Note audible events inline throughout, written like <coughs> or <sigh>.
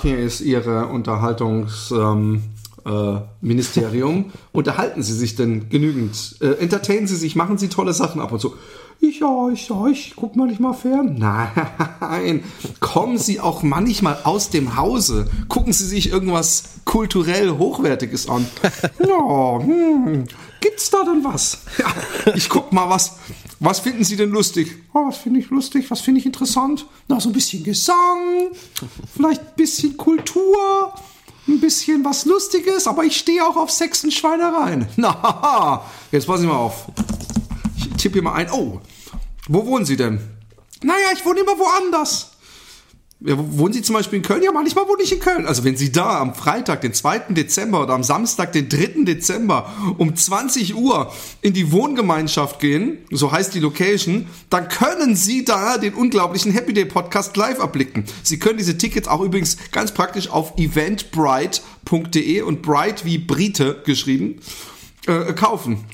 hier ist Ihre Unterhaltungsministerium. Ähm, äh. Unterhalten Sie sich denn genügend? Äh, entertainen Sie sich, machen Sie tolle Sachen ab und zu. Ich, ja, ich, ja, ich guck manchmal fern. <laughs> Nein, kommen Sie auch manchmal aus dem Hause. Gucken Sie sich irgendwas kulturell Hochwertiges an. <laughs> Ja, hm, gibt's da denn was? Ja, ich guck mal, was, was finden Sie denn lustig? Oh, was finde ich lustig? Was finde ich interessant? Na, so ein bisschen Gesang, <laughs> vielleicht ein bisschen Kultur, ein bisschen was Lustiges, aber ich stehe auch auf Sex und Schweinereien. <laughs> Na, jetzt passen Sie mal auf. Ich tippe hier mal ein. Oh, wo wohnen Sie denn? Naja, ich wohne immer woanders. Ja, wohnen Sie zum Beispiel in Köln? Ja, manchmal wohne ich in Köln. Also wenn Sie da am Freitag, den 2. Dezember oder am Samstag, den 3. Dezember um 20 Uhr in die Wohngemeinschaft gehen, so heißt die Location, dann können Sie da den unglaublichen Happy Day Podcast live erblicken. Sie können diese Tickets auch übrigens ganz praktisch auf eventbrite.de und Bright wie Brite geschrieben äh, kaufen.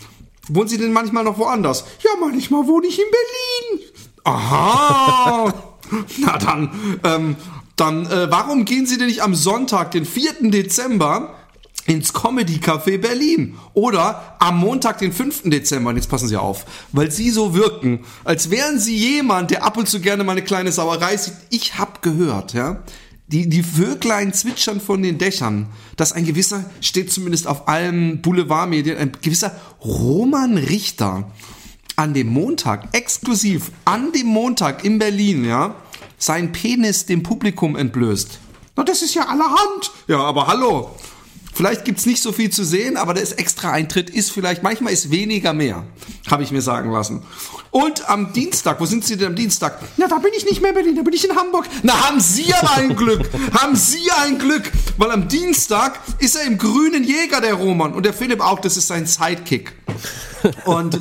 Wohnen Sie denn manchmal noch woanders? Ja, manchmal wohne ich in Berlin. Aha. <laughs> Na dann, ähm, dann, äh, warum gehen Sie denn nicht am Sonntag, den 4. Dezember, ins Comedy Café Berlin oder am Montag, den 5. Dezember. Und jetzt passen Sie auf, weil Sie so wirken, als wären Sie jemand, der ab und zu gerne mal eine kleine Sauerei sieht. Ich hab gehört, ja, die, die Vöglein zwitschern von den Dächern, dass ein gewisser, steht zumindest auf allen Boulevardmedien, ein gewisser Roman Richter an dem Montag, exklusiv an dem Montag in Berlin, ja, seinen Penis dem Publikum entblößt. Na, das ist ja allerhand. Ja, aber hallo. Vielleicht gibt's nicht so viel zu sehen, aber das extra Eintritt ist vielleicht, manchmal ist weniger mehr, habe ich mir sagen lassen. Und am Dienstag, wo sind Sie denn am Dienstag? Na, da bin ich nicht mehr in Berlin, da bin ich in Hamburg. Na, haben Sie aber ein Glück, haben Sie ein Glück, weil am Dienstag ist er im grünen Jäger, der Roman. Und der Philipp auch, das ist sein Sidekick. Und,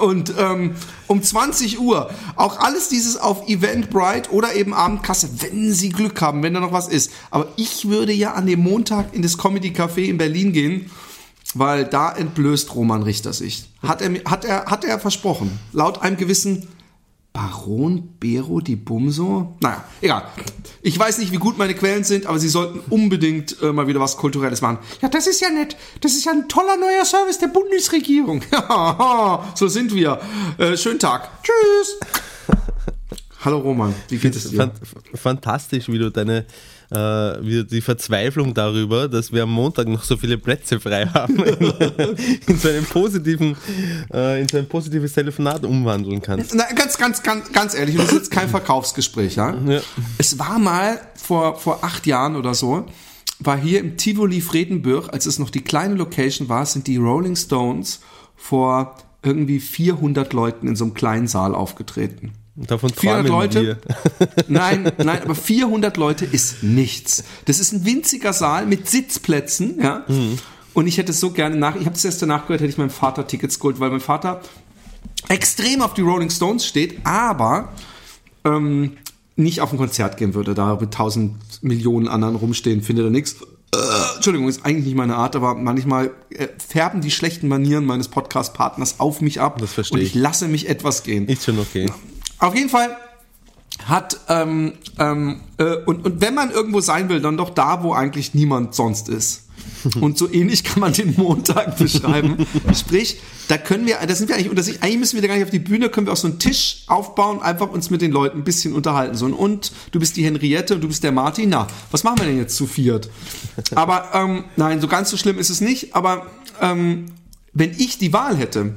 und ähm, um 20 Uhr, auch alles dieses auf Eventbrite oder eben Abendkasse, wenn Sie Glück haben, wenn da noch was ist. Aber ich würde ja an dem Montag in das Comedy Café in Berlin gehen, weil da entblößt Roman Richter sich. Hat er, hat er, hat er versprochen. Laut einem gewissen Baron Bero di Bumso? Naja, egal. Ich weiß nicht, wie gut meine Quellen sind, aber sie sollten unbedingt äh, mal wieder was Kulturelles machen. Ja, das ist ja nett. Das ist ja ein toller neuer Service der Bundesregierung. <laughs> So sind wir. Äh, schönen Tag. Tschüss. <laughs> Hallo Roman, wie geht es dir? Fantastisch, wie du deine äh, die Verzweiflung darüber, dass wir am Montag noch so viele Plätze frei haben, <laughs> in, in so einem positiven, äh, in so ein positives Telefonat umwandeln kannst. Na, ganz, ganz, ganz, ganz ehrlich, das ist jetzt kein Verkaufsgespräch, ja? ja. Es war mal vor, vor acht Jahren oder so, war hier im Tivoli Fredenburg, als es noch die kleine Location war, sind die Rolling Stones vor irgendwie 400 Leuten in so einem kleinen Saal aufgetreten. Davon 400 Leute? <laughs> Nein, <laughs> nein, aber 400 Leute ist nichts. Das ist ein winziger Saal mit Sitzplätzen, ja. Mhm. Und ich hätte so gerne nach, ich habe es erst danach gehört, hätte ich meinem Vater Tickets geholt, weil mein Vater extrem auf die Rolling Stones steht, aber ähm, nicht auf ein Konzert gehen würde, da mit tausend Millionen anderen rumstehen, findet er nichts. Äh, Entschuldigung, ist eigentlich nicht meine Art, aber manchmal äh, färben die schlechten Manieren meines Podcast-Partners auf mich ab das verstehe und ich lasse mich etwas gehen. Ist schon okay. Auf jeden Fall hat ähm, ähm, äh, und, und wenn man irgendwo sein will, dann doch da, wo eigentlich niemand sonst ist. <laughs> Und so ähnlich kann man den Montag <laughs> beschreiben. Sprich, da können wir, da sind wir eigentlich unter sich, eigentlich müssen wir da gar nicht auf die Bühne, können wir auch so einen Tisch aufbauen, einfach uns mit den Leuten ein bisschen unterhalten. So, und du bist die Henriette und du bist der Martin. Na, was machen wir denn jetzt zu viert? Aber ähm, nein, so ganz so schlimm ist es nicht. Aber ähm, wenn ich die Wahl hätte,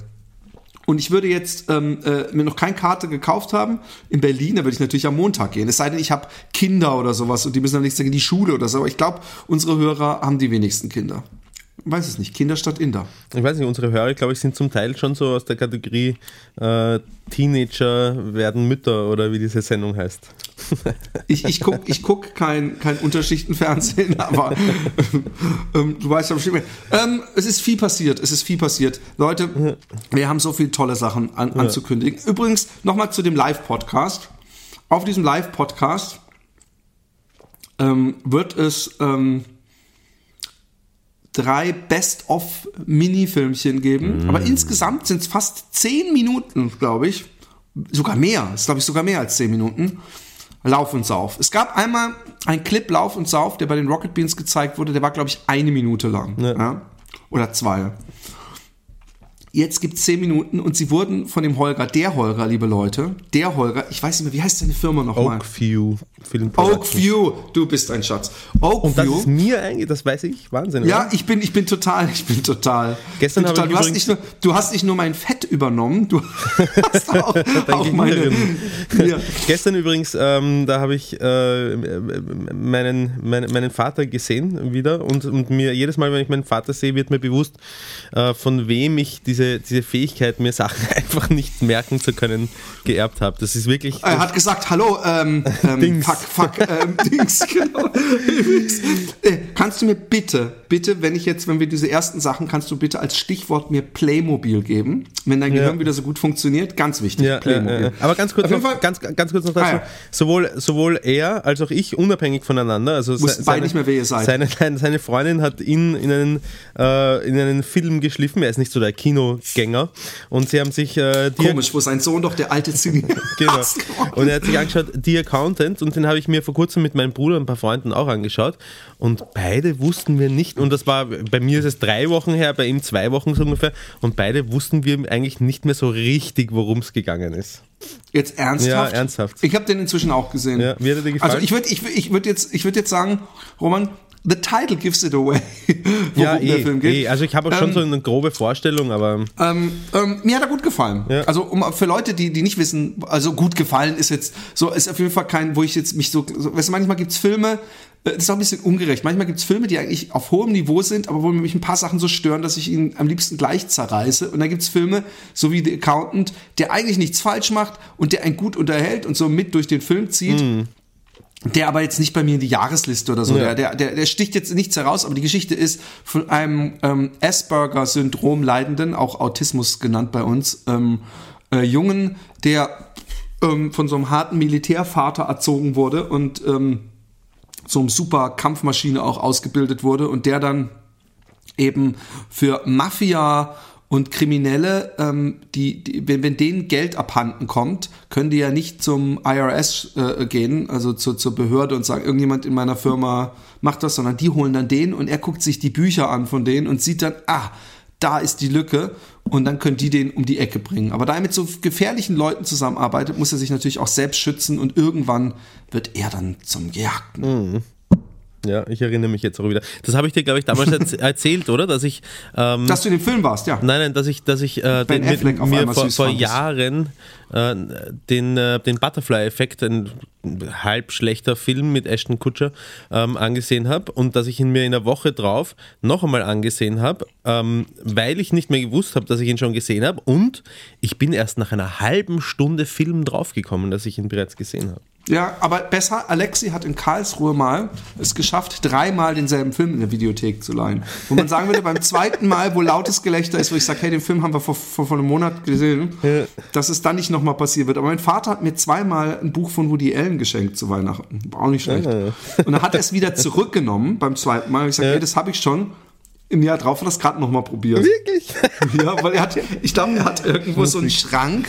und ich würde jetzt ähm, äh, mir noch keine Karte gekauft haben in Berlin, da würde ich natürlich am Montag gehen. Es sei denn, ich habe Kinder oder sowas und die müssen dann nicht in die Schule oder so. Aber ich glaube, unsere Hörer haben die wenigsten Kinder. Weiß es nicht, Kinder statt Inder. Ich weiß nicht, unsere Hörer, glaube ich, sind zum Teil schon so aus der Kategorie äh, Teenager werden Mütter oder wie diese Sendung heißt. <laughs> Ich, ich gucke ich guck kein, kein Unterschichtenfernsehen, <laughs> aber ähm, du weißt ja bestimmt. Ähm, es ist viel passiert, es ist viel passiert. Leute, wir haben so viele tolle Sachen an, anzukündigen. Übrigens, nochmal zu dem Live-Podcast. Auf diesem Live-Podcast ähm, wird es ähm, drei Best-of-Mini-Filmchen geben. Aber insgesamt sind es fast zehn Minuten, glaube ich. Sogar mehr. Ist, glaube ich, sogar mehr als zehn Minuten. Lauf und Sauf. Es gab einmal einen Clip Lauf und Sauf, der bei den Rocket Beans gezeigt wurde. Der war, glaube ich, eine Minute lang. Ja. Ja? Oder zwei. Jetzt gibt es zehn Minuten und sie wurden von dem Holger, der Holger, liebe Leute, der Holger, ich weiß nicht mehr, wie heißt seine Firma nochmal? Oakview. Oakview, du bist ein Schatz. Und das Oakview. ist mir eigentlich, das weiß ich, Wahnsinn. Ja, oder? ich bin, ich bin total, <laughs> ich bin total. Gestern bin total. ich Du hast, nicht nur, du hast nicht nur mein Fett übernommen, du <laughs> hast auch, auch meine. Ja. Gestern übrigens, ähm, da habe ich äh, meinen, meinen, meinen Vater gesehen wieder und, und mir jedes Mal, wenn ich meinen Vater sehe, wird mir bewusst, äh, von wem ich diese, diese Fähigkeit, mir Sachen <laughs> einfach nicht merken zu können, geerbt habe. Das ist wirklich. Er hat gesagt, hallo, ähm, <laughs> ähm, Dings. fuck, fuck, ähm, <laughs> Dings, genau. Äh, kannst du mir bitte, bitte, wenn ich jetzt, wenn wir diese ersten Sachen, kannst du bitte als Stichwort mir Playmobil geben, wenn dein Gehirn wieder so gut funktioniert, ganz wichtig, Ja, Playmobil. ja, ja. Aber ganz kurz, noch, ganz, ganz kurz noch dazu. Ah, ja. sowohl, sowohl er als auch ich, unabhängig voneinander, also Wussten beide nicht mehr, wer ihr seid. Seine, seine, seine Freundin hat ihn in einen, äh, in einen Film geschliffen, er ist nicht so der Kinogänger und sie haben sich äh, die Komisch, wo sein Sohn doch der alte Zyniker <laughs> Genau. Und er hat sich angeschaut, The Accountant, und den habe ich mir vor kurzem mit meinem Bruder und ein paar Freunden auch angeschaut. Und beide wussten wir nicht, und das war, bei mir ist es drei Wochen her, bei ihm zwei Wochen so ungefähr, und beide wussten wir eigentlich nicht mehr so richtig, worum es gegangen ist. Jetzt ernsthaft? Ja, ernsthaft. Ich habe den inzwischen auch gesehen. Ja, wie hat er dir gefallen? Also ich würde ich, ich würd jetzt, ich würd jetzt sagen, Roman, the title gives it away, <laughs> worum Ja, der eh, Film geht. eh. Also ich habe auch schon Ähm, so eine grobe Vorstellung, aber Ähm, ähm, mir hat er gut gefallen. Ja. Also um, für Leute, die, die nicht wissen, also gut gefallen ist jetzt so, ist auf jeden Fall kein, wo ich jetzt mich so, so weißt du, manchmal gibt's Filme, äh, das ist auch ein bisschen ungerecht. Manchmal gibt's Filme, die eigentlich auf hohem Niveau sind, aber wo mich ein paar Sachen so stören, dass ich ihn am liebsten gleich zerreiße. Und dann gibt's Filme, so wie The Accountant, der eigentlich nichts falsch macht und der einen gut unterhält und so mit durch den Film zieht. Der aber jetzt nicht bei mir in die Jahresliste oder so. Ja. Der, der, der, sticht jetzt nichts heraus, aber die Geschichte ist von einem ähm, Asperger-Syndrom leidenden, auch Autismus genannt bei uns, ähm, äh, Jungen, der ähm, von so einem harten Militärvater erzogen wurde und ähm, so einem super Kampfmaschine auch ausgebildet wurde und der dann eben für Mafia und Kriminelle, ähm, die, die wenn, wenn denen Geld abhanden kommt, können die ja nicht zum IRS äh, gehen, also zu, zur Behörde und sagen, irgendjemand in meiner Firma macht das, sondern die holen dann den und er guckt sich die Bücher an von denen und sieht dann, ah, da ist die Lücke und dann können die den um die Ecke bringen. Aber da er mit so gefährlichen Leuten zusammenarbeitet, muss er sich natürlich auch selbst schützen und irgendwann wird er dann zum Gejagten. Ja, ich erinnere mich jetzt auch wieder. Das habe ich dir, glaube ich, damals erz- <laughs> erzählt, oder? Dass ich ähm, Dass du in dem Film warst, ja. Nein, nein, dass ich, dass ich äh, den, mit, mir vor, vor. Jahren äh, den, äh, den Butterfly-Effekt, ein halb schlechter Film mit Ashton Kutcher, ähm, angesehen habe und dass ich ihn mir in der Woche drauf noch einmal angesehen habe, ähm, weil ich nicht mehr gewusst habe, dass ich ihn schon gesehen habe und ich bin erst nach einer halben Stunde Film draufgekommen, dass ich ihn bereits gesehen habe. Ja, aber besser, Alexi hat in Karlsruhe mal es geschafft, dreimal denselben Film in der Videothek zu leihen. Wo man sagen würde, beim zweiten Mal, wo lautes Gelächter ist, wo ich sage, hey, den Film haben wir vor, vor, vor einem Monat gesehen, dass es dann nicht nochmal passieren wird. Aber mein Vater hat mir zweimal ein Buch von Woody Allen geschenkt zu Weihnachten. War auch nicht schlecht. Und dann hat er es wieder <laughs> zurückgenommen beim zweiten Mal. Und ich sage, hey, das habe ich schon. Im Jahr drauf hat er das gerade nochmal probiert. Wirklich? <laughs> Ja, weil er hat, ich glaube, er hat irgendwo so einen Schrank,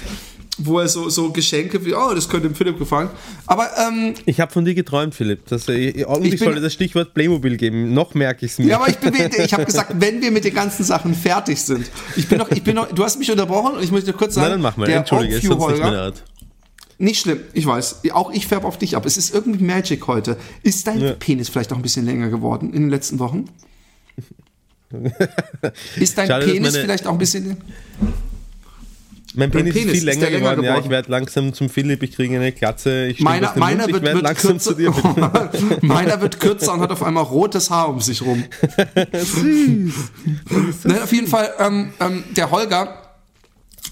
wo er so, so Geschenke wie, oh, das könnte dem Philipp gefallen. Aber ähm, Ich habe von dir geträumt, Philipp. Dass, äh, und ich, Ich bin- soll dir das Stichwort Playmobil geben. Noch merke ich es mir. Ja, aber ich, bin, ich habe gesagt, wenn wir mit den ganzen Sachen fertig sind. Ich bin noch, ich bin noch, du hast mich unterbrochen und ich möchte kurz sagen, Nein, dann mach mal. der Entschuldige, ist sonst nicht meine Art. Nicht schlimm, ich weiß. Auch ich färbe auf dich ab. Es ist irgendwie Magic heute. Ist dein Penis vielleicht auch ein bisschen länger geworden in den letzten Wochen? <laughs> Ist dein Schade, Penis vielleicht auch ein bisschen. Mein Dein Penis, ist viel ist länger, der länger geworden. Ja, geworden. ich werde langsam zum Philipp, ich kriege eine Glatze. Ich Meiner, meiner, Mund, wird, ich wird langsam kürzer, zu dir. <laughs> meiner wird kürzer und hat auf einmal rotes Haar um sich rum. <laughs> Nein, auf jeden Fall, ähm, ähm, der Holger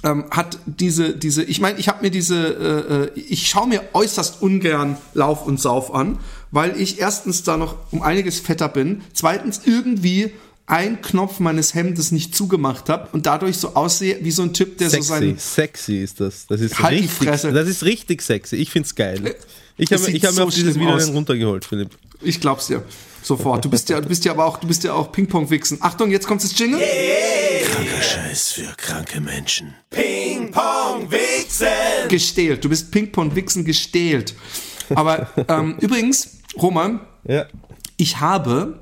ähm, hat diese, diese, ich meine, ich habe mir diese, äh, äh, ich schaue mir äußerst ungern Lauf und Sauf an, weil ich erstens da noch um einiges fetter bin, zweitens irgendwie ein Knopf meines Hemdes nicht zugemacht habe und dadurch so aussehe wie so ein Typ, der so Sexy, sein sexy ist das. Das ist Halt die richtig, Fresse. das ist richtig sexy. Ich find's geil. Ich Es habe sieht ich hab mir so auf dieses Video aus. einen runtergeholt, Philipp. Ich glaub's dir. Sofort. Du bist ja, du bist ja aber auch, du bist ja auch Ping-Pong-Wichsen. Achtung, jetzt kommt das Jingle. Kranker Scheiß für kranke Menschen. Ping-Pong Wichsen. Gestählt. Du bist Ping-Pong-Wichsen gestählt. Aber ähm, übrigens, Roman, Ja. ich habe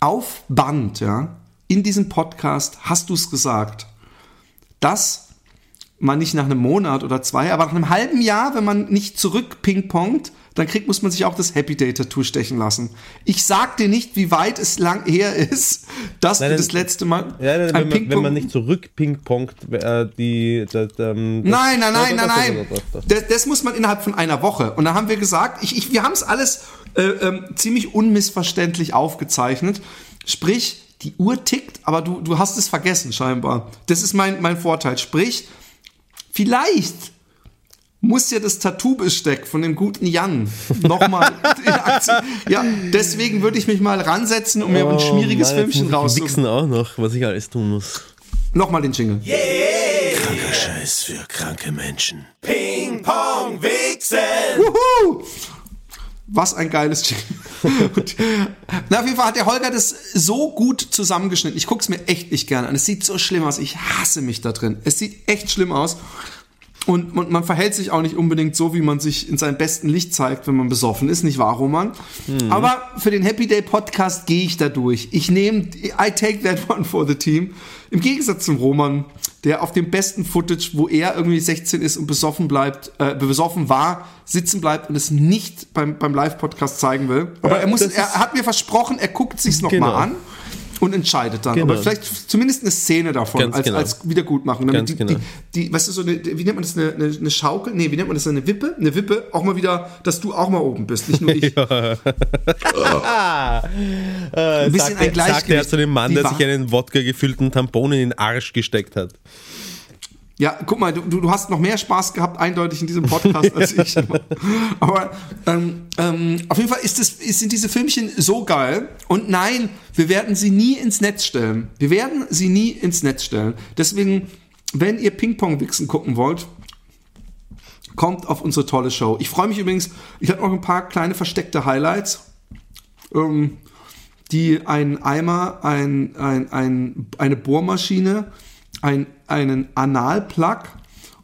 auf Band, ja, in diesem Podcast hast du es gesagt, dass man nicht nach einem Monat oder zwei, aber nach einem halben Jahr, wenn man nicht zurück pingpongt, dann kriegt, muss man sich auch das Happy Day Tattoo stechen lassen. Ich sag dir nicht, wie weit es lang her ist, dass Nein, du nein. das letzte Mal Ja, ein wenn, man, wenn man nicht zurück pingpongt, äh, die. Das, ähm, das- Nein, nein, nein, Doch, nein, nein. Das, das muss man innerhalb von einer Woche. Und da haben wir gesagt, ich, ich, wir haben es alles äh, ähm, ziemlich unmissverständlich aufgezeichnet. Sprich, die Uhr tickt, aber du, du hast es vergessen scheinbar. Das ist mein, mein Vorteil. Sprich, vielleicht muss ja das Tattoo-Besteck von dem guten Jan nochmal <laughs> in Aktion. Ja, deswegen würde ich mich mal ransetzen, um mir ein schmieriges Oh Mann, Filmchen rauszuholen. wichsen auch noch, was ich alles tun muss. Nochmal den Jingle. Kranker Scheiß für kranke Menschen. Ping-Pong Wichsen. Wuhu! Was ein geiles Jingle. <laughs> Und, Na, auf jeden Fall hat der Holger das so gut zusammengeschnitten. Ich gucke es mir echt nicht gerne an. Es sieht so schlimm aus. Ich hasse mich da drin. Es sieht echt schlimm aus. Und man, man verhält sich auch nicht unbedingt so, wie man sich in seinem besten Licht zeigt, wenn man besoffen ist, nicht wahr, Roman? Aber für den Happy Day Podcast gehe ich da durch. Ich nehme, I take that one for the team. Im Gegensatz zum Roman, der auf dem besten Footage, wo er irgendwie 16 ist und besoffen bleibt, äh, besoffen war, sitzen bleibt und es nicht beim, beim Live-Podcast zeigen will. Aber Ja, er muss, er hat mir versprochen, er guckt sich's noch Genau. mal an. Und entscheidet dann. Genau. Aber vielleicht zumindest eine Szene davon Ganz als, genau. als Wiedergutmachung. Damit Ganz die, genau. die, die, weißt du, so eine, wie nennt man das, eine, eine, eine Schaukel? Nee, wie nennt man das, eine Wippe? Eine Wippe, auch mal wieder, dass du auch mal oben bist, nicht nur ich. <laughs> Ein bisschen ein Sagt er Gleichgewicht. zu dem Mann, Die der sich einen Wodka gefüllten Tampon in den Arsch gesteckt hat. Ja, guck mal, du, du hast noch mehr Spaß gehabt, eindeutig in diesem Podcast als ich. <laughs> Aber ähm, ähm, auf jeden Fall ist ist, sind diese Filmchen so geil. Und nein, wir werden sie nie ins Netz stellen. Wir werden sie nie ins Netz stellen. Deswegen, wenn ihr Ping-Pong-Wichsen gucken wollt, kommt auf unsere tolle Show. Ich freue mich übrigens, ich habe noch ein paar kleine versteckte Highlights. Ähm, die einen Eimer, ein, ein, ein, eine Bohrmaschine, ein, einen Analplug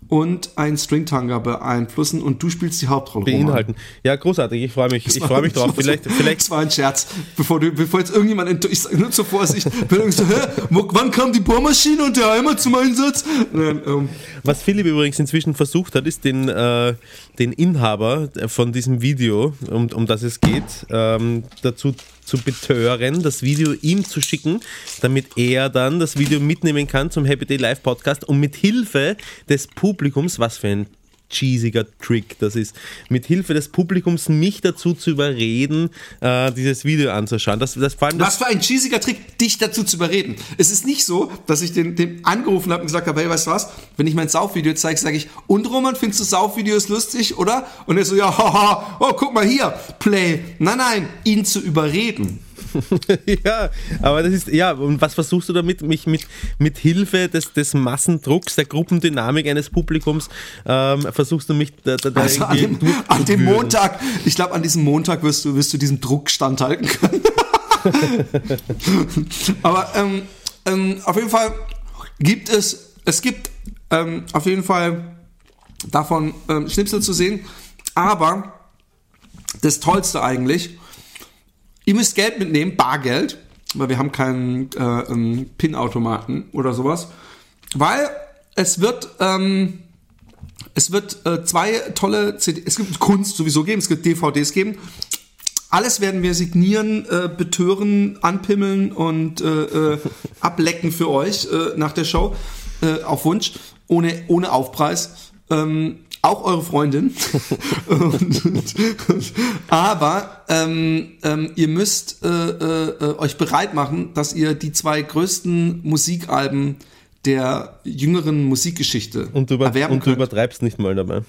und einen Stringtanger beeinflussen und du spielst die Hauptrolle. Roman. Beinhalten. Ja, großartig, ich freue mich. Ich freue mich drauf. Vielleicht, vielleicht Das war ein Scherz, bevor, du, bevor jetzt irgendjemand ich sag nur zur Vorsicht, <laughs> so, hä, wann kam die Bohrmaschine und der Eimer zum Einsatz? Nein, ähm, Was Philipp übrigens inzwischen versucht hat, ist den, äh, den Inhaber von diesem Video, um, um das es geht, ähm, dazu zu betören, das Video ihm zu schicken, damit er dann das Video mitnehmen kann zum Happy Day Live Podcast und mit Hilfe des Publikums, was für ein cheesiger Trick das ist, mit Hilfe des Publikums mich dazu zu überreden, äh, dieses Video anzuschauen. Das, das, vor allem Was für ein cheesiger Trick, dich dazu zu überreden. Es ist nicht so, dass ich den, den angerufen habe und gesagt habe, hey, weißt du was, wenn ich mein Saufvideo zeige, sage ich, und Roman, findest du Saufvideos lustig, oder? Und er so, ja, <laughs> haha, oh, guck mal hier, Play. Nein, nein, ihn zu überreden. <laughs> Ja, aber das ist, ja, und was versuchst du damit? Mich mit, mit Hilfe des, des Massendrucks, der Gruppendynamik eines Publikums, ähm, versuchst du mich da, da, da Also an dem, an dem. Montag, ich glaube, an diesem Montag wirst du, wirst du diesem Druck standhalten können. <laughs> Aber ähm, ähm, auf jeden Fall gibt es, es gibt ähm, auf jeden Fall davon ähm, Schnipsel zu sehen. Aber das Tollste eigentlich, ihr müsst Geld mitnehmen, Bargeld, weil wir haben keinen äh, ähm, PIN-Automaten oder sowas. Weil es wird, ähm, es wird äh, zwei tolle CD, es gibt Kunst sowieso geben, es wird DVDs geben. Alles werden wir signieren, äh, betören, anpimmeln und äh, äh, ablecken für euch äh, nach der Show. Äh, auf Wunsch. ohne, ohne Aufpreis. Ähm, auch eure Freundin. und, <laughs> und, aber ähm, ähm, ihr müsst äh, äh, euch bereit machen, dass ihr die zwei größten Musikalben der jüngeren Musikgeschichte Und du, über, erwerben und du könnt. übertreibst nicht mal dabei.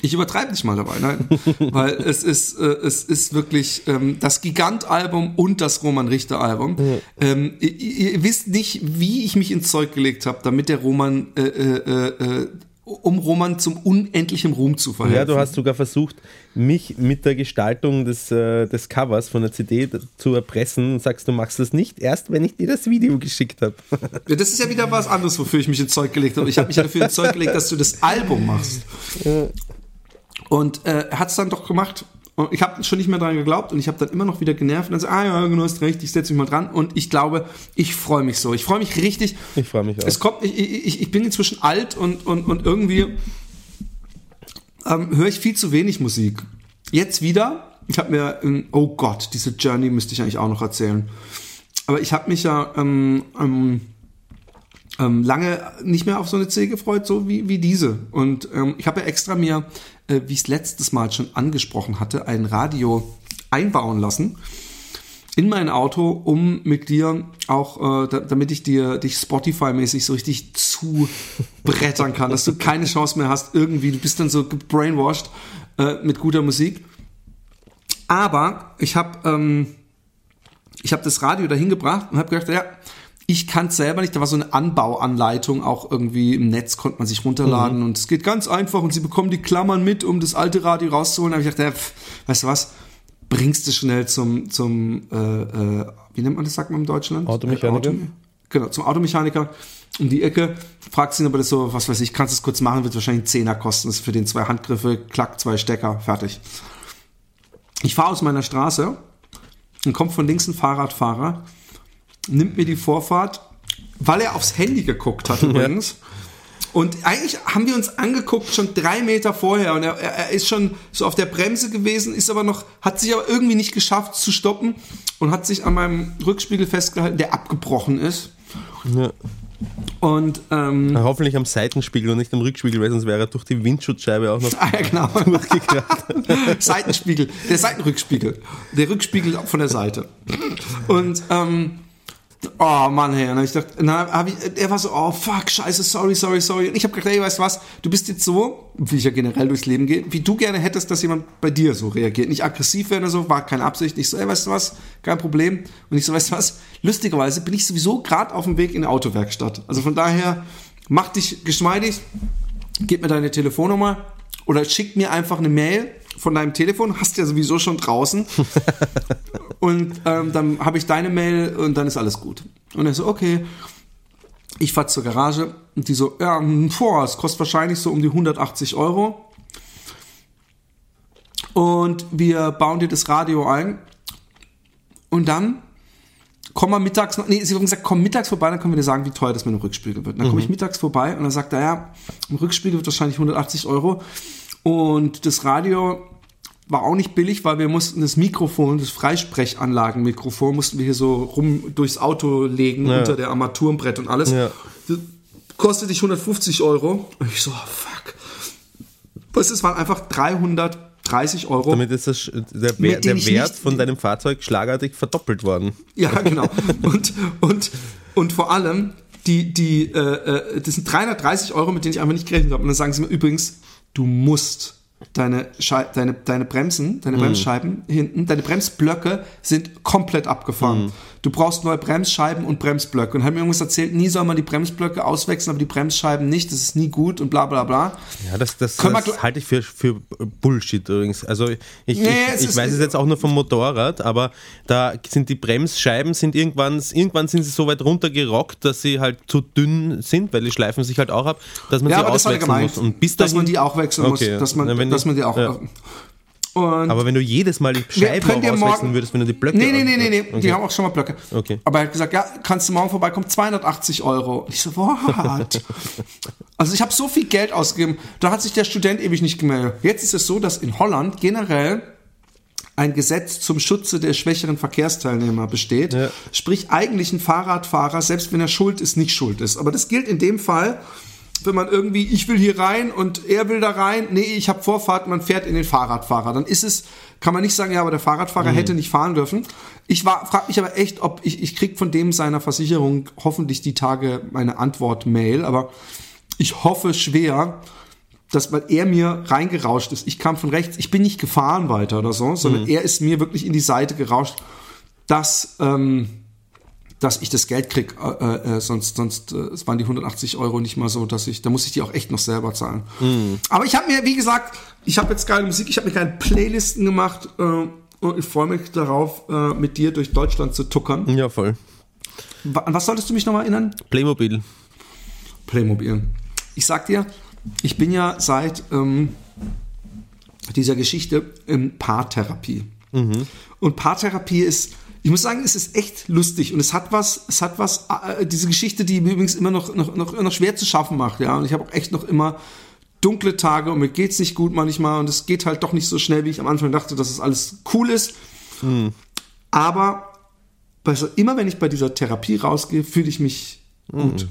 Ich übertreibe nicht mal dabei, nein. <laughs> Weil es ist, äh, es ist wirklich ähm, das Gigant-Album und das Roman Richter-Album. Ähm, ihr, ihr wisst nicht, wie ich mich ins Zeug gelegt habe, damit der Roman, äh, äh, äh, um Roman zum unendlichen Ruhm zu verhelfen. Ja, du hast sogar versucht, mich mit der Gestaltung des, äh, des Covers von der CD zu erpressen und sagst, du machst das nicht erst, wenn ich dir das Video geschickt habe. <laughs> Ja, das ist ja wieder was anderes, wofür ich mich ins Zeug gelegt habe. Ich habe mich ja dafür ins Zeug gelegt, dass du das Album machst. Und äh, hat es dann doch gemacht. Und ich habe schon nicht mehr dran geglaubt und ich habe dann immer noch wieder genervt und dann so, ah ja, du hast recht, ich setze mich mal dran und ich glaube, ich freue mich so. Ich freue mich richtig. Ich freue mich auch. Es kommt, ich, ich, ich bin inzwischen alt und, und, und irgendwie ähm, höre ich viel zu wenig Musik. Jetzt wieder, ich habe mir, oh Gott, diese Journey müsste ich eigentlich auch noch erzählen. Aber ich habe mich ja ähm, ähm, ähm, lange nicht mehr auf so eine CD gefreut, so wie, wie diese. Und ähm, ich habe ja extra mir, äh, wie ich es letztes Mal schon angesprochen hatte, ein Radio einbauen lassen in mein Auto, um mit dir auch, äh, da, damit ich dir dich Spotify-mäßig so richtig zubrettern kann, dass du keine Chance mehr hast, irgendwie, du bist dann so gebrainwashed äh, mit guter Musik. Aber ich habe ähm, ich habe das Radio dahin gebracht und habe gedacht, ja, ich kann es selber nicht. Da war so eine Anbauanleitung, auch irgendwie im Netz konnte man sich runterladen und es geht ganz einfach und sie bekommen die Klammern mit, um das alte Radio rauszuholen. Da habe ich gedacht, ja, pf, weißt du was, bringst du schnell zum, zum äh, äh, wie nennt man das, sagt man in Deutschland? Automechaniker? Äh, Auto, genau, zum Automechaniker um die Ecke, fragst ihn, ob er das so, was weiß ich, kannst du es kurz machen, wird wahrscheinlich einen Zehner kosten. Das ist für den zwei Handgriffe, klack, zwei Stecker, fertig. Ich fahre aus meiner Straße und kommt von links ein Fahrradfahrer, nimmt mir die Vorfahrt, weil er aufs Handy geguckt hat <laughs> übrigens. Und eigentlich haben wir uns angeguckt schon drei Meter vorher und er, er, ist schon so auf der Bremse gewesen, ist aber noch, hat sich aber irgendwie nicht geschafft zu stoppen und hat sich an meinem Rückspiegel festgehalten, der abgebrochen ist. Ja. Und ähm, Hoffentlich am Seitenspiegel und nicht am Rückspiegel, weil sonst wäre er durch die Windschutzscheibe auch noch <laughs> ah, ja, genau. <laughs> durchgekracht. Seitenspiegel, der Seitenrückspiegel, der Rückspiegel von der Seite. Und ähm, oh Mann, hey, und ich gedacht, na, hab ich, er war so, oh fuck, scheiße, sorry, sorry, sorry. Und ich habe gedacht, hey, weißt du was, du bist jetzt so, wie ich ja generell durchs Leben gehe, wie du gerne hättest, dass jemand bei dir so reagiert. Nicht aggressiv werden oder so, war keine Absicht. Ich so, ey, weißt du was, kein Problem. Und ich so, weißt du was, lustigerweise bin ich sowieso gerade auf dem Weg in eine Autowerkstatt. Also von daher, mach dich geschmeidig, gib mir deine Telefonnummer oder schick mir einfach eine Mail von deinem Telefon, hast ja sowieso schon draußen. <laughs> und ähm, dann habe ich deine Mail und dann ist alles gut. Und er so, okay. Ich fahr zur Garage und die so, ja, boah, es kostet wahrscheinlich so um die 180 Euro. Und wir bauen dir das Radio ein. Und dann kommen wir mittags noch, nee, sie haben gesagt, komm mittags vorbei, dann können wir dir sagen, wie teuer das mit dem Rückspiegel wird. Dann komme ich mittags vorbei und dann sagt er, ja, im Rückspiegel wird wahrscheinlich 180 Euro. Und das Radio war auch nicht billig, weil wir mussten das Mikrofon, das Freisprechanlagenmikrofon, mussten wir hier so rum durchs Auto legen, Ja. unter der Armaturenbrett und alles. Ja. Das kostet dich 150 Euro. Und ich so, oh, fuck. Was, es waren einfach 330 Euro. Damit ist das, der, der ich Wert nicht- von deinem Fahrzeug schlagartig verdoppelt worden. Ja, <laughs> genau. Und, und, und vor allem, die, die, äh, äh, das sind 330 Euro, mit denen ich einfach nicht gerechnet habe. Und dann sagen sie mir übrigens, du musst deine, Schei deine, deine Bremsen, deine Bremsscheiben hinten, deine Bremsblöcke sind komplett abgefahren. Du brauchst neue Bremsscheiben und Bremsblöcke. Und haben mir irgendwas erzählt, nie soll man die Bremsblöcke auswechseln, aber die Bremsscheiben nicht, das ist nie gut und bla bla bla. Ja, das, das, das halte ich für, für Bullshit übrigens. Also ich, ich, Nee, ich, ich weiß es jetzt auch nur vom Motorrad, aber da sind die Bremsscheiben sind irgendwann, irgendwann sind sie so weit runtergerockt, dass sie halt zu dünn sind, weil die schleifen sich halt auch ab, dass man Ja, sie aber das war auswechseln gemeint, muss. Und bis dass dahin, man die auch wechseln Okay, muss. Dass man, dass die- man die auch. ja. Und Aber wenn du jedes Mal die Scheiben auch auswechseln würdest, wenn du die Blöcke Nee, nee, nee, nee, nee. Okay. Die haben auch schon mal Blöcke. Okay. Aber er hat gesagt, ja, kannst du morgen vorbeikommen, 280 Euro. Und ich so, what? also ich habe so viel Geld ausgegeben. Da hat sich der Student ewig nicht gemeldet. Jetzt ist es so, dass in Holland generell ein Gesetz zum Schutze der schwächeren Verkehrsteilnehmer besteht. Ja. Sprich, eigentlich ein Fahrradfahrer, selbst wenn er schuld ist, nicht schuld ist. Aber das gilt in dem Fall, wenn man irgendwie, ich will hier rein und er will da rein, nee, ich habe Vorfahrt, man fährt in den Fahrradfahrer. Dann ist es, kann man nicht sagen, ja, aber der Fahrradfahrer hätte nicht fahren dürfen. Ich war, frag mich aber echt, ob ich, ich krieg von dem seiner Versicherung hoffentlich die Tage meine Antwort-Mail, aber ich hoffe schwer, dass weil er mir reingerauscht ist. Ich kam von rechts, ich bin nicht gefahren weiter oder so, sondern er ist mir wirklich in die Seite gerauscht, dass, ähm, dass ich das Geld krieg, äh, äh, sonst, sonst, äh, waren die 180 Euro nicht mal so, dass ich, da muss ich die auch echt noch selber zahlen. Aber ich habe mir, wie gesagt, ich habe jetzt geile Musik, ich habe mir keine Playlisten gemacht äh, und ich freue mich darauf, äh, mit dir durch Deutschland zu tuckern. Ja, voll. An was solltest du mich nochmal erinnern? Playmobil. Playmobil. Ich sag dir, ich bin ja seit ähm, dieser Geschichte in Paartherapie. Und Paartherapie ist, ich muss sagen, es ist echt lustig und es hat was, es hat was, äh, diese Geschichte, die mir übrigens immer noch, noch, noch, noch schwer zu schaffen macht, ja. Und ich habe auch echt noch immer dunkle Tage und mir geht's nicht gut manchmal und es geht halt doch nicht so schnell, wie ich am Anfang dachte, dass es alles cool ist. Aber bei so, immer wenn ich bei dieser Therapie rausgehe, fühle ich mich gut.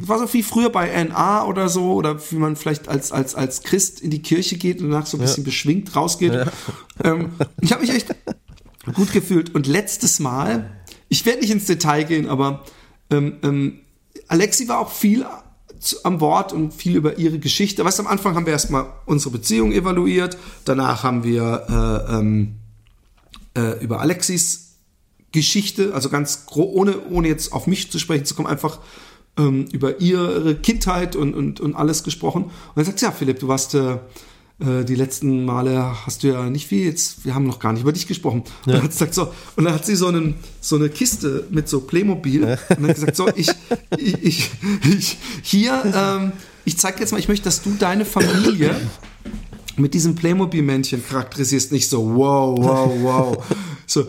Das war so wie früher bei NA oder so, oder wie man vielleicht als, als, als Christ in die Kirche geht und danach so ein bisschen beschwingt rausgeht. Ähm, ich habe mich echt gut gefühlt. Und letztes Mal, ich werde nicht ins Detail gehen, aber ähm, ähm, Alexi war auch viel am Wort und viel über ihre Geschichte. Weißt am Anfang haben wir erstmal unsere Beziehung evaluiert, danach haben wir äh, ähm, äh, über Alexis Geschichte, also ganz ohne, ohne jetzt auf mich zu sprechen zu kommen, einfach ähm, über ihre Kindheit und, und, und alles gesprochen. Und dann sagt sie, ja, Philipp, du warst äh, die letzten Male hast du ja nicht viel, jetzt, wir haben noch gar nicht über dich gesprochen. Und, dann hat sie gesagt, so, und dann hat sie so, einen, so eine Kiste mit so Playmobil und hat gesagt, so, ich, ich, ich, ich hier, ähm, ich zeig dir jetzt mal, ich möchte, dass du deine Familie mit diesem Playmobil-Männchen charakterisierst, nicht so, wow, wow, wow. So,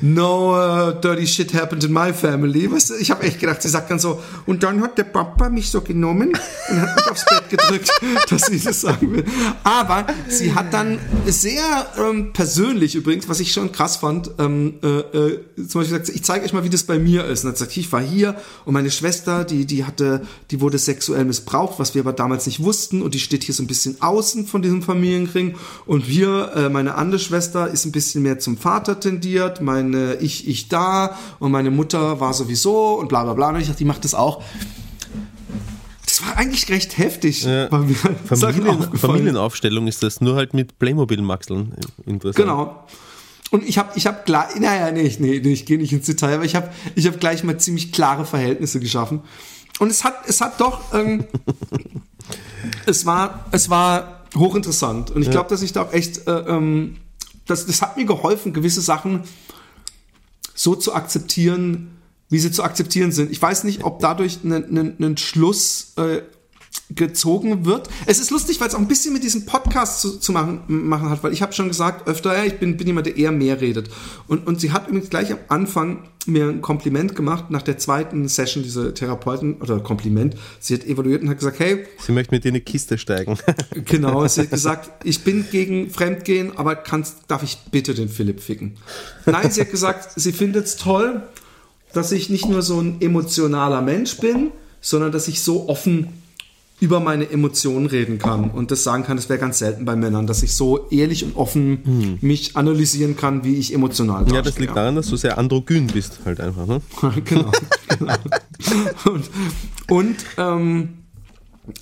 no uh, dirty shit happened in my family. Weißt du, ich habe echt gedacht, sie sagt dann so, und dann hat der Papa mich so genommen und hat mich aufs Bett gedrückt, <laughs> dass sie das sagen will. Aber sie hat dann sehr ähm, persönlich übrigens, was ich schon krass fand, ähm, äh, äh, zum Beispiel gesagt, ich zeige euch mal, wie das bei mir ist. Und hat gesagt, ich war hier und meine Schwester, die, die hatte, die wurde sexuell missbraucht, was wir aber damals nicht wussten und die steht hier so ein bisschen außen von diesem Familienkring und wir, äh, meine andere Schwester ist ein bisschen mehr zum Vater tendiert, meine ich, ich da und meine Mutter war sowieso und bla bla bla. Und ich dachte, die macht das auch. Das war eigentlich recht heftig. Ja. <laughs> Familien. Familienaufstellung ist das, nur halt mit Playmobil-Maxeln. Interessant. Genau. Und ich habe ich hab gleich, naja, nee, nee, nee, ich gehe nicht ins Detail, aber ich habe ich hab gleich mal ziemlich klare Verhältnisse geschaffen. Und es hat, es hat doch, ähm, <laughs> es war, es war hochinteressant. Und ich glaube, dass ich da auch echt, äh, ähm, das, das hat mir geholfen, gewisse Sachen so zu akzeptieren, wie sie zu akzeptieren sind. Ich weiß nicht, ob dadurch ein, Schluss äh, gezogen wird. Es ist lustig, weil es auch ein bisschen mit diesem Podcast zu, zu machen, machen hat, weil ich habe schon gesagt öfter, ja, ich bin, bin jemand, der eher mehr redet. Und, und sie hat übrigens gleich am Anfang mir ein Kompliment gemacht nach der zweiten Session, diese Therapeuten, oder Kompliment, sie hat evaluiert und hat gesagt, hey, Sie möchte mit dir in eine Kiste steigen. <laughs> Genau, sie hat gesagt, ich bin gegen Fremdgehen, aber kannst, darf ich bitte den Philipp ficken? Nein, sie hat gesagt, sie findet es toll, dass ich nicht nur so ein emotionaler Mensch bin, sondern dass ich so offen über meine Emotionen reden kann und das sagen kann, das wäre ganz selten bei Männern, dass ich so ehrlich und offen mich analysieren kann, wie ich emotional ja, das liegt daran, dass du sehr androgyn bist, halt einfach. Ne? <laughs> genau, genau. Und, und ähm,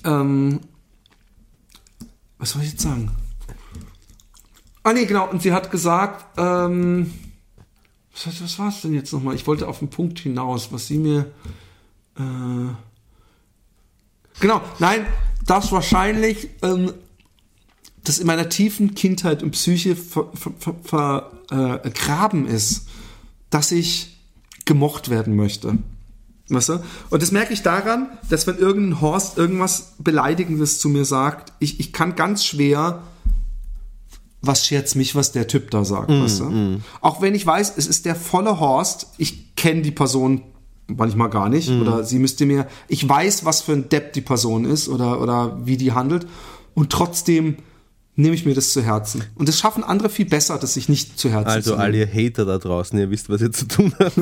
ähm, was soll ich jetzt sagen? Ah nee, genau. Und sie hat gesagt, ähm, was, was war es denn jetzt nochmal? Ich wollte auf den Punkt hinaus, was sie mir... Äh, genau, nein, das wahrscheinlich... Ähm, das in meiner tiefen Kindheit und Psyche ver, ver, ver, äh, vergraben ist, dass ich gemocht werden möchte. Weißt du? Und das merke ich daran, dass wenn irgendein Horst irgendwas Beleidigendes zu mir sagt, ich, ich kann ganz schwer, was scherzt mich, was der Typ da sagt. weißt du? Auch wenn ich weiß, es ist der volle Horst, ich kenne die Person manchmal gar nicht oder sie müsste mir, ich weiß, was für ein Depp die Person ist oder, oder wie die handelt und trotzdem nehme ich mir das zu Herzen. Und das schaffen andere viel besser, das sich nicht zu Herzen Also zu all ihr Hater da draußen, ihr wisst, was ihr zu tun habt. <laughs>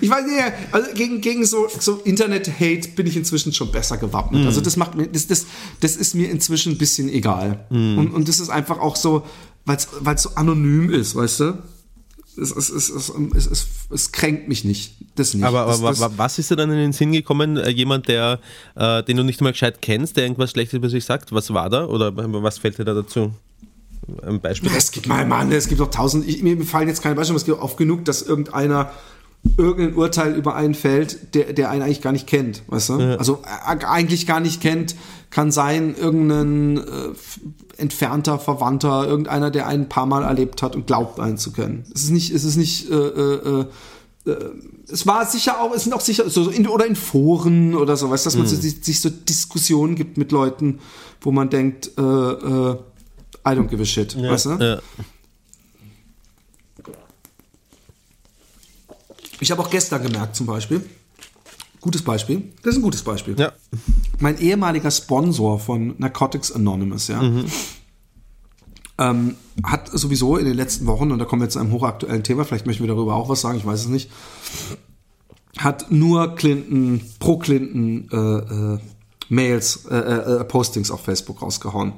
ich weiß nicht, also gegen, gegen so, so Internet-Hate bin ich inzwischen schon besser gewappnet. Also das macht mir, das, das, das ist mir inzwischen ein bisschen egal. Und, und das ist einfach auch so, weil es so anonym ist, weißt du? Es, es, es, es, es, kränkt mich nicht. Das nicht. Aber, das, aber das, wa- was ist dir dann in den Sinn gekommen? Äh, Jemand, der, äh, den du nicht mal gescheit kennst, der irgendwas Schlechtes über sich sagt? Was war da? Oder was fällt dir da dazu? Ein Beispiel? Es gibt mal, Mann, es gibt doch tausend, ich, mir fallen jetzt keine Beispiele, aber es gibt oft genug, dass irgendeiner irgendein Urteil über einen fällt, der, der einen eigentlich gar nicht kennt, weißt du? Also äh, eigentlich gar nicht kennt, kann sein irgendein äh, entfernter Verwandter, irgendeiner, der einen ein paar Mal erlebt hat und glaubt, einen zu kennen. Es ist nicht, es ist nicht, äh, äh, äh, es war sicher auch, es sind auch sicher, so in, oder in Foren oder so, weißt du, dass man so, sich, so Diskussionen gibt mit Leuten, wo man denkt, äh, äh, I don't give a shit, weißt du? Ja. Ich habe auch gestern gemerkt zum Beispiel, gutes Beispiel, das ist ein gutes Beispiel. ja. Mein ehemaliger Sponsor von Narcotics Anonymous, ja, ähm, hat sowieso in den letzten Wochen, und da kommen wir zu einem hochaktuellen Thema, vielleicht möchten wir darüber auch was sagen, ich weiß es nicht, hat nur Clinton, pro Clinton äh, äh, Mails, äh, äh, Postings auf Facebook rausgehauen.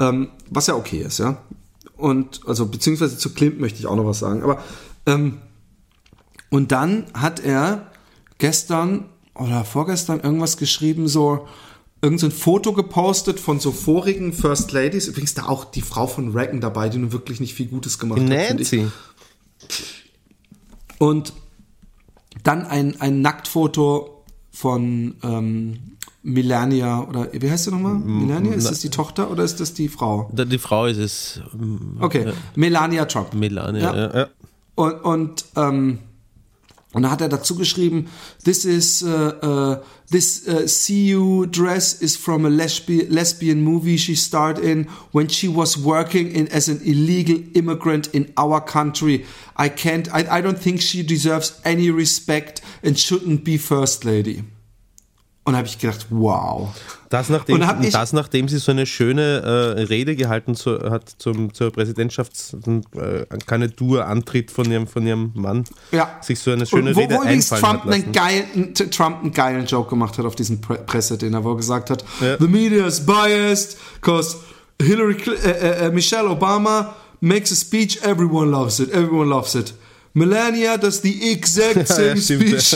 Ähm, was ja okay ist, ja. Und also beziehungsweise zu Clinton möchte ich auch noch was sagen. Aber ähm, und dann hat er gestern oder vorgestern irgendwas geschrieben, so irgend so ein Foto gepostet von so vorigen First Ladies. Übrigens da auch die Frau von Reagan dabei, die nun wirklich nicht viel Gutes gemacht hat. finde ich. Nancy. Und dann ein, ein Nacktfoto von ähm, Melania oder wie heißt sie nochmal? Melania? Ist das die Tochter oder ist das die Frau? Die Frau ist es. Okay, Melania Trump. Melania. Ja. Ja. Ja. Und, und, ähm, und da hat er dazu geschrieben, this is, uh, uh, this uh, CU dress is from a lesbi lesbian movie she starred in when she was working in as an illegal immigrant in our country. I can't, I, I don't think she deserves any respect and shouldn't be first lady. Und habe ich gedacht, wow. Das, nachdem, Und hab ich- das, nachdem sie so eine schöne äh, Rede gehalten zu, hat zum, zur Präsidentschafts-, äh, von ihrem, von ihrem Mann, Ja. sich so eine schöne Und wo, Rede wo übrigens Trump hat einen, geilen, Trump einen geilen Joke gemacht hat auf diesem Pre Pressedinner, wo er gesagt hat, Ja. the media is biased because Hillary, äh, äh, äh, Michelle Obama makes a speech, everyone loves it, everyone loves it. Melania does the exact same speech.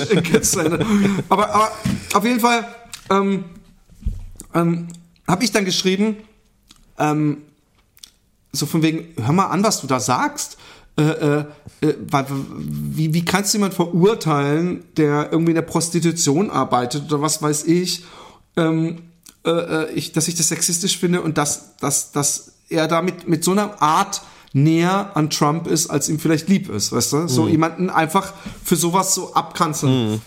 aber, aber auf jeden Fall ähm, ähm, habe ich dann geschrieben, ähm, so von wegen, hör mal an, was du da sagst. Äh, äh, äh, wie, wie kannst du jemanden verurteilen, der irgendwie in der Prostitution arbeitet oder was weiß ich, ähm, äh, äh, ich dass ich das sexistisch finde und dass, dass, dass er damit mit so einer Art näher an Trump ist, als ihm vielleicht lieb ist, weißt du? So jemanden einfach für sowas so abkanzeln.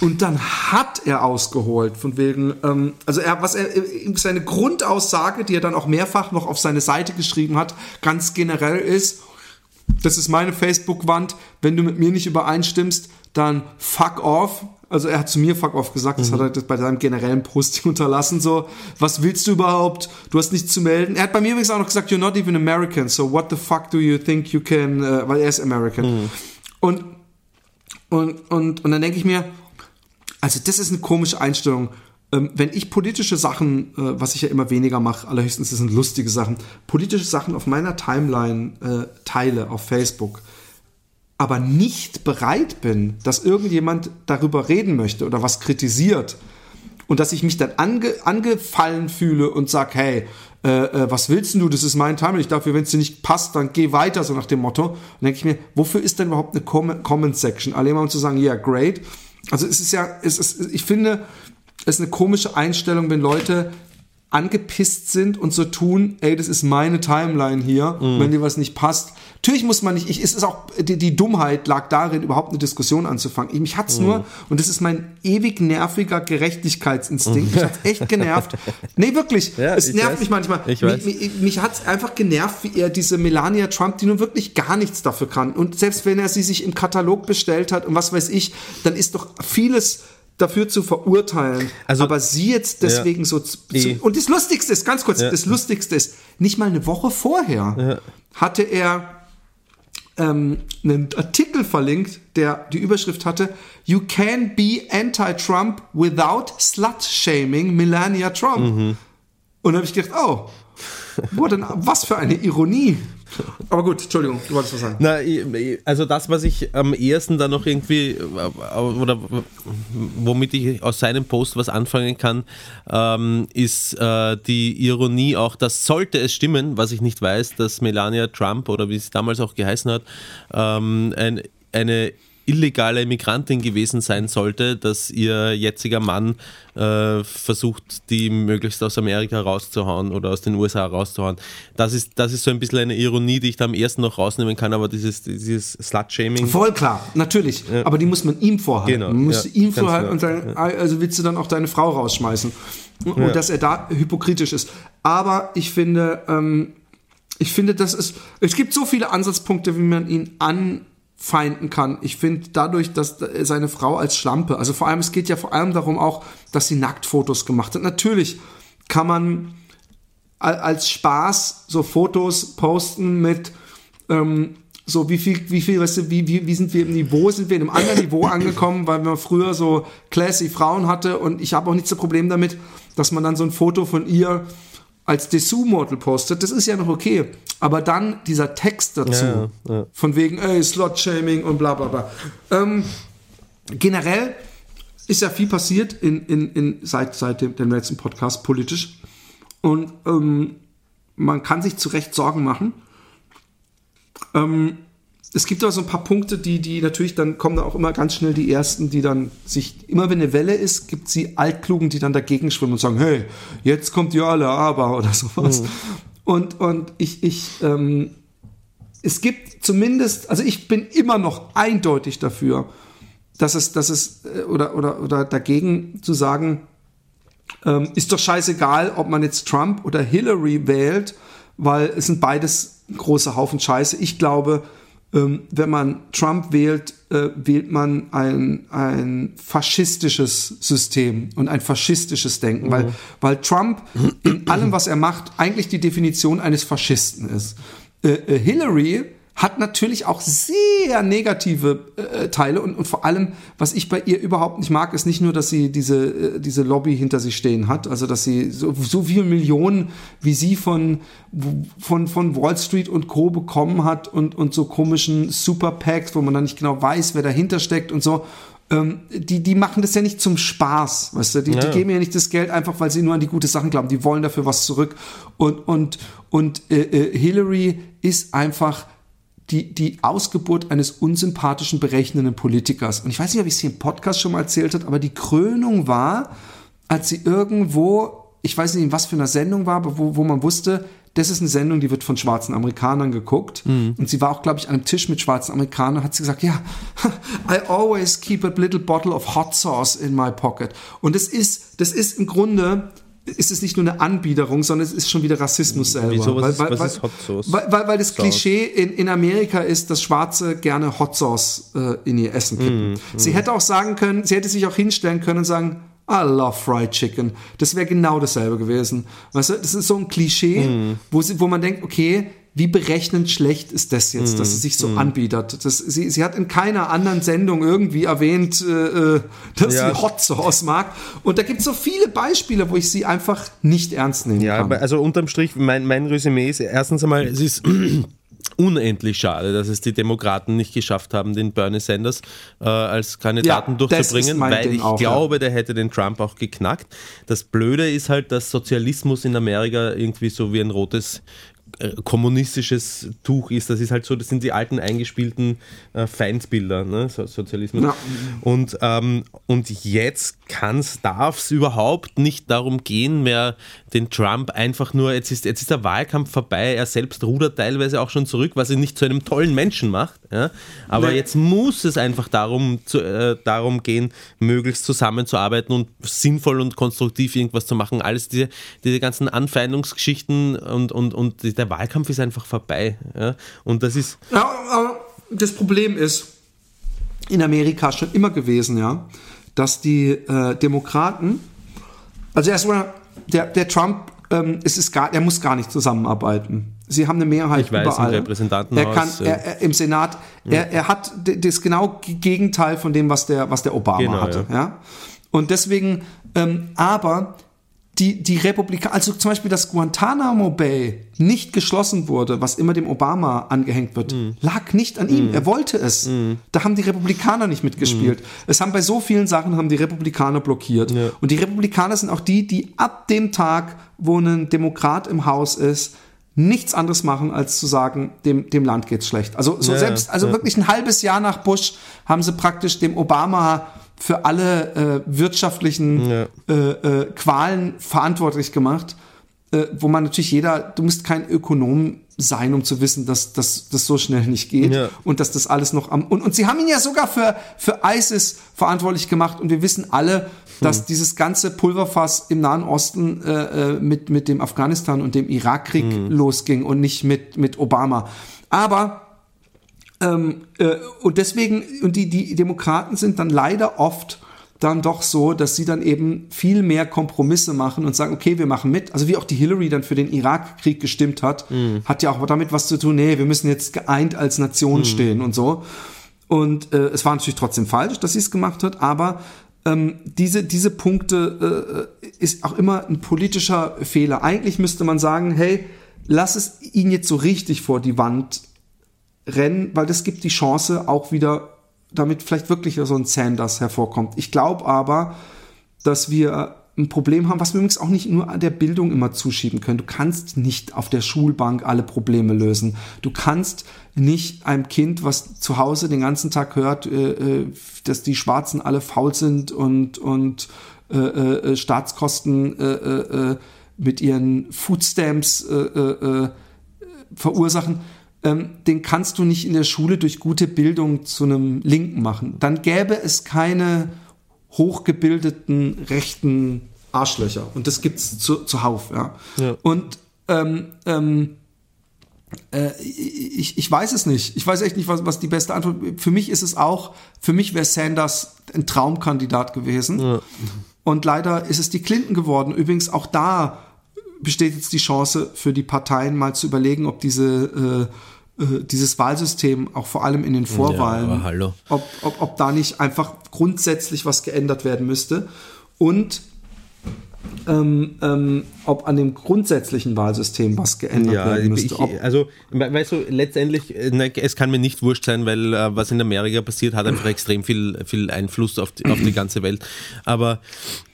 Und dann hat er ausgeholt, von wegen, ähm, also er, was er, seine Grundaussage, die er dann auch mehrfach noch auf seine Seite geschrieben hat, ganz generell ist, das ist meine Facebook-Wand, wenn du mit mir nicht übereinstimmst, dann fuck off. Also er hat zu mir fuck off gesagt, das hat er bei seinem generellen Posting <laughs> unterlassen, so, was willst du überhaupt? Du hast nichts zu melden. Er hat bei mir übrigens auch noch gesagt, you're not even American, so what the fuck do you think you can, äh, weil er ist American. Und, und, und, und dann denke ich mir, also das ist eine komische Einstellung. Ähm, wenn ich politische Sachen, äh, was ich ja immer weniger mache, allerhöchstens das sind lustige Sachen, politische Sachen auf meiner Timeline äh, teile auf Facebook, aber nicht bereit bin, dass irgendjemand darüber reden möchte oder was kritisiert und dass ich mich dann ange, angefallen fühle und sag, hey, äh, äh, was willst du? Das ist mein Timeline. Ich dafür, wenn es dir nicht passt, dann geh weiter, so nach dem Motto. Dann denke ich mir, wofür ist denn überhaupt eine Com- Comment-Section? Alle immer um zu sagen, ja, yeah, great. Also es ist ja, es ist, ich finde, es ist eine komische Einstellung, wenn Leute angepisst sind und so tun, ey, das ist meine Timeline hier, Mhm. wenn dir was nicht passt. Natürlich muss man nicht, ich, es ist auch, die, die Dummheit lag darin, überhaupt eine Diskussion anzufangen. Ich, mich hat's Mhm. nur, und das ist mein ewig nerviger Gerechtigkeitsinstinkt, mich hat's echt genervt. <laughs> Nee, wirklich, Ja, es nervt weiß. mich manchmal. Ich mich, weiß. mich, mich hat's einfach genervt, wie er diese Melania Trump, die nun wirklich gar nichts dafür kann. Und selbst wenn er sie sich im Katalog bestellt hat und was weiß ich, dann ist doch vieles dafür zu verurteilen. Also- aber sie jetzt deswegen so zu, Eh. und das Lustigste ist, ganz kurz, Ja. das Lustigste ist, nicht mal eine Woche vorher hatte er ähm, einen Artikel verlinkt, der die Überschrift hatte, You can be anti-Trump without slut-shaming Melania Trump. Und da habe ich gedacht, oh, what an, was für eine Ironie. Aber gut, Entschuldigung, du wolltest was sagen. Na, also das, was ich am ehesten dann noch irgendwie äh, oder womit ich aus seinem Post was anfangen kann, ähm, ist äh, die Ironie auch, dass sollte es stimmen, was ich nicht weiß, dass Melania Trump oder wie es damals auch geheißen hat, ähm, ein, eine illegale Migrantin gewesen sein sollte, dass ihr jetziger Mann äh, versucht, die möglichst aus Amerika rauszuhauen oder aus den USA rauszuhauen. Das ist, das ist so ein bisschen eine Ironie, die ich da am ersten noch rausnehmen kann, aber dieses, dieses Slut-Shaming. Voll klar, natürlich. Aber die muss man ihm vorhalten. Genau, man muss ja, ihm vorhalten und sagen, also willst du dann auch deine Frau rausschmeißen. Und, und dass er da hypokritisch ist. Aber ich finde, ähm, ich finde, das ist, es gibt so viele Ansatzpunkte, wie man ihn anfeinden kann. Ich finde dadurch, dass seine Frau als Schlampe, also vor allem, es geht ja vor allem darum auch, dass sie Nacktfotos gemacht hat. Natürlich kann man al- als Spaß so Fotos posten mit ähm, so wie viel, wie viel, weißt du, wie, wie, wie sind wir im Niveau, sind wir in einem anderen Niveau <coughs> angekommen, weil man früher so classy Frauen hatte und ich habe auch nicht so Problem damit, dass man dann so ein Foto von ihr als Dessous-Model postet, das ist ja noch okay. Aber dann dieser Text dazu, Ja, ja. von wegen, ey, Slot-Shaming und bla bla bla. Ähm, generell ist ja viel passiert in, in, in, seit, seit dem, dem letzten Podcast politisch. Und ähm, man kann sich zu Recht Sorgen machen. Ähm, es gibt aber so ein paar Punkte, die, die natürlich, dann kommen da auch immer ganz schnell die ersten, die dann sich, immer wenn eine Welle ist, gibt es die Altklugen, die dann dagegen schwimmen und sagen, hey, jetzt kommt ja alle aber oder sowas. Und, und ich, ich, ähm, es gibt zumindest, also ich bin immer noch eindeutig dafür, dass es, dass es, äh, oder, oder, oder dagegen zu sagen, ähm, ist doch scheißegal, ob man jetzt Trump oder Hillary wählt, weil es sind beides große Haufen Scheiße. Ich glaube, wenn man Trump wählt, äh, wählt man ein, ein faschistisches System und ein faschistisches Denken, weil, weil Trump in allem, was er macht, eigentlich die Definition eines Faschisten ist. Äh, äh, Hillary hat natürlich auch sehr negative äh, Teile und, und vor allem, was ich bei ihr überhaupt nicht mag, ist nicht nur, dass sie diese, äh, diese Lobby hinter sich stehen hat, also dass sie so, so viele Millionen, wie sie von, von, von Wall Street und Co. bekommen hat und, und so komischen Super Packs, wo man dann nicht genau weiß, wer dahinter steckt und so. Ähm, die, die machen das ja nicht zum Spaß, weißt du? Die, die Ja. geben ja nicht das Geld einfach, weil sie nur an die gute Sachen glauben. Die wollen dafür was zurück. Und, und, und äh, äh, Hillary ist einfach die, die Ausgeburt eines unsympathischen, berechnenden Politikers. Und ich weiß nicht, ob ich es hier im Podcast schon mal erzählt habe, aber die Krönung war, als sie irgendwo, ich weiß nicht, in was für einer Sendung war, aber wo, wo man wusste, das ist eine Sendung, die wird von schwarzen Amerikanern geguckt. Und sie war auch, glaube ich, an einem Tisch mit schwarzen Amerikanern, hat sie gesagt, ja, <laughs> I always keep a little bottle of hot sauce in my pocket. Und das ist, das ist im Grunde, ist es nicht nur eine Anbiederung, sondern es ist schon wieder Rassismus selber. Wieso? Was weil, weil, was ist Hot Sauce? Weil, weil, weil das Sauce? Klischee in, in Amerika ist, dass Schwarze gerne Hot Sauce äh, in ihr Essen kippen. Mhm, sie hätte auch sagen können, sie hätte sich auch hinstellen können und sagen, I love fried chicken. Das wäre genau dasselbe gewesen. Weißt du, das ist so ein Klischee, Mhm. wo, sie, wo man denkt, okay, wie berechnend schlecht ist das jetzt, dass sie sich Mhm. so anbietet. Das, sie, sie hat in keiner anderen Sendung irgendwie erwähnt, äh, äh, dass Ja. sie Hot Sauce mag. Und da gibt es so viele Beispiele, wo ich sie einfach nicht ernst nehmen Ja, kann. also unterm Strich, mein, mein Resümee ist erstens einmal, es ist <clears throat> unendlich schade, dass es die Demokraten nicht geschafft haben, den Bernie Sanders äh, als Kandidaten Ja, durchzubringen, weil ich auch, ja. glaube, der hätte den Trump auch geknackt. Das Blöde ist halt, dass Sozialismus in Amerika irgendwie so wie ein rotes kommunistisches Tuch ist. Das ist halt so, das sind die alten eingespielten äh, Feindbilder, ne? so, Sozialismus. Ja. Und, ähm, und jetzt kann's, darf es überhaupt nicht darum gehen, mehr den Trump einfach nur, jetzt ist, jetzt ist der Wahlkampf vorbei, er selbst rudert teilweise auch schon zurück, was ihn nicht zu einem tollen Menschen macht. Ja? Aber Nee. jetzt muss es einfach darum, zu, äh, darum gehen, möglichst zusammenzuarbeiten und sinnvoll und konstruktiv irgendwas zu machen. Alles diese, diese ganzen Anfeindungsgeschichten und, und, und der Wahlkampf ist einfach vorbei. Ja? Und das ist, Ja, aber das Problem ist in Amerika schon immer gewesen, ja, dass die äh, Demokraten, also erstmal der, der Trump, ähm, es ist gar, der muss gar nicht zusammenarbeiten. Sie haben eine Mehrheit Ich weiß, im überall. Repräsentantenhaus, er kann, äh, er, er, im Senat. Er, er hat das genau Gegenteil von dem, was der, was der Obama Genau, hatte. Ja. Und deswegen, ähm, aber die, die Republikaner, also zum Beispiel, dass Guantanamo Bay nicht geschlossen wurde, was immer dem Obama angehängt wird, Mhm. lag nicht an ihm. Er wollte es. Da haben die Republikaner nicht mitgespielt. Es haben bei so vielen Sachen haben die Republikaner blockiert. Mhm. Ja. Und die Republikaner sind auch die, die ab dem Tag, wo ein Demokrat im Haus ist, nichts anderes machen, als zu sagen, dem, dem Land geht's schlecht. Also so Ja, selbst, also ja. wirklich ein halbes Jahr nach Bush haben sie praktisch dem Obama für alle äh, wirtschaftlichen Ja. äh, äh, Qualen verantwortlich gemacht, äh, wo man natürlich jeder, du musst kein Ökonom sein, um zu wissen, dass das so schnell nicht geht Ja. und dass das alles noch am und, und sie haben ihn ja sogar für für ISIS verantwortlich gemacht und wir wissen alle, dass Hm. dieses ganze Pulverfass im Nahen Osten äh, äh, mit mit dem Afghanistan und dem Irakkrieg Hm. losging und nicht mit mit Obama. Aber ähm, äh, und deswegen, und die, die Demokraten sind dann leider oft dann doch so, dass sie dann eben viel mehr Kompromisse machen und sagen, okay, wir machen mit. Also wie auch die Hillary dann für den Irakkrieg gestimmt hat, hat ja auch damit was zu tun, nee, wir müssen jetzt geeint als Nation stehen und so. Und äh, es war natürlich trotzdem falsch, dass sie es gemacht hat, aber ähm, diese, diese Punkte äh, ist auch immer ein politischer Fehler. Eigentlich müsste man sagen, hey, lass es ihn jetzt so richtig vor die Wand rennen, weil das gibt die Chance auch wieder, damit vielleicht wirklich so ein Sanders hervorkommt. Ich glaube aber, dass wir ein Problem haben, was wir übrigens auch nicht nur an der Bildung immer zuschieben können. Du kannst nicht auf der Schulbank alle Probleme lösen. Du kannst nicht einem Kind, was zu Hause den ganzen Tag hört, äh, äh, dass die Schwarzen alle faul sind und, und äh, äh, Staatskosten äh, äh, mit ihren Foodstamps verursachen, ähm, den kannst du nicht in der Schule durch gute Bildung zu einem Linken machen. Dann gäbe es keine hochgebildeten rechten Arschlöcher. Und das gibt's zu, zuhauf. Ja. Ja. Und ähm, ähm, äh, ich, ich weiß es nicht. Ich weiß echt nicht, was, was die beste Antwort Für mich ist es auch, für mich wäre Sanders ein Traumkandidat gewesen. Und leider ist es die Clinton geworden. Übrigens auch da besteht jetzt die Chance für die Parteien mal zu überlegen, ob diese äh, äh, dieses Wahlsystem auch vor allem in den Vorwahlen, hallo. Ob, ob, ob da nicht einfach grundsätzlich was geändert werden müsste und ähm, ähm, ob an dem grundsätzlichen Wahlsystem was geändert Ja, werden müsste. ich, also, we- weißt du, letztendlich, äh, ne, es kann mir nicht wurscht sein, weil äh, was in Amerika passiert, hat einfach extrem viel, viel Einfluss auf die, auf die ganze Welt. Aber,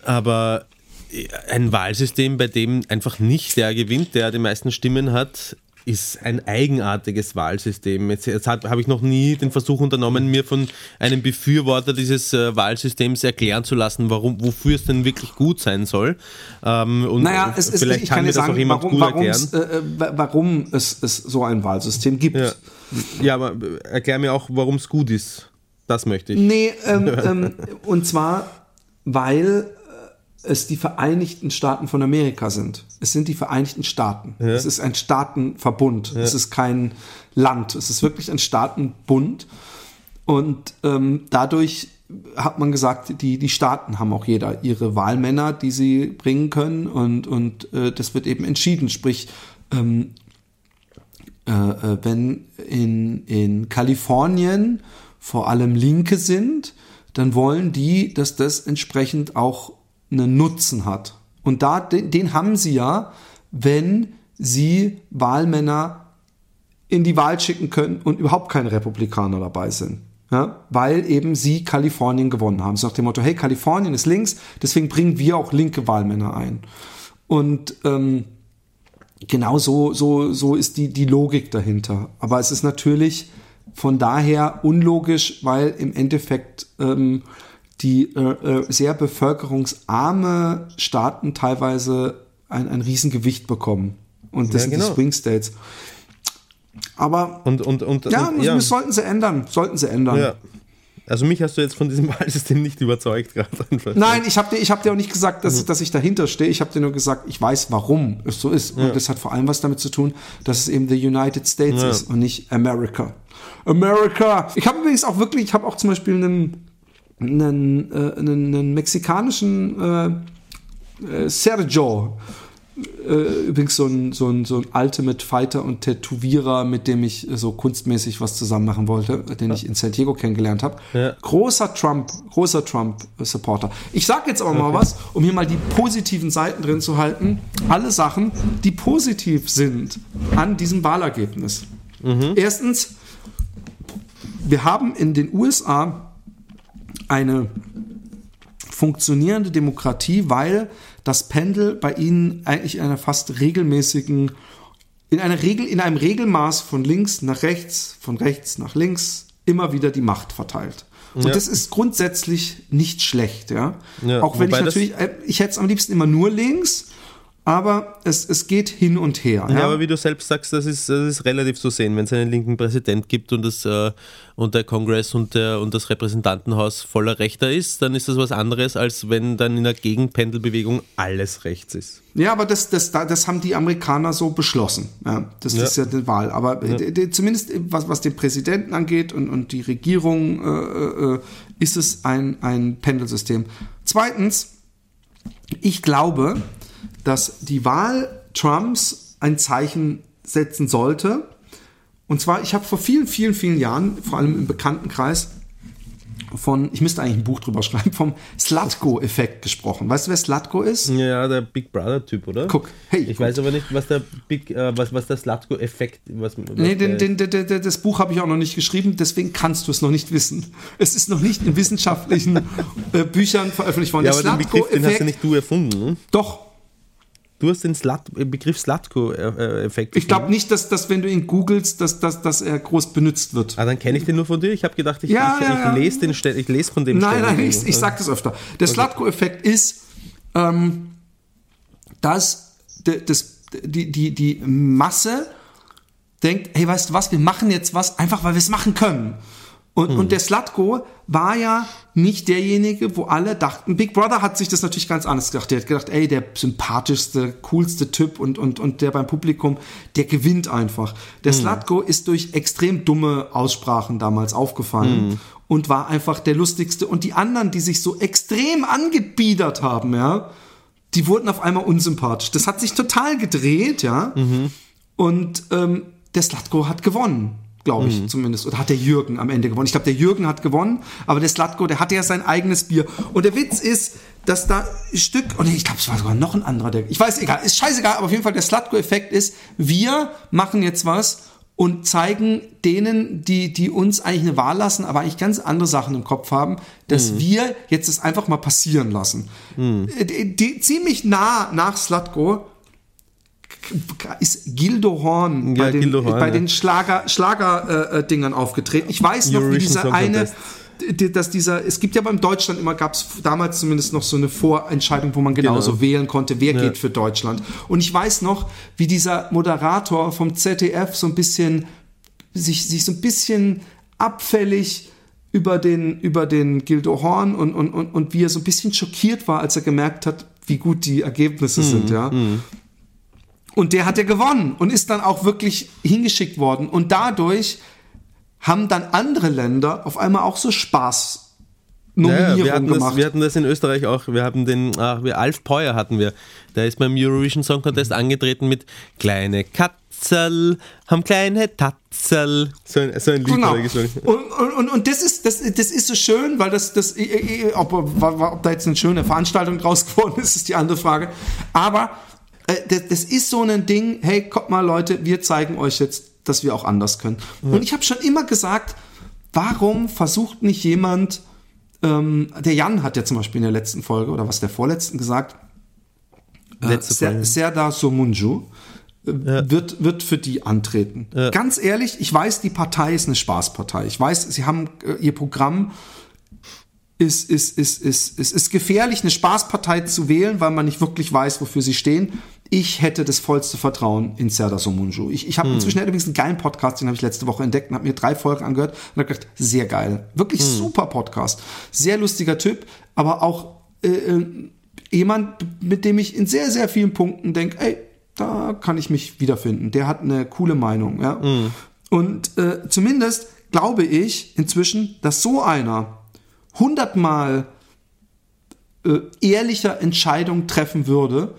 aber äh, ein Wahlsystem, bei dem einfach nicht der gewinnt, der die meisten Stimmen hat, ist ein eigenartiges Wahlsystem. Jetzt, jetzt habe ich noch nie den Versuch unternommen, mir von einem Befürworter dieses äh, Wahlsystems erklären zu lassen, warum, wofür es denn wirklich gut sein soll. Ähm, und naja, es ist, vielleicht ich kann kann mir das auch jemand warum, gut erklären. äh, äh, wa- warum es, es so ein Wahlsystem gibt. Ja, ja aber äh, erklär mir auch, warum es gut ist. Das möchte ich. Nee, ähm, <laughs> ähm, und zwar, weil es die Vereinigten Staaten von Amerika sind. Es sind die Vereinigten Staaten. Es ist ein Staatenverbund. Es ist kein Land. Es ist wirklich ein Staatenbund. Und ähm, dadurch hat man gesagt, die, die Staaten haben auch jeder ihre Wahlmänner, die sie bringen können. Und, und äh, das wird eben entschieden. Sprich, ähm, äh, äh, wenn in, in Kalifornien vor allem Linke sind, dann wollen die, dass das entsprechend auch einen Nutzen hat. Und da, den, den haben sie ja, wenn sie Wahlmänner in die Wahl schicken können und überhaupt keine Republikaner dabei sind. Ja, weil eben sie Kalifornien gewonnen haben. So nach dem Motto, hey, Kalifornien ist links, deswegen bringen wir auch linke Wahlmänner ein. Und ähm, genau so, so, so ist die, die Logik dahinter. Aber es ist natürlich von daher unlogisch, weil im Endeffekt ähm, die äh, äh, sehr bevölkerungsarme Staaten teilweise ein, ein Riesengewicht bekommen. Und das Ja, sind genau. die Swing States. Aber Und, und, und, ja, und, das, das sollten sie ändern. Sollten sie ändern. ja. Also mich hast du jetzt von diesem <laughs> Wahlsystem nicht überzeugt gerade. Nein, ich habe dir, ich hab dir auch nicht gesagt, dass, dass ich dahinter stehe. Ich habe dir nur gesagt, ich weiß, warum es so ist. Und das hat vor allem was damit zu tun, dass es eben the United States Ja. ist und nicht America. America! Ich habe übrigens auch wirklich, ich habe auch zum Beispiel einen, einen, äh, einen, einen mexikanischen äh, äh, Sergio äh, übrigens so ein, so, ein, so ein Ultimate Fighter und Tätowierer, mit dem ich so kunstmäßig was zusammen machen wollte, den ich in San Diego kennengelernt habe. Ja. Großer Trump, großer Trump-Supporter. Ich sag jetzt aber mal was, um hier mal die positiven Seiten drin zu halten. Alle Sachen, die positiv sind an diesem Wahlergebnis. Erstens, wir haben in den USA eine funktionierende Demokratie, weil das Pendel bei ihnen eigentlich in einer fast regelmäßigen, in einer Regel, in einem Regelmaß von links nach rechts, von rechts nach links immer wieder die Macht verteilt. Und Ja. das ist grundsätzlich nicht schlecht, ja. Ja, Auch wenn ich natürlich, äh, ich hätte es am liebsten immer nur links, aber es, es geht hin und her. Ja, Ja, aber wie du selbst sagst, das ist, das ist relativ zu sehen. Wenn es einen linken Präsident gibt und, das, äh, und der Kongress und, der, und das Repräsentantenhaus voller Rechter ist, dann ist das was anderes, als wenn dann in der Gegenpendelbewegung alles rechts ist. Ja, aber das, das, da- das haben die Amerikaner so beschlossen. Ja, das Ja. ist ja die Wahl. Aber d- zumindest was, was den Präsidenten angeht und, und die Regierung, äh, äh, ist es ein, ein Pendelsystem. Zweitens, ich glaube, dass die Wahl Trumps ein Zeichen setzen sollte. Und zwar, ich habe vor vielen, vielen, vielen Jahren, vor allem im Bekanntenkreis, von, ich müsste eigentlich ein Buch drüber <laughs> schreiben, vom Slatko-Effekt gesprochen. Weißt du, wer Slatko ist? Ja, der Big Brother-Typ, oder? Guck, hey, Ich guck. weiß aber nicht, was der Big, äh, was, was der Slatko-Effekt, was, was Nee, den, den, den, das Buch habe ich auch noch nicht geschrieben, deswegen kannst du es noch nicht wissen. Es ist noch nicht in wissenschaftlichen <laughs> äh, Büchern veröffentlicht worden. ja, aber den Begriff, den hast du Slatko-Effekt- nicht du erfunden. ne? Doch. Du hast den Slat äh, Begriff Slatko-Effekt Ich glaube nicht, dass, dass wenn du ihn googelst, dass, dass, dass er groß benutzt wird. Ah, dann kenne ich den nur von dir. Ich habe gedacht, ich, Ja, ich, ja, ich, lese den ich lese von dem Nein, ständig nein, ich, ich sage das öfter. Der Slatko-Effekt ist, ähm, dass das, die, die, die Masse denkt, hey, weißt du was, wir machen jetzt was, einfach weil wir es machen können. Und, und der Slatko war ja nicht derjenige, wo alle dachten, Big Brother hat sich das natürlich ganz anders gedacht. Der hat gedacht, ey, der sympathischste, coolste Typ und, und, und der beim Publikum, der gewinnt einfach. Der Slatko ist durch extrem dumme Aussprachen damals aufgefallen und war einfach der lustigste. Und die anderen, die sich so extrem angebiedert haben, ja, die wurden auf einmal unsympathisch. Das hat sich total gedreht, ja. Und ähm, der Slatko hat gewonnen, glaube ich zumindest. Oder hat der Jürgen am Ende gewonnen? Ich glaube, der Jürgen hat gewonnen, aber der Slatko, der hatte ja sein eigenes Bier. Und der Witz ist, dass da ein Stück, oder ich glaube, es war sogar noch ein anderer, der, ich weiß, egal, ist scheißegal, aber auf jeden Fall der Slatko-Effekt ist, wir machen jetzt was und zeigen denen, die, die uns eigentlich eine Wahl lassen, aber eigentlich ganz andere Sachen im Kopf haben, dass wir jetzt es einfach mal passieren lassen. Die, die, ziemlich nah nach Slatko ist Gildo Horn Ja, bei den, Gildo Horn, bei ja. den Schlager, Schlager äh, Dingern aufgetreten. Ich weiß noch, wie Eurovision dieser Song eine, dass dieser, es gibt ja beim Deutschland immer, gab es damals zumindest noch so eine Vorentscheidung, wo man genauso Genau. wählen konnte, wer geht für Deutschland. Und ich weiß noch, wie dieser Moderator vom ZDF so ein bisschen, sich, sich so ein bisschen abfällig über den, über den Gildo Horn und, und, und, und wie er so ein bisschen schockiert war, als er gemerkt hat, wie gut die Ergebnisse Mhm, sind, ja. Und der hat ja gewonnen und ist dann auch wirklich hingeschickt worden. Und dadurch haben dann andere Länder auf einmal auch so Spaß Ja, Nominierung wir, hatten gemacht. das, wir hatten das in Österreich auch. Wir haben den, ach, wir, Alf Peuer hatten wir. Der ist beim Eurovision Song Contest angetreten mit Kleine Katzel, haben kleine Tatzel. So ein, so ein Lied Genau. gesungen. Und, und, und, und das, ist, das, das ist so schön, weil das, das ob, ob da jetzt eine schöne Veranstaltung draus geworden ist, ist die andere Frage. Aber das, das ist so ein Ding, hey, kommt mal Leute, wir zeigen euch jetzt, dass wir auch anders können. Und ich habe schon immer gesagt, warum versucht nicht jemand, ähm, der Jan hat ja zum Beispiel in der letzten Folge oder was der vorletzten gesagt, Letzte Ser. Serdar Somunju äh, wird, wird für die antreten. Ganz ehrlich, ich weiß, die Partei ist eine Spaßpartei. Ich weiß, sie haben äh, ihr Programm ist, ist, ist, ist, ist, ist gefährlich, eine Spaßpartei zu wählen, weil man nicht wirklich weiß, wofür sie stehen. Ich hätte das vollste Vertrauen in Serdar Somunju. Ich, ich habe inzwischen er hat übrigens einen geilen Podcast, den habe ich letzte Woche entdeckt und habe mir drei Folgen angehört und habe gedacht, sehr geil. Wirklich super Podcast. Sehr lustiger Typ, aber auch äh, äh, jemand, mit dem ich in sehr, sehr vielen Punkten denke, ey, da kann ich mich wiederfinden. Der hat eine coole Meinung, ja. Und äh, zumindest glaube ich inzwischen, dass so einer hundertmal äh, ehrlicher Entscheidungen treffen würde,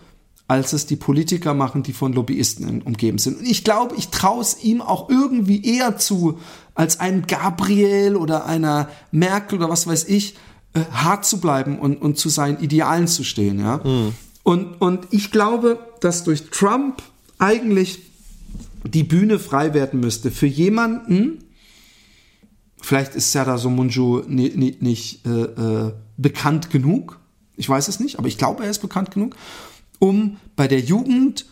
als es die Politiker machen, die von Lobbyisten umgeben sind. Und ich glaube, ich traue es ihm auch irgendwie eher zu, als einem Gabriel oder einer Merkel oder was weiß ich, äh, hart zu bleiben und, und zu seinen Idealen zu stehen. Ja? Mhm. Und, und ich glaube, dass durch Trump eigentlich die Bühne frei werden müsste für jemanden, vielleicht ist Serdar Somunju nicht, nicht, nicht äh, äh, bekannt genug, ich weiß es nicht, aber ich glaube, er ist bekannt genug, um bei der Jugend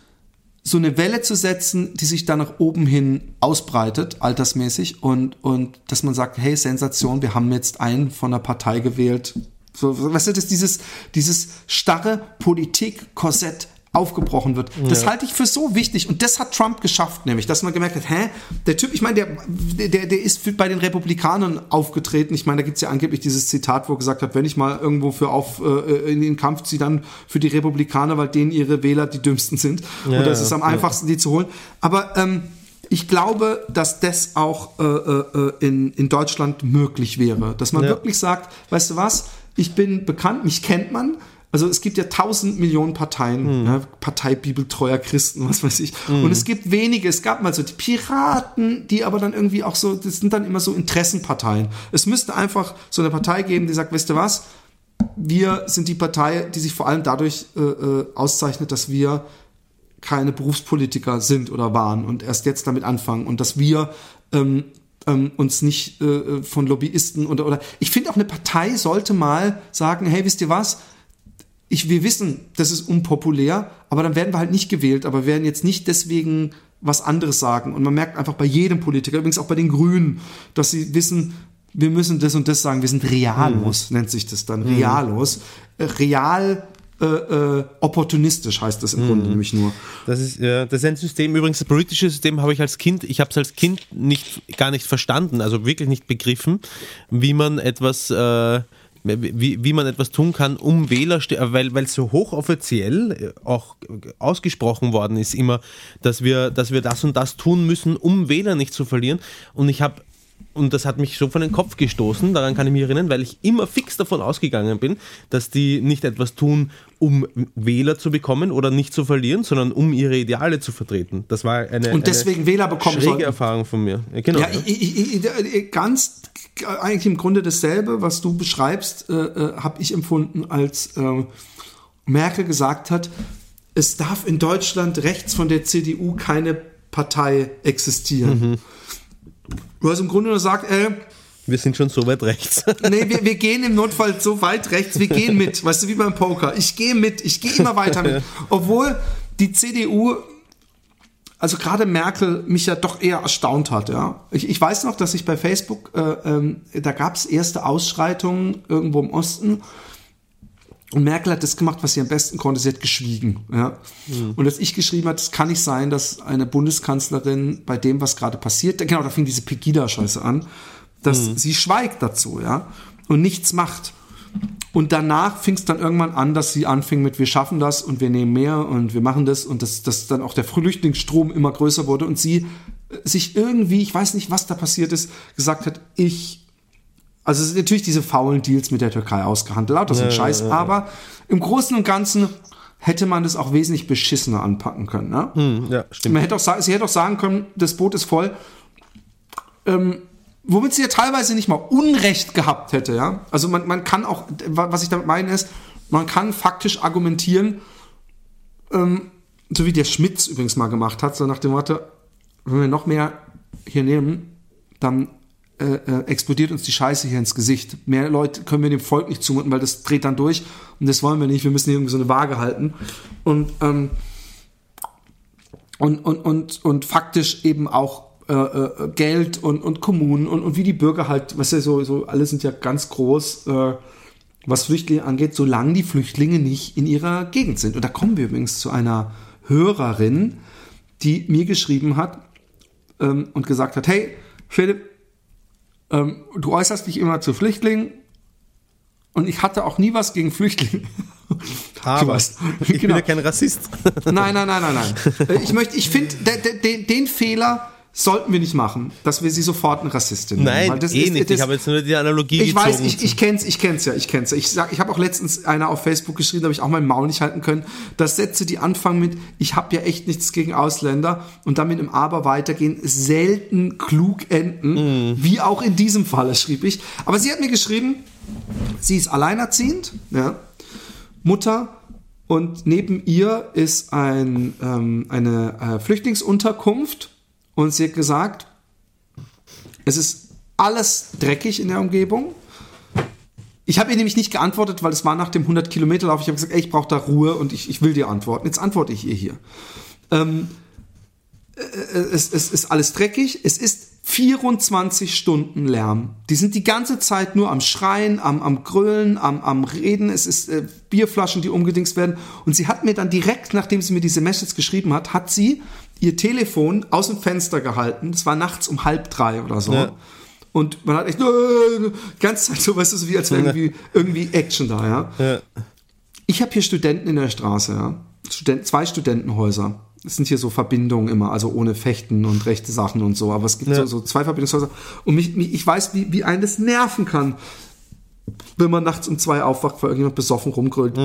so eine Welle zu setzen, die sich dann nach oben hin ausbreitet, altersmäßig, und, und dass man sagt, hey, Sensation, wir haben jetzt einen von der Partei gewählt. So, weißt du, das dieses, dieses starre Politik-Korsett aufgebrochen wird. Ja. Das halte ich für so wichtig und das hat Trump geschafft, nämlich, dass man gemerkt hat, hä, der Typ, ich meine, der, der, der ist bei den Republikanern aufgetreten. Ich meine, da gibt's ja angeblich dieses Zitat, wo er gesagt hat, wenn ich mal irgendwo für auf äh, in den Kampf ziehe, dann für die Republikaner, weil denen ihre Wähler die dümmsten sind. Ja, und das ist am einfachsten, die zu holen. Aber ähm, ich glaube, dass das auch äh, äh, in, in Deutschland möglich wäre. Dass man wirklich sagt, weißt du was, ich bin bekannt, mich kennt man, also es gibt ja tausend Millionen Parteien, mhm. ne? Partei Bibeltreuer Christen, was weiß ich. Mhm. Und es gibt wenige, es gab mal so die Piraten, die aber dann irgendwie auch so, das sind dann immer so Interessenparteien. Es müsste einfach so eine Partei geben, die sagt, weißt du was, wir sind die Partei, die sich vor allem dadurch äh, äh, auszeichnet, dass wir keine Berufspolitiker sind oder waren und erst jetzt damit anfangen und dass wir ähm, ähm, uns nicht äh, von Lobbyisten oder oder ich finde auch eine Partei sollte mal sagen, hey, wisst ihr was? Ich, wir wissen, das ist unpopulär, aber dann werden wir halt nicht gewählt, aber werden jetzt nicht deswegen was anderes sagen. Und man merkt einfach bei jedem Politiker, übrigens auch bei den Grünen, dass sie wissen, wir müssen das und das sagen. Wir sind realos, mhm. nennt sich das dann. Realos. Mhm. Real äh, äh, opportunistisch heißt das im mhm. Grunde nämlich nur. Das ist, ja, das ist ein System, übrigens das politische System habe ich als Kind, ich habe es als Kind nicht, gar nicht verstanden, also wirklich nicht begriffen, wie man etwas äh, wie, wie man etwas tun kann, um Wähler, weil weil so hochoffiziell äh, auch ausgesprochen worden ist immer, dass wir, dass wir das und das tun müssen, um Wähler nicht zu verlieren. Und ich habe und das hat mich so von den Kopf gestoßen, daran kann ich mich erinnern, weil ich immer fix davon ausgegangen bin, dass die nicht etwas tun, um Wähler zu bekommen oder nicht zu verlieren, sondern um ihre Ideale zu vertreten. Das war eine, und deswegen eine Wähler bekommen schräge sollten. Erfahrung von mir. Genau, ja, ja. Ich, ich, ganz eigentlich im Grunde dasselbe, was du beschreibst, äh, äh, habe ich empfunden, als äh, Merkel gesagt hat, es darf in Deutschland rechts von der CDU keine Partei existieren. Mhm. Du hast im Grunde nur gesagt, ey, wir sind schon so weit rechts. <laughs> nee, wir, wir gehen im Notfall so weit rechts, wir gehen mit. Weißt du, wie beim Poker. Ich gehe mit, ich gehe immer weiter mit. Obwohl die CDU, also gerade Merkel, mich ja doch eher erstaunt hat. Ja, Ich, ich weiß noch, dass ich bei Facebook, äh, ähm, da gab es erste Ausschreitungen irgendwo im Osten. Und Merkel hat das gemacht, was sie am besten konnte. Sie hat geschwiegen. Ja? Mhm. Und als ich geschrieben hat, es kann nicht sein, dass eine Bundeskanzlerin bei dem, was gerade passiert, genau, da fing diese Pegida-Scheiße an, dass mhm. sie schweigt dazu, ja, und nichts macht. Und danach fing es dann irgendwann an, dass sie anfing mit, wir schaffen das und wir nehmen mehr und wir machen das und dass, dass dann auch der Flüchtlingsstrom immer größer wurde und sie äh, sich irgendwie, ich weiß nicht, was da passiert ist, gesagt hat, ich, also es sind natürlich diese faulen Deals mit der Türkei ausgehandelt, lauter so ein ja, Scheiß, ja, ja. aber im Großen und Ganzen hätte man das auch wesentlich beschissener anpacken können. Ne? Hm, ja, stimmt. Man hätte auch, sie hätte auch sagen können, das Boot ist voll. Ähm, womit sie ja teilweise nicht mal Unrecht gehabt hätte, ja. Also man, man kann auch, was ich damit meine ist, man kann faktisch argumentieren, ähm, so wie der Schmitz übrigens mal gemacht hat, so nach dem Motto, wenn wir noch mehr hier nehmen, dann äh, äh, explodiert uns die Scheiße hier ins Gesicht. Mehr Leute können wir dem Volk nicht zumuten, weil das dreht dann durch und das wollen wir nicht. Wir müssen hier irgendwie so eine Waage halten. Und, ähm, und, und, und, und faktisch eben auch äh, äh, Geld und, und Kommunen und, und wie die Bürger halt, was ja so, so alle sind ja ganz groß, äh, was Flüchtlinge angeht, solange die Flüchtlinge nicht in ihrer Gegend sind. Und da kommen wir übrigens zu einer Hörerin, die mir geschrieben hat ähm, und gesagt hat, hey, Philipp, ähm, du äußerst dich immer zu Flüchtlingen und ich hatte auch nie was gegen Flüchtlinge. <laughs> Aber ich genau. bin ja kein Rassist. Nein, nein, nein, nein, nein. <laughs> Ich möchte, ich finde, den, den Fehler, sollten wir nicht machen, dass wir sie sofort eine Rassistin nennen. Nein, Weil das eh ist- nicht. das- ich habe jetzt nur die Analogie ich weiß, gezogen. ich, ich kenn's, ich kenn's ja, ich kenn's ja. Ich sag, ich habe auch letztens einer auf Facebook geschrieben, da habe ich auch mein Maul nicht halten können, dass Sätze, die anfangen mit ich habe ja echt nichts gegen Ausländer und dann mit einem Aber weitergehen, selten klug enden, wie auch in diesem Falle schrieb ich. Aber sie hat mir geschrieben, sie ist alleinerziehend, ja, Mutter und neben ihr ist ein, ähm, eine äh, Flüchtlingsunterkunft und sie hat gesagt, es ist alles dreckig in der Umgebung. Ich habe ihr nämlich nicht geantwortet, weil es war nach dem 100-Kilometer-Lauf. Ich habe gesagt, ey, ich brauche da Ruhe und ich, ich will dir antworten. Jetzt antworte ich ihr hier. Ähm, äh, es, es ist alles dreckig. Es ist 24 Stunden Lärm. Die sind die ganze Zeit nur am Schreien, am, am Grölen, am, am Reden. Es ist äh, Bierflaschen, die umgedingst werden. Und sie hat mir dann direkt, nachdem sie mir diese Message geschrieben hat, hat sie ihr Telefon aus dem Fenster gehalten. Es war nachts um halb drei oder so. Ja. Und man hat echt ganze Zeit so, weißt du, wie als wäre irgendwie, irgendwie Action da, ja. Ja. Ich habe hier Studenten in der Straße, ja. Student, zwei Studentenhäuser. Das sind hier so Verbindungen immer, also ohne Fechten und rechte Sachen und so. Aber es gibt Ja. so, so zwei Verbindungshäuser. Und mich, mich, ich weiß, wie, wie einen das nerven kann, wenn man nachts um zwei aufwacht, weil irgendjemand besoffen rumgrölt.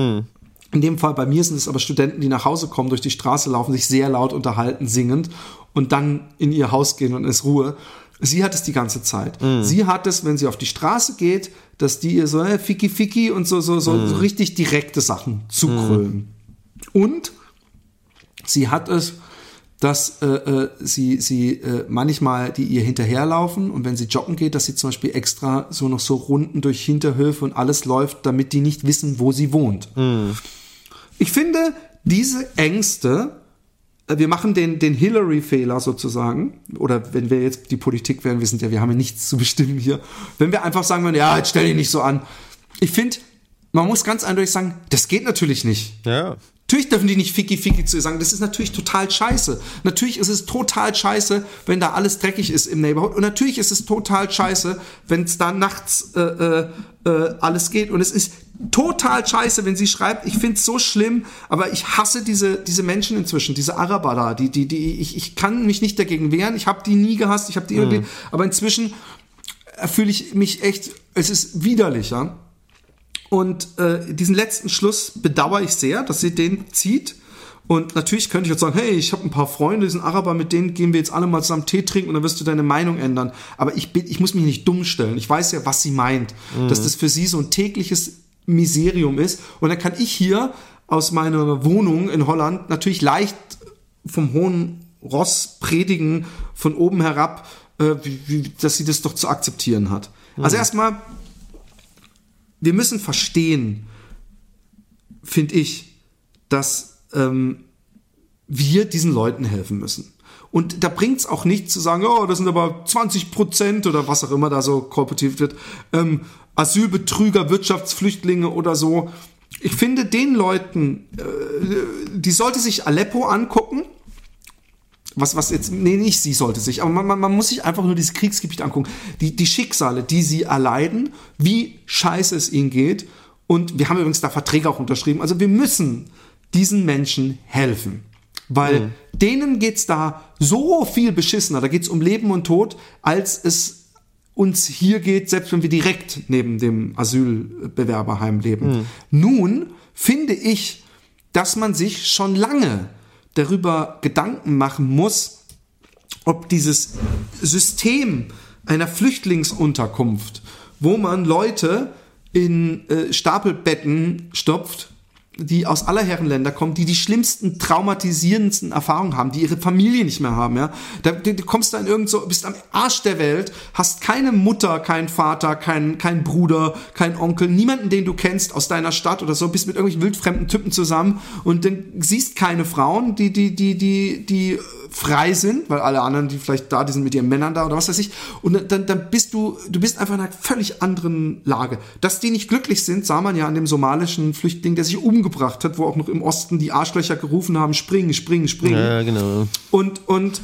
In dem Fall bei mir sind es aber Studenten, die nach Hause kommen, durch die Straße laufen, sich sehr laut unterhalten, singend und dann in ihr Haus gehen und ist Ruhe. Sie hat es die ganze Zeit. Sie hat es, wenn sie auf die Straße geht, dass die ihr so äh, Fiki Fiki und so, so, so, so richtig direkte Sachen zukrölen. Und sie hat es, dass äh, äh, sie, sie äh, manchmal die ihr hinterherlaufen und wenn sie joggen geht, dass sie zum Beispiel extra so noch so Runden durch Hinterhöfe und alles läuft, damit die nicht wissen, wo sie wohnt. Ich finde, diese Ängste, äh, wir machen den, den Hillary-Fehler sozusagen, oder wenn wir jetzt die Politik wären, wir sind ja, wir haben ja nichts zu bestimmen hier, wenn wir einfach sagen würden, ja, jetzt stell dich nicht so an. Ich finde, man muss ganz eindeutig sagen, das geht natürlich nicht. ja. Natürlich dürfen die nicht Ficky Ficky zu ihr sagen. Das ist natürlich total scheiße. Natürlich ist es total scheiße, wenn da alles dreckig ist im Neighborhood. Und natürlich ist es total scheiße, wenn es da nachts äh, äh, äh, alles geht. Und es ist total scheiße, wenn sie schreibt, ich find's so schlimm, aber ich hasse diese, diese Menschen inzwischen, diese Araber da, die, die, die, ich, ich kann mich nicht dagegen wehren. Ich habe die nie gehasst, ich habe die irgendwie, aber inzwischen äh, fühle ich mich echt, es ist widerlich, ja. Und äh, diesen letzten Schluss bedauere ich sehr, dass sie den zieht. Und natürlich könnte ich jetzt sagen, hey, ich habe ein paar Freunde, die sind Araber, mit denen gehen wir jetzt alle mal zusammen Tee trinken und dann wirst du deine Meinung ändern. Aber ich, bin, ich muss mich nicht dumm stellen. Ich weiß ja, was sie meint. Dass das für sie so ein tägliches Miserium ist. Und dann kann ich hier aus meiner Wohnung in Holland natürlich leicht vom hohen Ross predigen, von oben herab, äh, wie, wie, dass sie das doch zu akzeptieren hat. Also erstmal, wir müssen verstehen, finde ich, dass ähm, wir diesen Leuten helfen müssen. Und da bringt es auch nicht zu sagen, oh, das sind aber 20 Prozent oder was auch immer da so kolportiert wird, ähm, Asylbetrüger, Wirtschaftsflüchtlinge oder so. Ich finde, den Leuten, äh, die sollte sich Aleppo angucken. Was, was jetzt, nee, nicht sie sollte sich, aber man, man, man muss sich einfach nur dieses Kriegsgebiet angucken. Die, die Schicksale, die sie erleiden, wie scheiße es ihnen geht. Und wir haben übrigens da Verträge auch unterschrieben. Also wir müssen diesen Menschen helfen. Weil denen geht's da so viel beschissener. Da geht's um Leben und Tod, als es uns hier geht, selbst wenn wir direkt neben dem Asylbewerberheim leben. Nun finde ich, dass man sich schon lange darüber Gedanken machen muss, ob dieses System einer Flüchtlingsunterkunft, wo man Leute in äh, Stapelbetten stopft, die aus aller Herren Länder kommen, die die schlimmsten, traumatisierendsten Erfahrungen haben, die ihre Familie nicht mehr haben, ja. Da, du, du kommst dann irgend so, bist am Arsch der Welt, hast keine Mutter, keinen Vater, keinen keinen Bruder, keinen Onkel, niemanden, den du kennst aus deiner Stadt oder so, bist mit irgendwelchen wildfremden Typen zusammen und dann siehst keine Frauen, die, die, die, die, die frei sind, weil alle anderen, die vielleicht da, die sind mit ihren Männern da oder was weiß ich. Und dann, dann bist du, du bist einfach in einer völlig anderen Lage. Dass die nicht glücklich sind, sah man ja an dem somalischen Flüchtling, der sich umgebracht hat, wo auch noch im Osten die Arschlöcher gerufen haben, springen, springen, springen. Ja, genau. Und, und,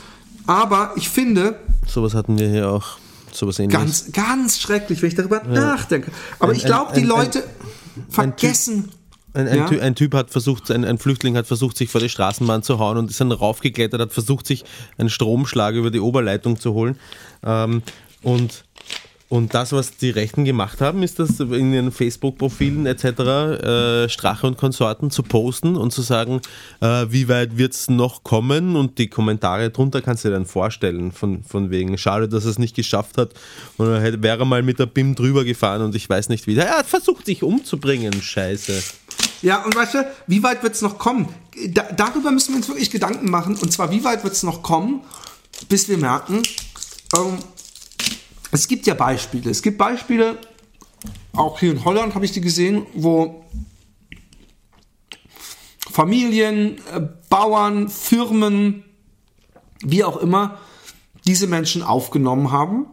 aber ich finde, Sowas hatten wir hier auch. Sowas ähnliches. ganz, ganz schrecklich, wenn ich darüber nachdenke. Aber Ein- ich glaube, ein- die ein- Leute vergessen Ein, ein, Ja. Ty ein Typ hat versucht, ein, ein Flüchtling hat versucht, sich vor die Straßenbahn zu hauen und ist dann raufgeklettert, hat versucht, sich einen Stromschlag über die Oberleitung zu holen. Ähm, und, und das, was die Rechten gemacht haben, ist das in ihren Facebook-Profilen etc. Äh, Strache und Konsorten zu posten und zu sagen, äh, wie weit wird es noch kommen und die Kommentare drunter kannst du dir dann vorstellen, von, von wegen, schade, dass er es nicht geschafft hat und er hätte, wäre mal mit der BIM drüber gefahren und ich weiß nicht wie. Er hat versucht, sich umzubringen, scheiße. Ja, und weißt du, wie weit wird es noch kommen? Da, darüber müssen wir uns wirklich Gedanken machen. Und zwar, wie weit wird es noch kommen, bis wir merken, ähm, es gibt ja Beispiele. Es gibt Beispiele, auch hier in Holland habe ich die gesehen, wo Familien, äh, Bauern, Firmen, wie auch immer, diese Menschen aufgenommen haben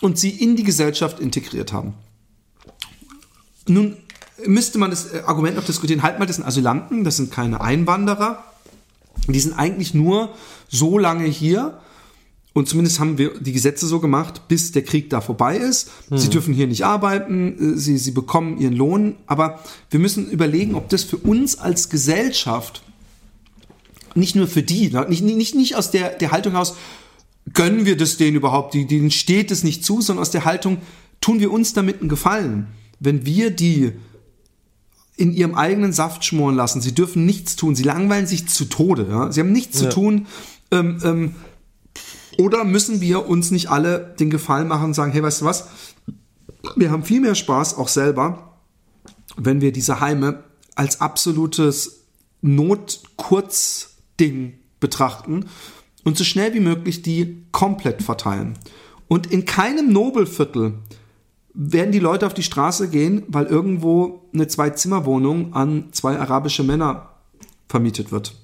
und sie in die Gesellschaft integriert haben. Nun müsste man das äh, Argument noch diskutieren, halt mal, das sind Asylanten, das sind keine Einwanderer. Die sind eigentlich nur so lange hier, und zumindest haben wir die Gesetze so gemacht, bis der Krieg da vorbei ist. Sie dürfen hier nicht arbeiten, äh, sie, sie bekommen ihren Lohn, aber wir müssen überlegen, ob das für uns als Gesellschaft, nicht nur für die, nicht, nicht, nicht aus der, der Haltung aus, gönnen wir das denen überhaupt, die- denen steht es nicht zu, sondern aus der Haltung, tun wir uns damit einen Gefallen, wenn wir die in ihrem eigenen Saft schmoren lassen. Sie dürfen nichts tun. Sie langweilen sich zu Tode. Ja? Sie haben nichts zu tun. Ähm, ähm, oder müssen wir uns nicht alle den Gefallen machen und sagen, hey, weißt du was? Wir haben viel mehr Spaß, auch selber, wenn wir diese Heime als absolutes Not-Kurzding betrachten und so schnell wie möglich die komplett verteilen. Und in keinem Nobelviertel werden die Leute auf die Straße gehen, weil irgendwo eine Zwei-Zimmer-Wohnung an zwei arabische Männer vermietet wird.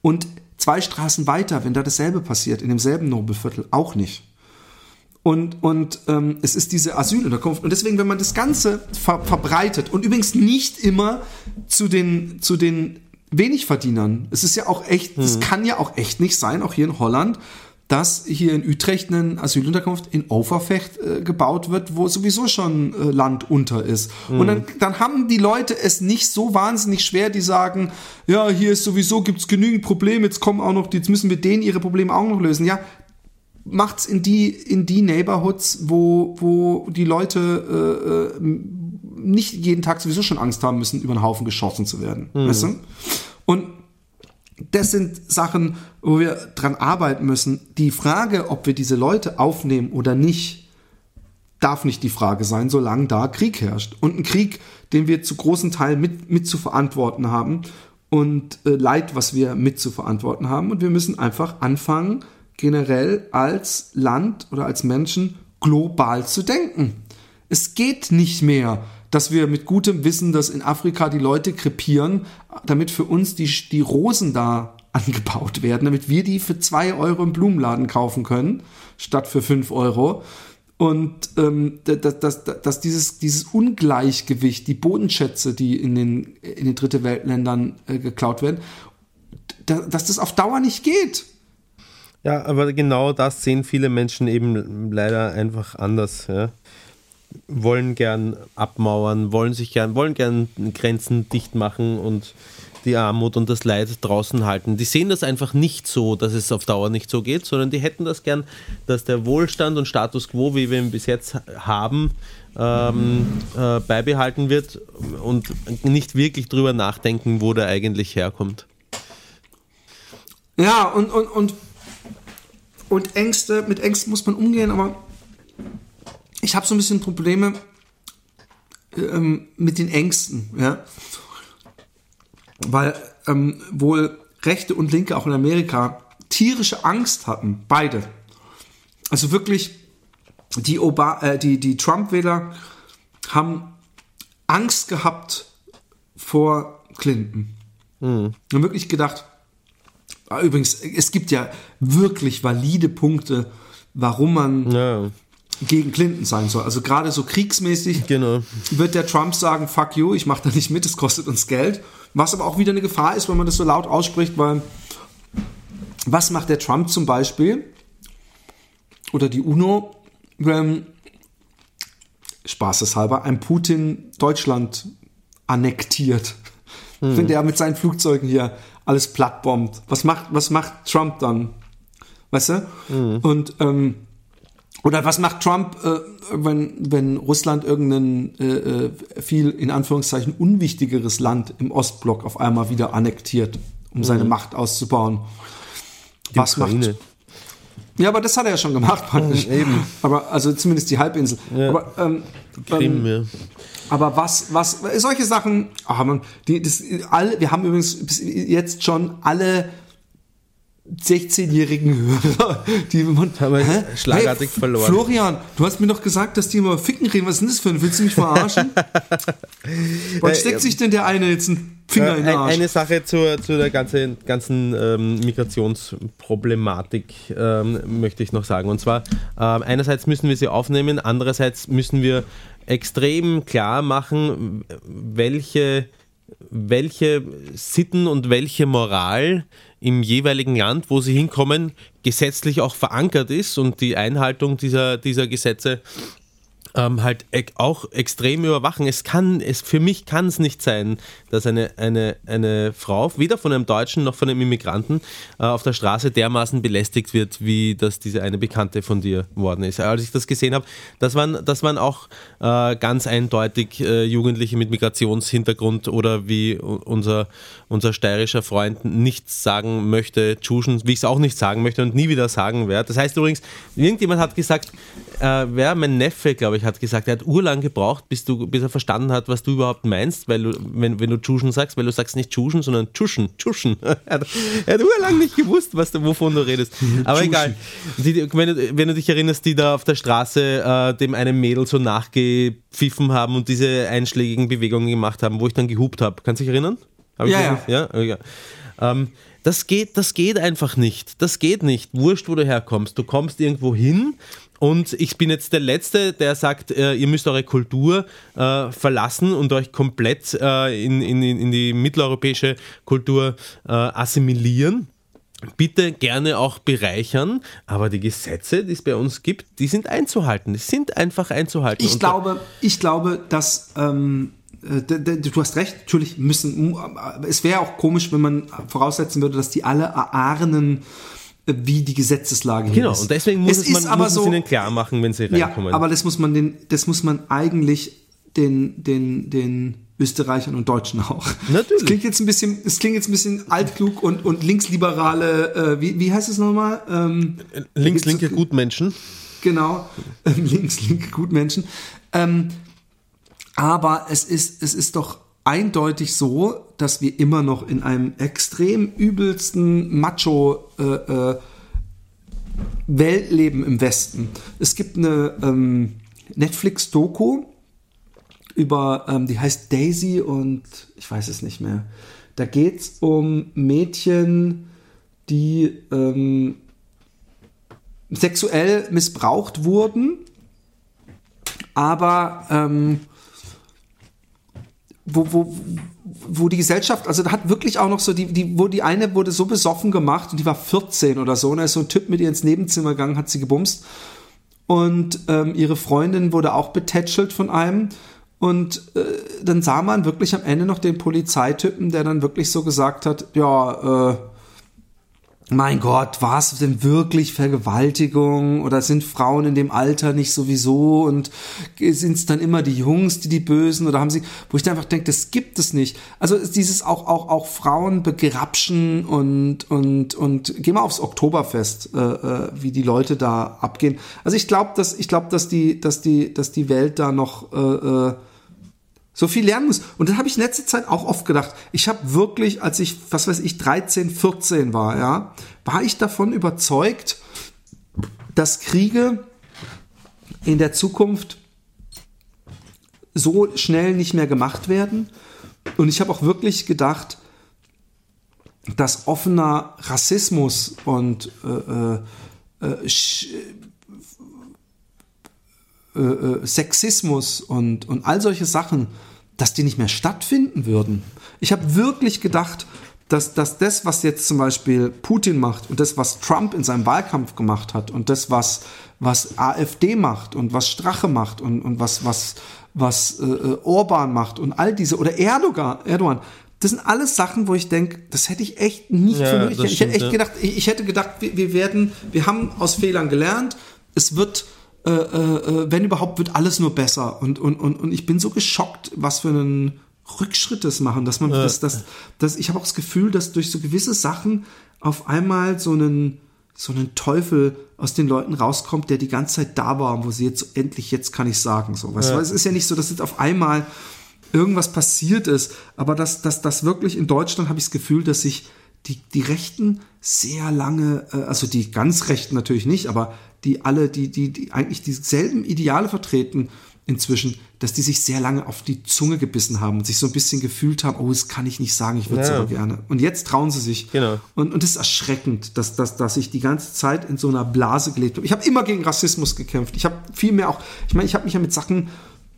Und zwei Straßen weiter, wenn da dasselbe passiert, in demselben Nobelviertel, auch nicht. Und, und ähm, es ist diese Asylunterkunft. Und deswegen, wenn man das Ganze ver verbreitet und übrigens nicht immer zu den, zu den Wenigverdienern, es ist ja auch echt, es kann ja auch echt nicht sein, auch hier in Holland, dass hier in Utrecht eine Asylunterkunft in Overvecht äh, gebaut wird, wo sowieso schon äh, Land unter ist. Und dann, dann haben die Leute es nicht so wahnsinnig schwer, die sagen, ja, hier ist sowieso, gibt's genügend Probleme, jetzt kommen auch noch, jetzt müssen wir denen ihre Probleme auch noch lösen. Ja, macht's in die, in die Neighborhoods, wo, wo die Leute äh, äh, nicht jeden Tag sowieso schon Angst haben müssen, über den Haufen geschossen zu werden. Weißt du? Und das sind Sachen, wo wir dran arbeiten müssen. Die Frage, ob wir diese Leute aufnehmen oder nicht, darf nicht die Frage sein, solange da Krieg herrscht. Und ein Krieg, den wir zu großen Teilen mit, mit zu verantworten haben und äh, Leid, was wir mit zu verantworten haben. Und wir müssen einfach anfangen, generell als Land oder als Menschen global zu denken. Es geht nicht mehr, dass wir mit gutem Wissen, dass in Afrika die Leute krepieren, damit für uns die, die Rosen da <laughs> angebaut werden, damit wir die für zwei Euro im Blumenladen kaufen können, statt für fünf Euro. Und ähm, dass, dass, dass dieses, dieses Ungleichgewicht, die Bodenschätze, die in den, in den Dritte Weltländern äh, geklaut werden, da, dass das auf Dauer nicht geht. Ja, aber genau das sehen viele Menschen eben leider einfach anders. Ja. Wollen gern abmauern, wollen sich gern, wollen gern Grenzen dicht machen und die Armut und das Leid draußen halten. Die sehen das einfach nicht so, dass es auf Dauer nicht so geht, sondern die hätten das gern, dass der Wohlstand und Status quo, wie wir ihn bis jetzt haben, ähm, äh, beibehalten wird und nicht wirklich drüber nachdenken, wo der eigentlich herkommt. Ja, und, und, und, und Ängste, mit Ängsten muss man umgehen, aber ich habe so ein bisschen Probleme ähm, mit den Ängsten, ja. Weil ähm, wohl Rechte und Linke auch in Amerika tierische Angst hatten, beide. Also wirklich, die, Oba äh, die, die Trump-Wähler haben Angst gehabt vor Clinton. Haben wirklich gedacht, Ah, Übrigens, es gibt ja wirklich valide Punkte, warum man Ja, gegen Clinton sein soll. Also gerade so kriegsmäßig genau. wird der Trump sagen, fuck you, ich mache da nicht mit, es kostet uns Geld. Was aber auch wieder eine Gefahr ist, wenn man das so laut ausspricht, weil was macht der Trump zum Beispiel oder die UNO, wenn spaßeshalber ein Putin Deutschland annektiert. Wenn der mit seinen Flugzeugen hier alles plattbombt. Was macht, was macht Trump dann? Weißt du? Und ähm, oder was macht Trump, äh, wenn, wenn Russland irgendein äh, äh, viel in Anführungszeichen unwichtigeres Land im Ostblock auf einmal wieder annektiert, um seine Macht auszubauen? was Ukraine. macht ja, aber das hat er ja schon gemacht, praktisch. eben. Aber also zumindest die Halbinsel. Aber, ähm, Krim, ja. aber was, was, solche Sachen, ach man, die, das, alle, wir haben übrigens bis jetzt schon alle 16-jährigen Hörer, die man, Haben schlagartig F- verloren. Florian, du hast mir doch gesagt, dass die immer Ficken reden. Was ist denn das für ein? Willst du mich verarschen? <laughs> Wann Äh, steckt sich denn der eine jetzt einen Finger in den Äh, Arsch? eine Sache zur, zu der ganzen, ganzen ähm, Migrationsproblematik ähm, möchte ich noch sagen. Und zwar, ähm, einerseits müssen wir sie aufnehmen, andererseits müssen wir extrem klar machen, welche, welche Sitten und welche Moral im jeweiligen Land, wo sie hinkommen, gesetzlich auch verankert ist und die Einhaltung dieser, dieser Gesetze ähm, halt auch extrem überwachen. Es kann, es, für mich kann es nicht sein, dass eine, eine, eine Frau, weder von einem Deutschen noch von einem Immigranten, äh, auf der Straße dermaßen belästigt wird, wie das diese eine Bekannte von dir worden ist. Als ich das gesehen habe, das waren, das waren auch äh, ganz eindeutig äh, Jugendliche mit Migrationshintergrund oder wie unser, unser steirischer Freund nichts sagen möchte, Tschuschen, wie ich es auch nicht sagen möchte und nie wieder sagen werde. Das heißt übrigens, irgendjemand hat gesagt, äh, wer, mein Neffe, glaube ich, hat gesagt, er hat urlang gebraucht, bis, du, bis er verstanden hat, was du überhaupt meinst, weil du, wenn, wenn du Tschuschen sagst, weil du sagst nicht Tschuschen, sondern Tschuschen, Tschuschen. <laughs> er, hat, er hat urlang nicht gewusst, was du, wovon du redest. <laughs> Aber egal. Die, wenn, du, wenn du dich erinnerst, die da auf der Straße äh, dem einem Mädel so nachgepfiffen haben und diese einschlägigen Bewegungen gemacht haben, wo ich dann gehupt habe. Kannst du dich erinnern? Hab ich Ja, ja. Oh, ja. Ähm, das geht, das geht einfach nicht. Das geht nicht. Wurscht, wo du herkommst. Du kommst irgendwo hin und ich bin jetzt der Letzte, der sagt, äh, ihr müsst eure Kultur äh, verlassen und euch komplett äh, in, in, in die mitteleuropäische Kultur äh, assimilieren. Bitte gerne auch bereichern, aber die Gesetze, die es bei uns gibt, die sind einzuhalten. Die sind einfach einzuhalten. Ich Und glaube, ich glaube, dass ähm, äh, du hast recht. Natürlich müssen. Es wäre auch komisch, wenn man voraussetzen würde, dass die alle erahnen, äh, wie die Gesetzeslage hier Genau, ist. und deswegen muss es, man aber muss so, es ihnen klar machen, wenn sie Ja, reinkommen. aber das muss man den, das muss man eigentlich den, den, den Österreichern und Deutschen auch. Natürlich. Das klingt jetzt ein bisschen, es klingt jetzt ein bisschen altklug und, und linksliberale, äh, wie, wie heißt es nochmal? Ähm, Links, gibt's- linke Gutmenschen. Genau, ähm, <laughs> links, linke Gutmenschen. Ähm, aber es ist, es ist doch eindeutig so, dass wir immer noch in einem extrem übelsten Macho äh, äh, Welt leben im Westen. Es gibt eine ähm, Netflix-Doku über, ähm, die heißt Daisy und ich weiß es nicht mehr. Da geht es um Mädchen, die ähm, sexuell missbraucht wurden, aber ähm, wo, wo, wo die Gesellschaft, also da hat wirklich auch noch so, die, die, wo die eine wurde so besoffen gemacht und die war 14 oder so, und da ist so ein Typ mit ihr ins Nebenzimmer gegangen, hat sie gebumst. Und ähm, ihre Freundin wurde auch betätschelt von einem. Und äh, dann sah man wirklich am Ende noch den Polizeitypen, der dann wirklich so gesagt hat, ja, äh, mein Gott, war es denn wirklich Vergewaltigung oder sind Frauen in dem Alter nicht sowieso und sind es dann immer die Jungs, die die Bösen oder haben sie, wo ich dann einfach denke, das gibt es nicht. Also ist dieses auch auch auch Frauen begrapschen und und und geh mal aufs Oktoberfest, äh, äh, wie die Leute da abgehen. Also ich glaube, dass ich glaube, dass die dass die dass die Welt da noch äh, äh, so viel lernen muss. Und das habe ich in letzter Zeit auch oft gedacht. Ich habe wirklich, als ich, was weiß ich, 13, 14 war, ja, war ich davon überzeugt, dass Kriege in der Zukunft so schnell nicht mehr gemacht werden. Und ich habe auch wirklich gedacht, dass offener Rassismus und äh, äh, äh, äh, äh, Sexismus und, und all solche Sachen, dass die nicht mehr stattfinden würden. Ich habe wirklich gedacht, dass, dass das, was jetzt zum Beispiel Putin macht und das, was Trump in seinem Wahlkampf gemacht hat und das, was, was AfD macht und was Strache macht und, und was, was, was äh, Orban macht und all diese, oder Erdogan, Erdogan, das sind alles Sachen, wo ich denke, das hätte ich echt nicht Ja, für möglich. Ich hätte echt gedacht, ich, ich hätte gedacht, wir, wir werden, wir haben aus Fehlern gelernt. Es wird, äh, äh, wenn überhaupt, wird alles nur besser. Und, und, und, und ich bin so geschockt, was für einen Rückschritt das machen, dass man, das, das, das, ich habe auch das Gefühl, dass durch so gewisse Sachen auf einmal so einen, so einen Teufel aus den Leuten rauskommt, der die ganze Zeit da war, wo sie jetzt so, endlich jetzt kann ich sagen, so. Weißt du, weil es ist ja nicht so, dass jetzt auf einmal irgendwas passiert ist, aber dass das, das wirklich in Deutschland habe ich das Gefühl, dass sich die, die Rechten sehr lange, äh, also die ganz Rechten natürlich nicht, aber die alle, die, die, die eigentlich dieselben Ideale vertreten inzwischen, dass die sich sehr lange auf die Zunge gebissen haben und sich so ein bisschen gefühlt haben, oh, das kann ich nicht sagen, ich würde es Ja. aber gerne. Und jetzt trauen sie sich. Genau. Und, und das ist erschreckend, dass, dass, dass ich die ganze Zeit in so einer Blase gelebt habe. Ich habe immer gegen Rassismus gekämpft. Ich habe viel mehr auch, ich meine, ich habe mich ja mit Sachen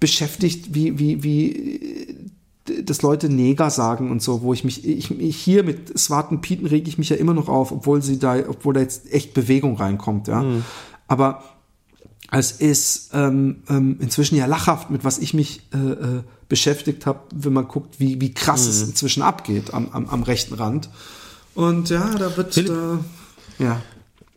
beschäftigt, wie, wie, wie, äh, dass Leute Neger sagen und so, wo ich mich, ich, ich hier mit Swarten Pieten rege ich mich ja immer noch auf, obwohl sie da, obwohl da jetzt echt Bewegung reinkommt, ja. Aber es ist ähm, ähm, inzwischen ja lachhaft, mit was ich mich äh, äh, beschäftigt habe, wenn man guckt, wie, wie krass es inzwischen abgeht am, am, am rechten Rand. Und ja, da wird Philipp? äh, ja.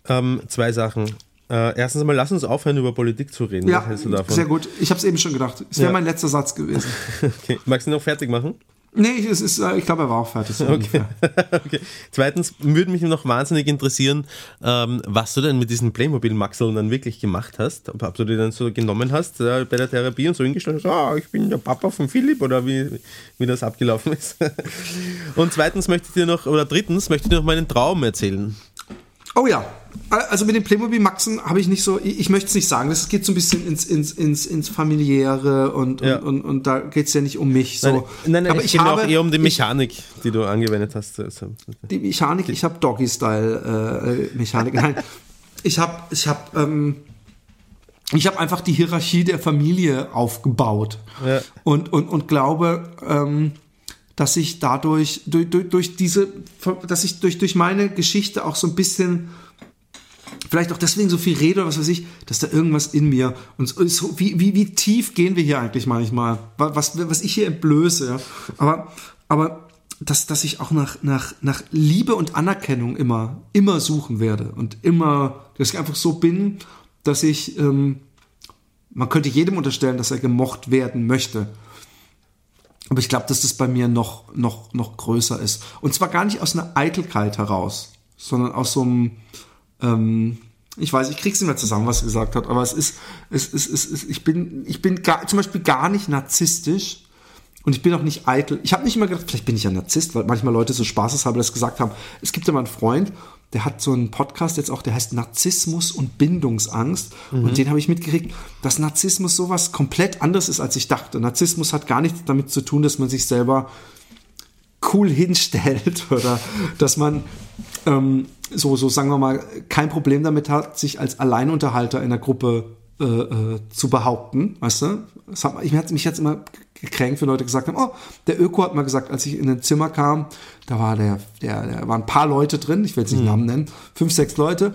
Ähm, zwei Sachen. Äh, erstens einmal, lass uns aufhören, über Politik zu reden. Ja, sehr gut. Ich habe es eben schon gedacht. Es wäre Ja. mein letzter Satz gewesen. <laughs> Okay. Magst du ihn noch fertig machen? Nee, es ist, äh, ich glaube, er war auch fertig. So Okay. <laughs> okay. Zweitens würde mich noch wahnsinnig interessieren, ähm, was du denn mit diesen Playmobil-Maxeln dann wirklich gemacht hast. Ob, ob du die dann so genommen hast äh, bei der Therapie und so hingestellt hast, ah, ich bin der Papa von Philipp oder wie, wie das abgelaufen ist. <laughs> und zweitens möchte ich dir noch, oder drittens möchte ich dir noch meinen Traum erzählen. Oh ja, also mit den Playmobil-Maxen habe ich nicht so, ich, ich möchte es nicht sagen, das geht so ein bisschen ins, ins, ins, ins familiäre und, Ja. und, und, und da geht es ja nicht um mich. So. Nein, nein, nein Aber ich habe auch eher um die ich, Mechanik, die du angewendet hast. Die Mechanik, ich habe Doggy-Style-Mechanik. Nein, ich habe ich hab, ähm, ich hab einfach die Hierarchie der Familie aufgebaut Ja. und, und, und glaube, ähm, dass ich dadurch, durch, durch, durch diese, dass ich durch, durch meine Geschichte auch so ein bisschen vielleicht auch deswegen so viel rede oder was weiß ich, dass da irgendwas in mir und so, wie, wie, wie tief gehen wir hier eigentlich manchmal, was, was ich hier entblöße, aber, aber dass, dass ich auch nach, nach, nach Liebe und Anerkennung immer, immer suchen werde und immer, dass ich einfach so bin, dass ich, ähm, man könnte jedem unterstellen, dass er gemocht werden möchte. Aber ich glaube, dass das bei mir noch, noch, noch größer ist. Und zwar gar nicht aus einer Eitelkeit heraus, sondern aus so einem, ähm, ich weiß, ich krieg's nicht mehr zusammen, was er gesagt hat, aber es ist, es ist, es ist ich bin, ich bin gar, zum Beispiel gar nicht narzisstisch und ich bin auch nicht eitel. Ich habe nicht immer gedacht, vielleicht bin ich ja Narzisst, weil manchmal Leute so spaßeshalber das gesagt haben. Es gibt ja mal einen Freund, der hat so einen Podcast jetzt auch, der heißt Narzissmus und Bindungsangst. Und den habe ich mitgekriegt, dass Narzissmus sowas komplett anderes ist, als ich dachte. Narzissmus hat gar nichts damit zu tun, dass man sich selber cool hinstellt <laughs> oder dass man ähm, so, so sagen wir mal, kein Problem damit hat, sich als Alleinunterhalter in der Gruppe äh, äh, zu behaupten, weißt du? Hat, ich, mich jetzt immer gekränkt, wenn Leute gesagt haben, oh, der Öko hat mal gesagt, als ich in ein Zimmer kam, da war der, der, der waren ein paar Leute drin, ich will jetzt nicht Namen nennen, fünf, sechs Leute.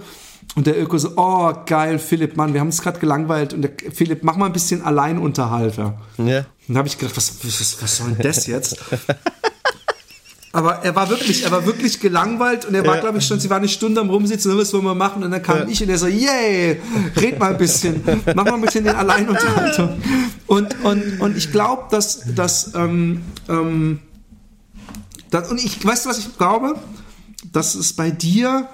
Und der Öko so, oh, geil, Philipp, Mann, wir haben es gerade gelangweilt. Und der Philipp, mach mal ein bisschen Alleinunterhalter. ja. Und da habe ich gedacht, was, was, was soll denn das jetzt? <laughs> Aber er war wirklich, er war wirklich gelangweilt und er war, Ja. glaube ich, schon, sie war eine Stunde am Rumsitzen, was wollen wir machen? Und dann kam Ja. ich und er so, yay, red mal ein bisschen, mach mal ein bisschen den Alleinunterhaltung. Und, und, und ich glaube, dass, dass, ähm, ähm, das, und ich, weißt du, was ich glaube? Dass es bei dir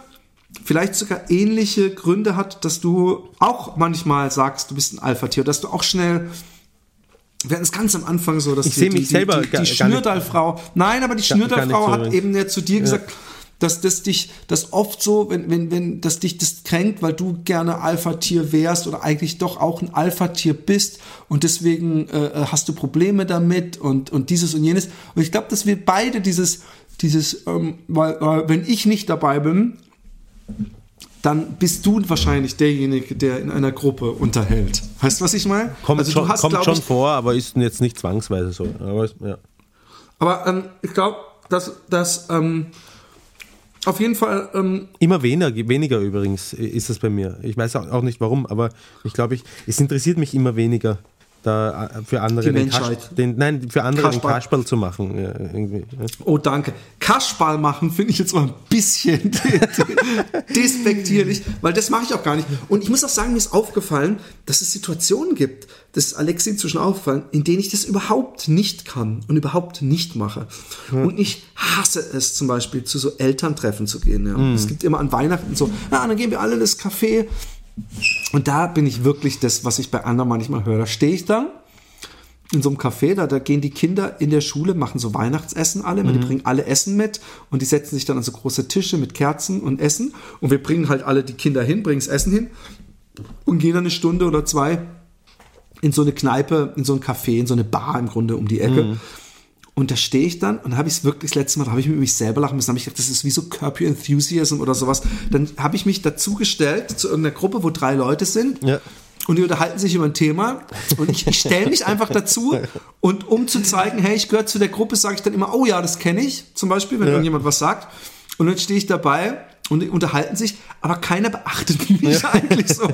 vielleicht sogar ähnliche Gründe hat, dass du auch manchmal sagst, du bist ein Alpha-Tier, dass du auch schnell wir hatten es ganz am Anfang so, dass Ich die, die, mich die, selber die, die nicht- Schnürdalfrau, nein, aber die Schnürdalfrau hat eben ja zu dir gesagt, dass das dich, dass oft so, wenn, wenn, wenn, dass dich das kränkt, weil du gerne Alpha-Tier wärst oder eigentlich doch auch ein Alpha-Tier bist und deswegen äh, hast du Probleme damit und, und dieses und jenes. Und ich glaube, dass wir beide dieses, dieses, ähm, weil, äh, wenn ich nicht dabei bin, dann bist du wahrscheinlich derjenige, der in einer Gruppe unterhält. Weißt du, was ich meine? Kommt, Also du schon, hast, kommt schon ich, vor, aber ist jetzt nicht zwangsweise so. Aber ja. Aber ähm, ich glaube, dass, dass ähm, auf jeden Fall ähm, Immer weniger, weniger übrigens ist das bei mir. Ich weiß auch auch nicht warum, aber ich glaube, ich, es interessiert mich immer weniger, da äh, für andere den. Kasch, den, nein, für andere Kasperl. den Kasperl zu machen. Ja. Oh, danke. Kaschball machen finde ich jetzt mal ein bisschen <laughs> despektierlich, weil das mache ich auch gar nicht. Und ich muss auch sagen, mir ist aufgefallen, dass es Situationen gibt, das ist Alexi inzwischen aufgefallen, in denen ich das überhaupt nicht kann und überhaupt nicht mache. Und ich hasse es zum Beispiel, zu so Elterntreffen zu gehen. Ja. Es gibt immer an Weihnachten so, na, dann gehen wir alle in das Café. Und da bin ich wirklich das, was ich bei anderen manchmal höre. Da stehe ich dann in so einem Café, da, da gehen die Kinder in der Schule, machen so Weihnachtsessen alle, die bringen alle Essen mit und die setzen sich dann an so große Tische mit Kerzen und Essen und wir bringen halt alle die Kinder hin, bringen das Essen hin und gehen dann eine Stunde oder zwei in so eine Kneipe, in so ein Café, in so eine Bar im Grunde um die Ecke. Und da stehe ich dann und habe ich es wirklich das letzte Mal, da habe ich mit mich selber lachen müssen, habe ich gedacht, das ist wie so Curb Your Enthusiasm oder sowas. Dann habe ich mich dazugestellt zu irgendeiner Gruppe, wo drei Leute sind. Ja. Und die unterhalten sich über ein Thema und ich, ich stelle mich einfach dazu und um zu zeigen, hey, ich gehöre zu der Gruppe, sage ich dann immer, oh ja, das kenne ich, zum Beispiel, wenn irgendjemand was sagt. Und dann stehe ich dabei und unterhalten sich, aber keiner beachtet <laughs> mich eigentlich so.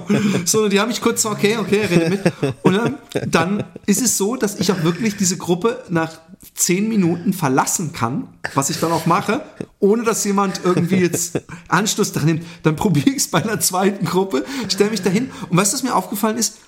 Sondern die haben mich kurz so, okay, okay, redet mit. Und dann, dann ist es so, dass ich auch wirklich diese Gruppe nach zehn Minuten verlassen kann, was ich dann auch mache, ohne dass jemand irgendwie jetzt Anschluss daran nimmt. Dann probiere ich es bei einer zweiten Gruppe, stelle mich dahin. Und weißt du, was mir aufgefallen ist?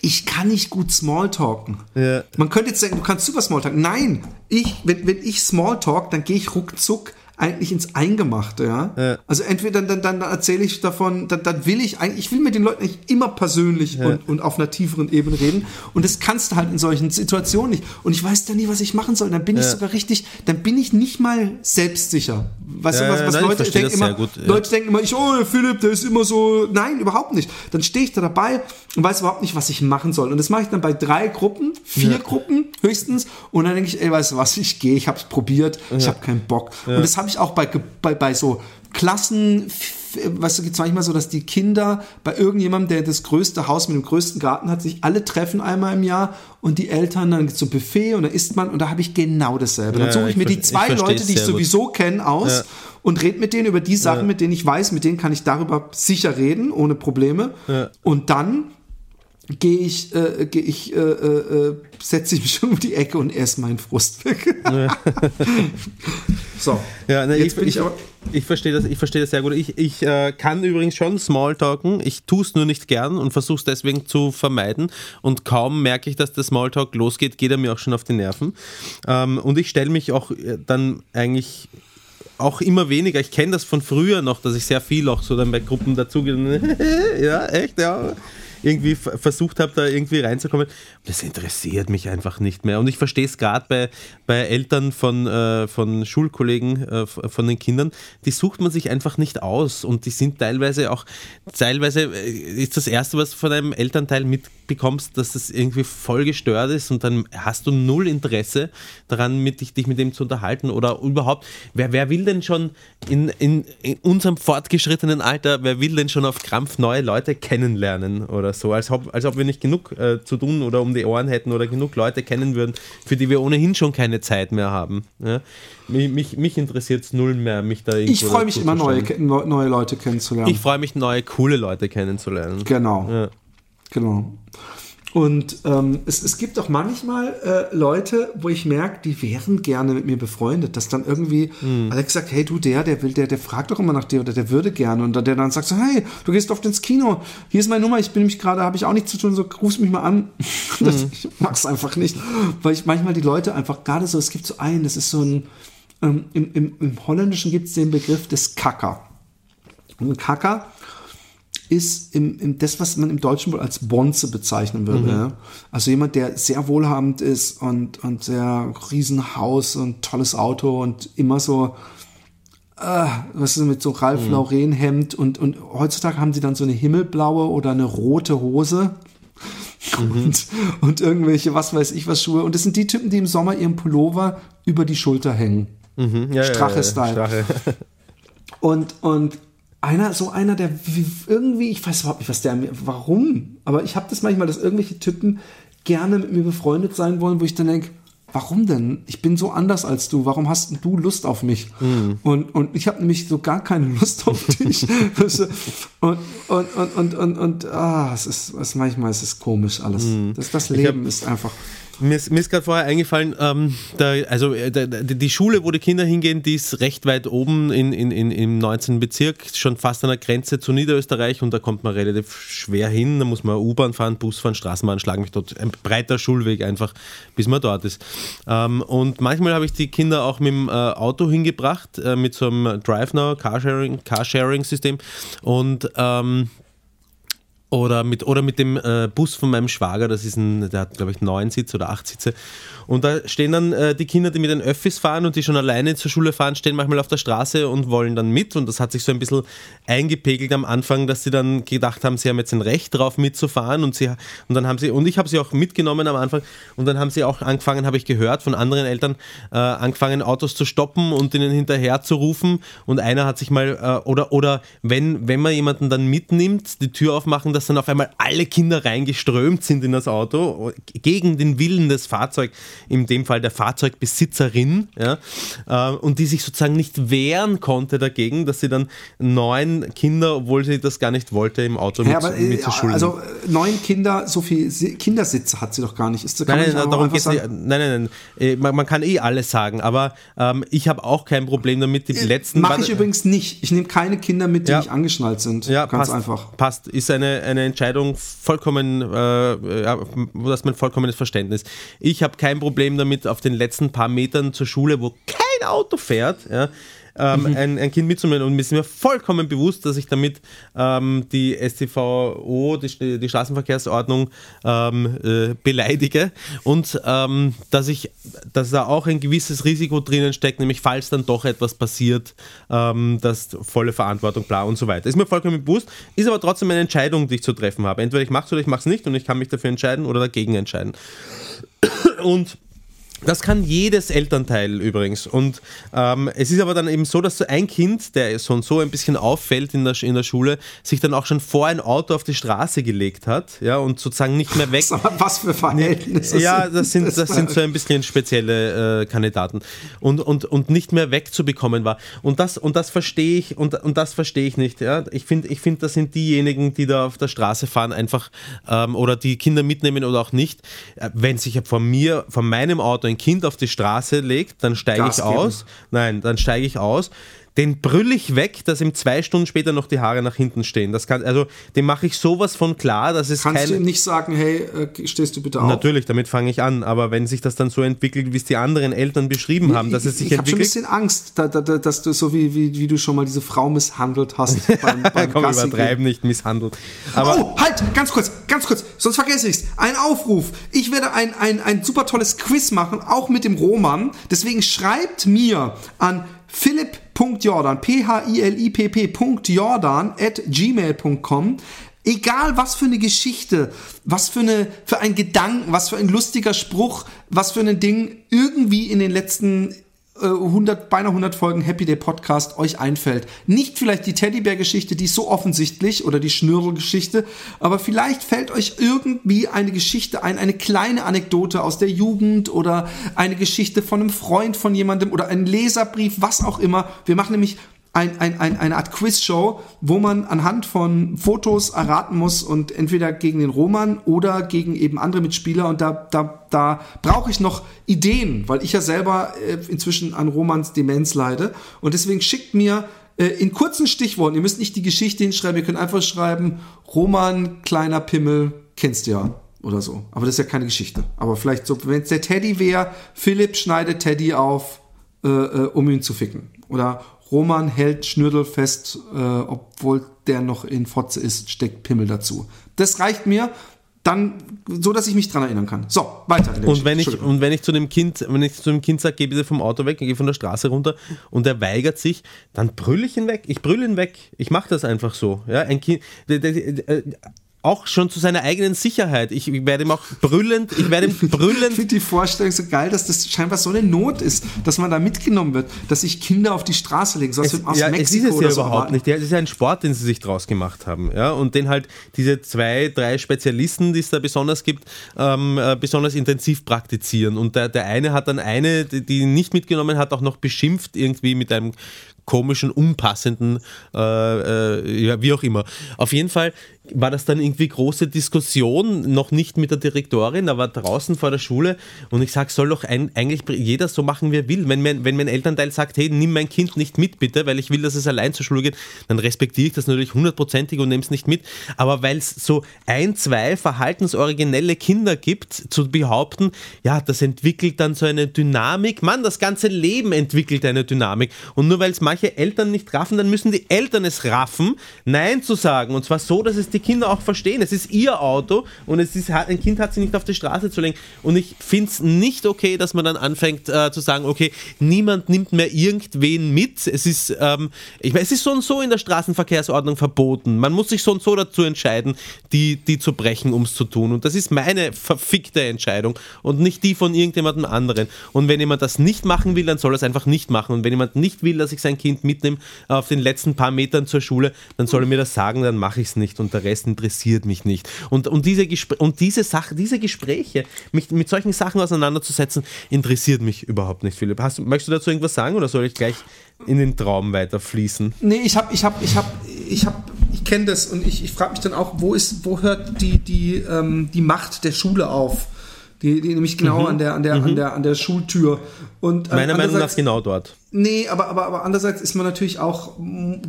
Ich kann nicht gut Smalltalken. Ja. Man könnte jetzt sagen, du kannst super Smalltalken. Nein, ich, wenn, wenn ich Smalltalk, dann gehe ich ruckzuck eigentlich ins Eingemachte, ja. Ja. Also entweder dann, dann, dann erzähle ich davon, dann, dann will ich eigentlich, ich will mit den Leuten eigentlich immer persönlich und, und auf einer tieferen Ebene reden. Und das kannst du halt in solchen Situationen nicht. Und ich weiß dann nie, was ich machen soll. Dann bin ich Ja. sogar richtig, dann bin ich nicht mal selbstsicher. Weißt Ja, du, was, ja, was nein, ich Leute denken immer, gut, ja. Leute denken immer, ich, oh, Philipp, der ist immer so. Nein, überhaupt nicht. Dann stehe ich da dabei und weiß überhaupt nicht, was ich machen soll. Und das mache ich dann bei drei Gruppen, vier Gruppen höchstens. Und dann denke ich, ey, weißt du was, ich gehe, ich habe es probiert, ich habe keinen Bock. Und das habe ich auch bei, bei, bei so Klassen, weißt du, gibt es manchmal so, dass die Kinder bei irgendjemandem, der das größte Haus mit dem größten Garten hat, sich alle treffen einmal im Jahr und die Eltern, dann so Buffet und da isst man und da habe ich genau dasselbe. Dann Ja, suche ich ich mir die zwei Leute, die ich sowieso kenne, aus Ja. und red mit denen über die Sachen, mit denen ich weiß, mit denen kann ich darüber sicher reden, ohne Probleme. Ja. Und dann gehe ich, äh, gehe ich, äh, äh, äh, setze ich mich <laughs> um die Ecke und esse meinen Frust weg. <laughs> so. Ja, ne, Jetzt ich, bin ich ich, aber- ich verstehe das, ich verstehe das sehr gut. Ich, ich äh, kann übrigens schon Smalltalken. Ich tue es nur nicht gern und versuche es deswegen zu vermeiden. Und kaum merke ich, dass der Smalltalk losgeht, geht er mir auch schon auf die Nerven. Ähm, und ich stelle mich auch äh, dann eigentlich auch immer weniger. Ich kenne das von früher noch, dass ich sehr viel auch so dann bei Gruppen dazugehe. <laughs> ja, echt, ja. Irgendwie versucht habe, da irgendwie reinzukommen. Das interessiert mich einfach nicht mehr. Und ich verstehe es gerade bei, bei Eltern von, äh, von Schulkollegen, äh, von den Kindern, die sucht man sich einfach nicht aus. Und die sind teilweise auch, teilweise äh, ist das Erste, was du von einem Elternteil mitbekommst, dass das irgendwie voll gestört ist und dann hast du null Interesse daran, mit dich, dich mit dem zu unterhalten oder überhaupt, wer, wer will denn schon in, in, in unserem fortgeschrittenen Alter, wer will denn schon auf Krampf neue Leute kennenlernen oder so, als ob, als ob wir nicht genug äh, zu tun oder um die Ohren hätten oder genug Leute kennen würden, für die wir ohnehin schon keine Zeit mehr haben. Ja? Mich, mich, mich interessiert es null mehr, mich da irgendwo Ich freue mich immer, neue, neue Leute kennenzulernen. Ich freue mich, neue, coole Leute kennenzulernen. Genau. Ja. Genau. Und ähm, es, es gibt auch manchmal äh, Leute, wo ich merke, die wären gerne mit mir befreundet, dass dann irgendwie Hm. Alex sagt, hey du, der, der will, der, der fragt doch immer nach dir oder der würde gerne und der dann sagt so, hey, du gehst oft ins Kino, hier ist meine Nummer, ich bin nämlich gerade, habe ich auch nichts zu tun, so rufst mich mal an. <laughs> Das, Hm. Ich mag's einfach nicht, weil ich manchmal die Leute einfach gerade so, es gibt so einen, das ist so ein, ähm, im, im, im Holländischen gibt es den Begriff des Kacker. Und ein Kacker ist im, im, das, was man im Deutschen wohl als Bonze bezeichnen würde. Ja? Also jemand, der sehr wohlhabend ist und, und sehr Riesenhaus und tolles Auto und immer so, äh, was ist mit so Ralph Lauren Hemd und, und heutzutage haben sie dann so eine himmelblaue oder eine rote Hose. <laughs> Und, und irgendwelche, was weiß ich, was Schuhe. Und das sind die Typen, die im Sommer ihren Pullover über die Schulter hängen. Ja, ja, Strache-Style. Strache. <laughs> Und, und einer, so einer, der wie- irgendwie, ich weiß überhaupt nicht, was der mir, warum, aber ich habe das manchmal, dass irgendwelche Typen gerne mit mir befreundet sein wollen, wo ich dann denke, warum denn? Ich bin so anders als du. Warum hast du Lust auf mich? Mhm. Und, und ich habe nämlich so gar keine Lust auf <laughs> dich. Und, und, und, und, und, und ah, es ist, es, manchmal ist es komisch alles. Das, das Leben ist einfach. Mir ist, ist gerade vorher eingefallen, ähm, da, also äh, da, die Schule, wo die Kinder hingehen, die ist recht weit oben in, in, in, im 19. Bezirk, schon fast an der Grenze zu Niederösterreich und da kommt man relativ schwer hin. Da muss man U-Bahn fahren, Bus fahren, Straßenbahn, schlagen mich dort. Ein breiter Schulweg einfach, bis man dort ist. Ähm, und manchmal habe ich die Kinder auch mit dem äh, Auto hingebracht, äh, mit so einem DriveNow Carsharing, Carsharing-System und ähm, oder mit, oder mit dem äh, Bus von meinem Schwager, das ist ein, der hat glaube ich neun Sitze oder acht Sitze. Und da stehen dann äh, die Kinder, die mit den Öffis fahren und die schon alleine zur Schule fahren, stehen manchmal auf der Straße und wollen dann mit. Und das hat sich so ein bisschen eingepegelt am Anfang, dass sie dann gedacht haben, sie haben jetzt ein Recht drauf mitzufahren und sie und dann haben sie, und ich habe sie auch mitgenommen am Anfang und dann haben sie auch angefangen, habe ich gehört von anderen Eltern, äh, angefangen, Autos zu stoppen und ihnen hinterher zu rufen. Und einer hat sich mal, äh, oder, oder wenn, wenn man jemanden dann mitnimmt, die Tür aufmachen, dass dann auf einmal alle Kinder reingeströmt sind in das Auto, gegen den Willen des Fahrzeugs, in dem Fall der Fahrzeugbesitzerin, ja, äh, und die sich sozusagen nicht wehren konnte dagegen, dass sie dann neun Kinder, obwohl sie das gar nicht wollte, im Auto Ja, mit, aber, äh, mit zur Schule also äh, neun Kinder, so viel Si- Kindersitze hat sie doch gar nicht. Ist, man Nein, nicht nein, einfach darum geht's nicht. Nein, nein, nein. Äh, Man, man kann eh alles sagen, aber ähm, ich habe auch kein Problem damit. Die letzten Mache ich übrigens nicht. Ich nehme keine Kinder mit, die Ja. nicht angeschnallt sind. ja, Ganz passt, einfach. Passt. Ist eine, eine Entscheidung vollkommen, äh, ja, das mein vollkommenes Verständnis. Ich habe kein Problem damit, auf den letzten paar Metern zur Schule, wo kein Auto fährt, ja, ähm, ein, ein Kind mitzunehmen. Und mir ist mir vollkommen bewusst, dass ich damit ähm, die STVO, die, die Straßenverkehrsordnung, ähm, äh, beleidige und ähm, dass ich, dass da auch ein gewisses Risiko drinnen steckt, nämlich falls dann doch etwas passiert, ähm, dass volle Verantwortung, bla und so weiter. Ist mir vollkommen bewusst, ist aber trotzdem eine Entscheidung, die ich zu treffen habe. Entweder ich mache es oder ich mache es nicht und ich kann mich dafür entscheiden oder dagegen entscheiden. Und das kann jedes Elternteil übrigens. Und ähm, es ist aber dann eben so, dass so ein Kind, der so und so ein bisschen auffällt in der, in der Schule, sich dann auch schon vor ein Auto auf die Straße gelegt hat ja, und sozusagen nicht mehr weg. <laughs> Was für Verhältnisse. Ja, das sind, das sind so ein bisschen spezielle äh, Kandidaten und, und, und nicht mehr wegzubekommen war. Und das, und das verstehe ich und, und das verstehe ich nicht. Ja. Ich finde, ich find, das sind diejenigen, die da auf der Straße fahren, einfach ähm, oder die Kinder mitnehmen oder auch nicht. Äh, Wenn sich von mir, von meinem Auto ein Kind auf die Straße legt, dann steige ich aus. Nein, dann steige ich aus. Den brüll ich weg, dass ihm zwei Stunden später noch die Haare nach hinten stehen. Das kann, also dem mache ich sowas von klar, dass es Kannst kein, du ihm nicht sagen, hey, äh, stehst du bitte auf? Natürlich, damit fange ich an. Aber wenn sich das dann so entwickelt, wie es die anderen Eltern beschrieben haben, dass es sich ich ich habe schon ein entwickelt. bisschen Angst, da, da, da, dass du so wie, wie, wie du schon mal diese Frau misshandelt hast <laughs> beim, beim Komm, Gassi übertreiben nicht, misshandelt. Aber oh, halt, ganz kurz, ganz kurz, sonst vergesse ich's. Ein Aufruf. Ich werde ein, ein, ein super tolles Quiz machen, auch mit dem Roman. Deswegen schreibt mir an philipp.jordan, p-h-i-l-i-p-p.jordan at gmail.com. Egal was für eine Geschichte, was für, eine, für ein Gedanken, was für ein lustiger Spruch, was für ein Ding irgendwie in den letzten 100, beinahe 100 Folgen Happy Day Podcast euch einfällt. Nicht vielleicht die Teddybär-Geschichte, die ist so offensichtlich, oder die Schnürl-Geschichte, aber vielleicht fällt euch irgendwie eine Geschichte ein, eine kleine Anekdote aus der Jugend oder eine Geschichte von einem Freund von jemandem oder ein Leserbrief, was auch immer. Wir machen nämlich ein, ein, ein, eine Art Quizshow, wo man anhand von Fotos erraten muss und entweder gegen den Roman oder gegen eben andere Mitspieler und da, da, da brauche ich noch Ideen, weil ich ja selber äh, inzwischen an Romans Demenz leide und deswegen schickt mir äh, in kurzen Stichworten, ihr müsst nicht die Geschichte hinschreiben, ihr könnt einfach schreiben, Roman, kleiner Pimmel, kennst du ja oder so. Aber das ist ja keine Geschichte. Aber vielleicht so, wenn es der Teddy wäre, Philipp schneidet Teddy auf, äh, äh, um ihn zu ficken. Oder Roman hält Schnürdel fest, äh, obwohl der noch in Fotze ist, steckt Pimmel dazu. Das reicht mir, dann, so dass ich mich dran erinnern kann. So, weiter. Und wenn ich, und wenn ich zu dem Kind, wenn ich zu dem Kind sage, geh bitte vom Auto weg, geh von der Straße runter und er weigert sich, dann brüll ich ihn weg. Ich brüll ihn weg. Ich mache das einfach so. Ja, ein Kind, auch schon zu seiner eigenen Sicherheit. Ich werde ihm auch brüllend, ich werde ihm <laughs> Ich brüllend finde die Vorstellung so geil, dass das scheinbar so eine Not ist, dass man da mitgenommen wird, dass sich Kinder auf die Straße legen, so aus, Es, aus ja, Mexiko es ist es ja so. überhaupt nicht. Ja, Es ist ja ein Sport, den sie sich draus gemacht haben. Ja? Und den halt diese zwei, drei Spezialisten, die es da besonders gibt, ähm, äh, besonders intensiv praktizieren. Und der, der eine hat dann eine, die die ihn nicht mitgenommen hat, auch noch beschimpft irgendwie mit einem komischen, unpassenden, äh, äh, ja, wie auch immer. Auf jeden Fall war das dann irgendwie große Diskussion, noch nicht mit der Direktorin, aber draußen vor der Schule. Und ich sage, soll doch ein, eigentlich jeder so machen, wie er will. Wenn mein, wenn mein Elternteil sagt, hey, nimm mein Kind nicht mit, bitte, weil ich will, dass es allein zur Schule geht, dann respektiere ich das natürlich hundertprozentig und nehme es nicht mit. Aber weil es so ein, zwei verhaltensoriginelle Kinder gibt, zu behaupten, ja, das entwickelt dann so eine Dynamik. Mann, das ganze Leben entwickelt eine Dynamik. Und nur weil es manche Eltern nicht raffen, dann müssen die Eltern es raffen, Nein zu sagen. Und zwar so, dass es die Kinder auch verstehen. Es ist ihr Auto und es ist, ein Kind hat sie nicht auf die Straße zu lenken. Und ich finde es nicht okay, dass man dann anfängt äh, zu sagen, okay, niemand nimmt mehr irgendwen mit. Es ist, ähm, ich meine, es ist so und so in der Straßenverkehrsordnung verboten. Man muss sich so und so dazu entscheiden, die, die zu brechen, um es zu tun. Und das ist meine verfickte Entscheidung und nicht die von irgendjemandem anderen. Und wenn jemand das nicht machen will, dann soll er es einfach nicht machen. Und wenn jemand nicht will, dass ich sein Kind mitnehme auf den letzten paar Metern zur Schule, dann soll er mir das sagen, dann mache ich es nicht. Und der Rest interessiert mich nicht. Und, und, diese, Gespr und diese, Sache, diese Gespräche, mich mit solchen Sachen auseinanderzusetzen, interessiert mich überhaupt nicht, Philipp. Hast, möchtest du dazu irgendwas sagen oder soll ich gleich in den Traum weiter fließen? Nee, ich habe, ich habe, ich habe, ich habe, ich kenne das und ich, ich frage mich dann auch, wo ist, wo hört die, die, ähm, die Macht der Schule auf? Die, die nämlich genau an der, an der, an der, an der Schultür. Und ähm, Meiner Meinung nach genau dort. Nee, aber, aber, aber andererseits ist man natürlich auch,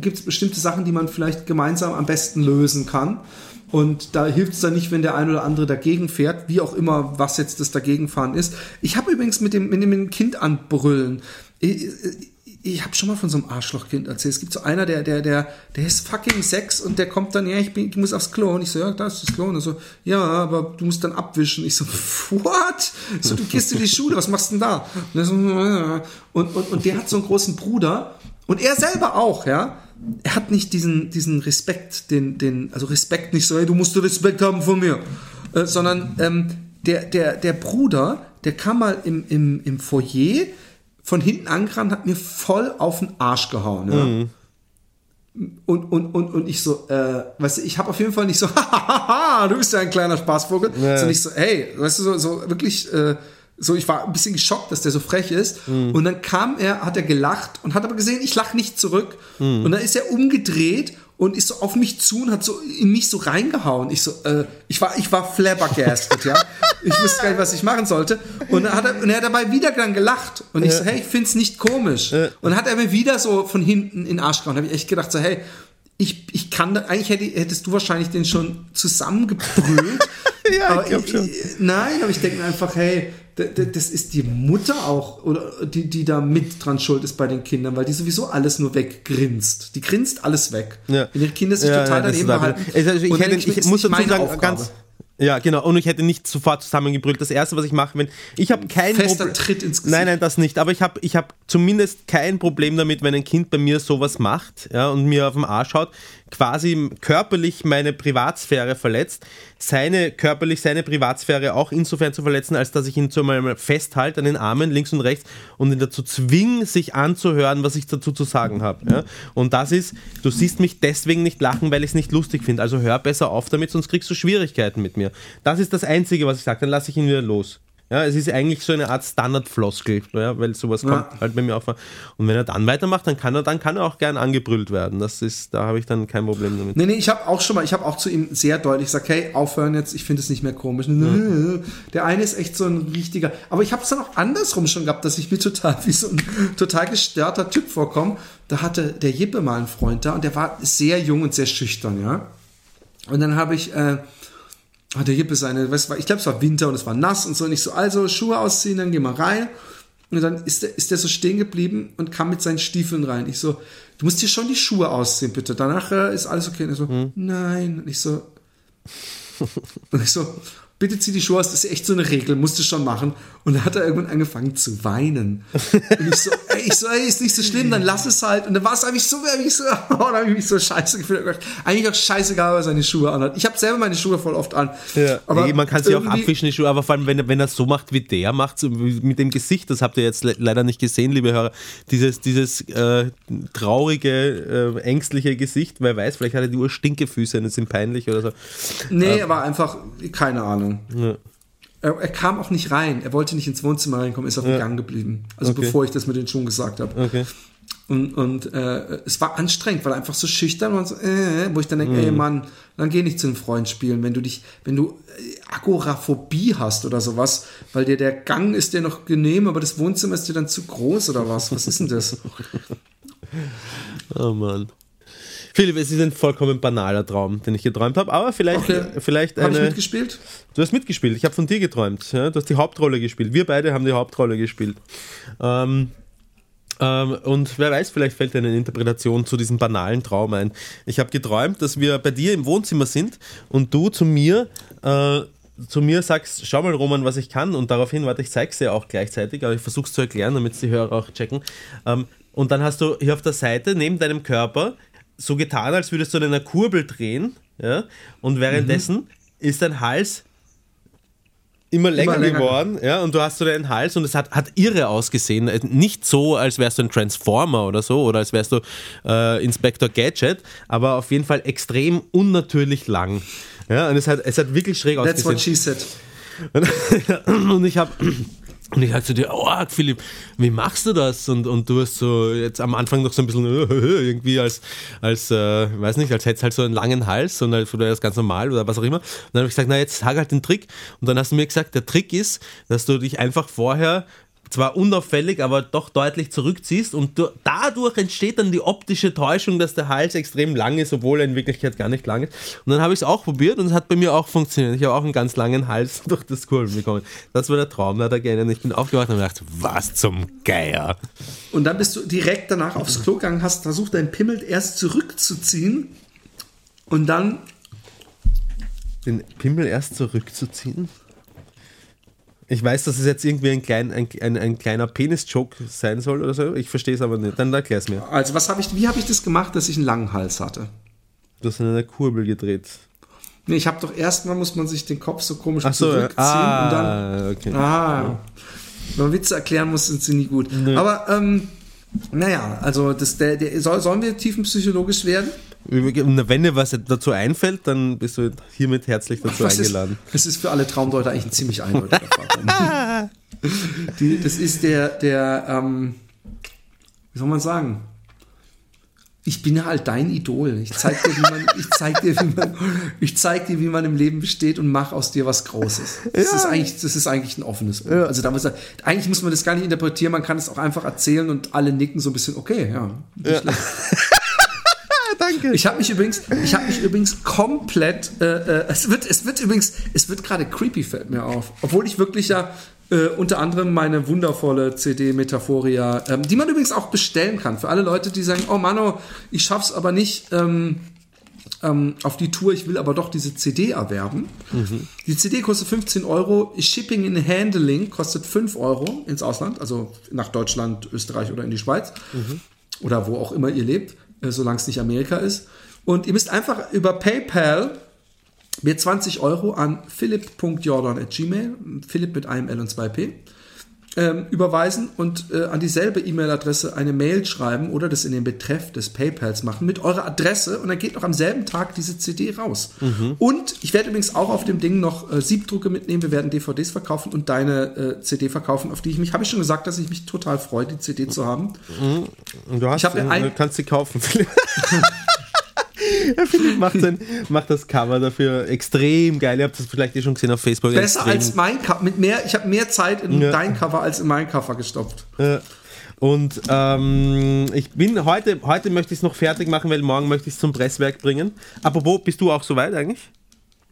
gibt es bestimmte Sachen, die man vielleicht gemeinsam am besten lösen kann. Und da hilft es dann nicht, wenn der ein oder andere dagegen fährt, wie auch immer, was jetzt das Dagegenfahren ist. Ich habe übrigens mit dem, mit dem mit dem Kind anbrüllen. Ich, ich, habe schon mal von so einem Arschlochkind erzählt. Es gibt so einer, der, der, der, der ist fucking sechs und der kommt dann, ja, ich, bin, ich muss aufs Klo. Und ich so, ja, da ist das Klo. Und er so, ja, aber du musst dann abwischen. Ich so, what? So, du gehst in die Schule, was machst du denn da? Und, so, und, und, und der hat so einen großen Bruder und er selber auch, ja. Er hat nicht diesen, diesen Respekt, den, den, also Respekt nicht so, hey, du musst Respekt haben von mir, äh, sondern ähm, der, der, der Bruder, der kam mal im, im, im Foyer von hinten angerannt, hat mir voll auf den Arsch gehauen. Ja. Und, und, und, und ich so, äh, weißt du, ich habe auf jeden Fall nicht so, <laughs> hahaha, du bist ja ein kleiner Spaßvogel, sondern ich so, hey, weißt du, so, so wirklich, äh, so, ich war ein bisschen geschockt, dass der so frech ist. Und dann kam er, hat er gelacht und hat aber gesehen, ich lache nicht zurück. Und dann ist er umgedreht und ist so auf mich zu und hat so in mich so reingehauen. Ich so, äh, ich war, ich war flabbergasted, ja. Ich wusste gar nicht, was ich machen sollte. Und dann hat er, und er hat dabei wieder dann gelacht. Und ich so, hey, ich find's nicht komisch. Und dann hat er mir wieder so von hinten in den Arsch gehauen. Da habe ich echt gedacht, so, hey, ich, ich kann, da- eigentlich hätte, hättest du wahrscheinlich den schon zusammengebrüllt. <laughs> Ja, aber ich glaub schon. Nein, aber ich denke mir einfach, hey, das ist die Mutter auch, oder die, die da mit dran schuld ist bei den Kindern, weil die sowieso alles nur weggrinst. Die grinst alles weg. Ja. Wenn ihre Kinder sich total das daneben behalten. Also ich, hätte, mir, ich ist muss dazu sagen, Aufgabe. ganz. Ja, genau. Und ich hätte nicht sofort zusammengebrüllt. Das erste, was ich mache, wenn ich habe kein Fester Tritt ins Gesicht. Nein, nein, das nicht. Aber ich habe ich habe zumindest kein Problem damit, wenn ein Kind bei mir sowas macht, ja, und mir auf den Arsch haut, quasi körperlich meine Privatsphäre verletzt, seine körperlich seine Privatsphäre auch insofern zu verletzen, als dass ich ihn zu mal festhalte an den Armen links und rechts und ihn dazu zwinge, sich anzuhören, was ich dazu zu sagen habe. Ja? Und das ist, du siehst mich deswegen nicht lachen, weil ich es nicht lustig finde. Also hör besser auf damit, sonst kriegst du Schwierigkeiten mit mir. Das ist das Einzige, was ich sage. Dann lasse ich ihn wieder los. Ja, es ist eigentlich so eine Art Standardfloskel, ja, weil sowas kommt halt bei mir vor. Und wenn er dann weitermacht, dann kann er, dann kann er auch gern angebrüllt werden. Das ist, da habe ich dann kein Problem damit. Nee, nee, ich habe auch schon mal, ich habe auch zu ihm sehr deutlich gesagt, hey, aufhören jetzt, ich finde es nicht mehr komisch. Der eine ist echt so ein richtiger, aber ich habe es dann auch andersrum schon gehabt, dass ich mir total <laughs> wie so ein total gestörter Typ vorkomme. Da hatte der Jippe mal einen Freund da und der war sehr jung und sehr schüchtern, ja. Und dann habe ich, äh, hat der Jippe seine, weißt du, ich glaube, es war Winter und es war nass und so. Und ich so, also Schuhe ausziehen, dann gehen wir rein. Und dann ist der, ist der so stehen geblieben und kam mit seinen Stiefeln rein. Ich so, du musst dir schon die Schuhe ausziehen, bitte. Danach äh, ist alles okay. Und er so, nein. Und ich so, <laughs> und ich so, bitte zieh die Schuhe aus, das ist echt so eine Regel, musst du schon machen. Und dann hat er irgendwann angefangen zu weinen. Und ich so, <laughs> ey, ich so, ey, ist nicht so schlimm, dann lass es halt. Und dann war es eigentlich so, ich so, <laughs> oh, dann habe ich mich so scheiße gefühlt. Eigentlich auch scheißegal, was seine Schuhe anhat. Ich habe selber meine Schuhe voll oft an. Ja, aber nee, man kann sie auch abwischen, die Schuhe, aber vor allem, wenn, er- wenn er so macht, wie der macht, so mit dem Gesicht, das habt ihr jetzt le leider nicht gesehen, liebe Hörer, dieses, dieses äh, traurige, äh, ängstliche Gesicht, wer weiß, vielleicht hat er die Uhr Stinkefüße und sind peinlich oder so. Nee, aber einfach, keine Ahnung. Er, er kam auch nicht rein. Er wollte nicht ins Wohnzimmer reinkommen, ist auf dem Gang geblieben. Also Okay. bevor ich das mit den Schuhen gesagt habe. Okay. Und, und äh, es war anstrengend, weil er einfach so schüchtern war und so, äh, wo ich dann denke, Mhm. ey Mann, dann geh nicht zu einem Freund spielen, wenn du dich, wenn du äh, Agoraphobie hast oder sowas, weil dir der Gang ist dir noch genehm, aber das Wohnzimmer ist dir dann zu groß oder was? Was ist denn das? <laughs> Oh Mann. Philipp, es ist ein vollkommen banaler Traum, den ich geträumt habe, aber vielleicht, Okay. vielleicht Habe ich eine. mitgespielt? Du hast mitgespielt, ich habe von dir geträumt. Ja? Du hast die Hauptrolle gespielt. Wir beide haben die Hauptrolle gespielt. Ähm, ähm, und wer weiß, vielleicht fällt dir eine Interpretation zu diesem banalen Traum ein. Ich habe geträumt, dass wir bei dir im Wohnzimmer sind und du zu mir, äh, zu mir sagst, schau mal Roman, was ich kann und daraufhin, warte, ich zeig's dir auch gleichzeitig, aber ich versuche es zu erklären, damit die Hörer auch checken. Ähm, und dann hast du hier auf der Seite neben deinem Körper so getan, als würdest du an einer Kurbel drehen, ja, und währenddessen ist dein Hals immer länger, länger. geworden, ja, und du hast so deinen Hals und es hat, hat irre ausgesehen. Nicht so, als wärst du ein Transformer oder so, oder als wärst du äh, Inspector Gadget, aber auf jeden Fall extrem unnatürlich lang. Ja, und es hat, es hat wirklich schräg That's ausgesehen. what she said. Und <laughs> ich habe und ich sag zu dir, oh Philipp, wie machst du das? Und, und du hast so jetzt am Anfang noch so ein bisschen <laughs> irgendwie als, als äh, weiß nicht, als hättest halt so einen langen Hals und als wäre das ganz normal oder was auch immer. Und dann habe ich gesagt, na jetzt sag halt den Trick. Und dann hast du mir gesagt, der Trick ist, dass du dich einfach vorher zwar unauffällig, aber doch deutlich zurückziehst und du, dadurch entsteht dann die optische Täuschung, dass der Hals extrem lang ist, obwohl er in Wirklichkeit gar nicht lang ist. Und dann habe ich es auch probiert und es hat bei mir auch funktioniert. Ich habe auch einen ganz langen Hals <laughs> durch das Kurbeln bekommen. Das war der Traum, da hat er ich bin aufgewacht und habe gedacht, was zum Geier. Und dann bist du direkt danach aufs Klo gegangen, hast versucht, dein Pimmel erst zurückzuziehen und dann Den Pimmel erst zurückzuziehen? Ich weiß, dass es jetzt irgendwie ein, klein, ein, ein, ein kleiner Penis-Joke sein soll oder so. Ich verstehe es aber nicht. Dann erklär es mir. Also, was habe ich, wie habe ich das gemacht, dass ich einen langen Hals hatte? Du hast an einer Kurbel gedreht. Nee, ich habe doch erstmal muss man sich den Kopf so komisch Ach so, zurückziehen und dann. Ah, okay. Ah, wenn man Witze erklären muss, sind sie nie gut. Aber, ähm, naja, also das, der, der, soll, sollen wir tiefenpsychologisch werden? Wenn dir was dazu einfällt, dann bist du hiermit herzlich dazu Was eingeladen. Ist, das ist für alle Traumdeuter eigentlich ein ziemlich eindeutiger Fall. <laughs> Das ist der, der, ähm, wie soll man sagen? Ich bin halt dein Idol. Ich zeig dir, wie man, <laughs> ich zeig dir, wie man, ich zeig dir, wie man im Leben besteht und mach aus dir was Großes. Das ist eigentlich, das ist eigentlich ein offenes Buch. Also da muss eigentlich muss man das gar nicht interpretieren. Man kann es auch einfach erzählen und alle nicken so ein bisschen. Okay, ja. Schlecht. <laughs> Danke. Ich habe mich übrigens, ich habe mich übrigens komplett, äh, äh, es wird, es wird übrigens, es wird gerade creepy fällt mir auf, obwohl ich wirklich ja äh, unter anderem meine wundervolle CD Metaphoria, ähm, die man übrigens auch bestellen kann. Für alle Leute, die sagen, oh Mano, ich schaff's aber nicht ähm, ähm, auf die Tour, ich will aber doch diese CD erwerben. Die CD kostet 15 Euro, Shipping and Handling kostet 5 Euro ins Ausland, also nach Deutschland, Österreich oder in die Schweiz. Oder wo auch immer ihr lebt, äh, solange es nicht Amerika ist. Und ihr müsst einfach über PayPal mir 20 Euro an philipp.jordan.gmail, Philipp mit einem L und zwei P, ähm, überweisen und äh, an dieselbe E-Mail-Adresse eine Mail schreiben oder das in den Betreff des PayPals machen mit eurer Adresse und dann geht noch am selben Tag diese CD raus. Und ich werde übrigens auch auf dem Ding noch äh, Siebdrucke mitnehmen. Wir werden DVDs verkaufen und deine äh, CD verkaufen, auf die ich mich, habe ich schon gesagt, dass ich mich total freue, die CD zu haben. Und du hast, Ich hab ja ein- du kannst sie kaufen. <laughs> Ja, Philipp macht, sein, macht das Cover dafür extrem geil. Ihr habt das vielleicht eh schon gesehen auf Facebook. Besser extrem, als mein Cover. Mit mehr, ich habe mehr Zeit in Ja. dein Cover als in mein Cover gestopft. Ja. Und ähm, ich bin heute, heute möchte ich es noch fertig machen, weil morgen möchte ich es zum Presswerk bringen. Apropos, bist du auch soweit eigentlich?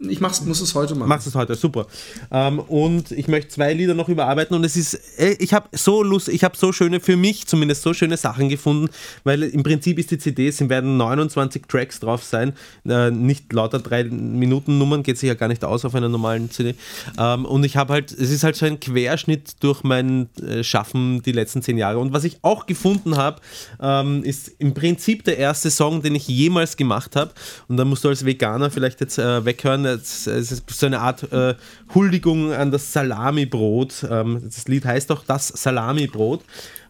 Ich mach's, muss es heute machen. Machst es heute, super. Ähm, und ich möchte zwei Lieder noch überarbeiten und es ist, äh, ich habe so Lust, ich habe so schöne, für mich zumindest so schöne Sachen gefunden, weil im Prinzip ist die CD, es werden 29 Tracks drauf sein, äh, nicht lauter drei Minuten Nummern, geht sich ja gar nicht aus auf einer normalen CD. Ähm, und ich habe halt, es ist halt so ein Querschnitt durch mein äh, Schaffen die letzten zehn Jahre. Und was ich auch gefunden habe, ähm, ist im Prinzip der erste Song, den ich jemals gemacht habe. Und da musst du als Veganer vielleicht jetzt äh, weghören. Es ist so eine Art äh, Huldigung an das Salamibrot. Ähm, das Lied heißt doch das Salamibrot.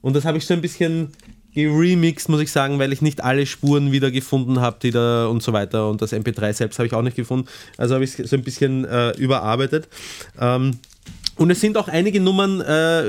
Und das habe ich so ein bisschen geremixed, muss ich sagen, weil ich nicht alle Spuren wieder gefunden habe, die da und so weiter. Und das MP3 selbst habe ich auch nicht gefunden. Also habe ich es so ein bisschen äh, überarbeitet. Ähm, und es sind auch einige Nummern äh,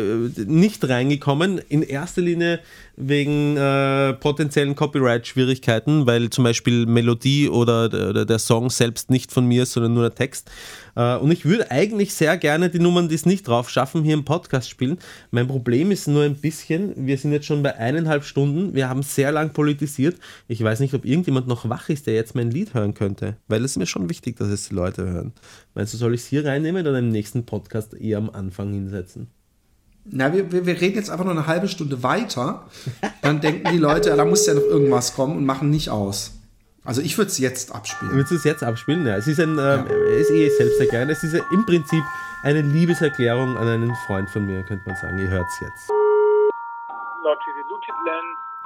nicht reingekommen. In erster Linie wegen äh, potenziellen Copyright-Schwierigkeiten, weil zum Beispiel Melodie oder, oder, der Song selbst nicht von mir ist, sondern nur der Text. Äh, und ich würde eigentlich sehr gerne die Nummern, die es nicht drauf schaffen, hier im Podcast spielen. Mein Problem ist nur ein bisschen, wir sind jetzt schon bei eineinhalb Stunden, wir haben sehr lang politisiert. Ich weiß nicht, ob irgendjemand noch wach ist, der jetzt mein Lied hören könnte, weil es mir schon wichtig, dass es die Leute hören. Meinst du, soll ich es hier reinnehmen oder im nächsten Podcast eher am Anfang hinsetzen? Na, wir, wir, wir reden jetzt einfach nur eine halbe Stunde weiter. Dann denken die Leute, da muss ja noch irgendwas kommen und machen nicht aus. Also ich würde es jetzt abspielen. Würdest du es jetzt abspielen? Ja, es ist ein, ähm, ja. ist eh selbsterklärend. Es ist im Prinzip eine Liebeserklärung an einen Freund von mir, könnte man sagen. Ihr hört es jetzt.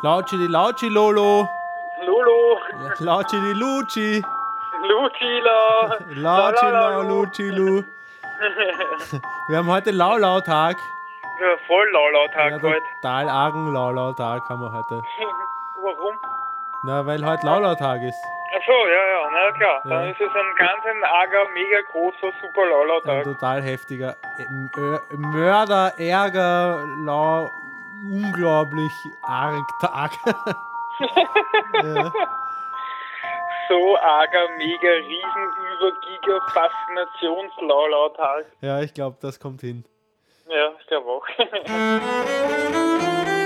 Lautschi die Lautschi Lolo. Lolo. Lautschi die Luci. Lucila. Lautschi la Luci Lu. Wir haben heute Laulau-Tag. Ja, voll Laulau-Tag Ja, heute. total argen Laulau-Tag haben wir heute. <laughs> Warum? Na, weil heute Laulau-Tag ist. Ach so, ja, ja, na klar. Ja. Dann ist es ein ganz ein arger, mega großer, super Ein Laulau-Tag. total heftiger Ö- Mörder, Ärger, Lau, unglaublich arg Tag. <laughs> ja. So arger, mega, riesen, über Giga, Faszinations-Laulau-Tag. ja, ich glaube, das kommt hin. Ja, ich glaube auch. <laughs>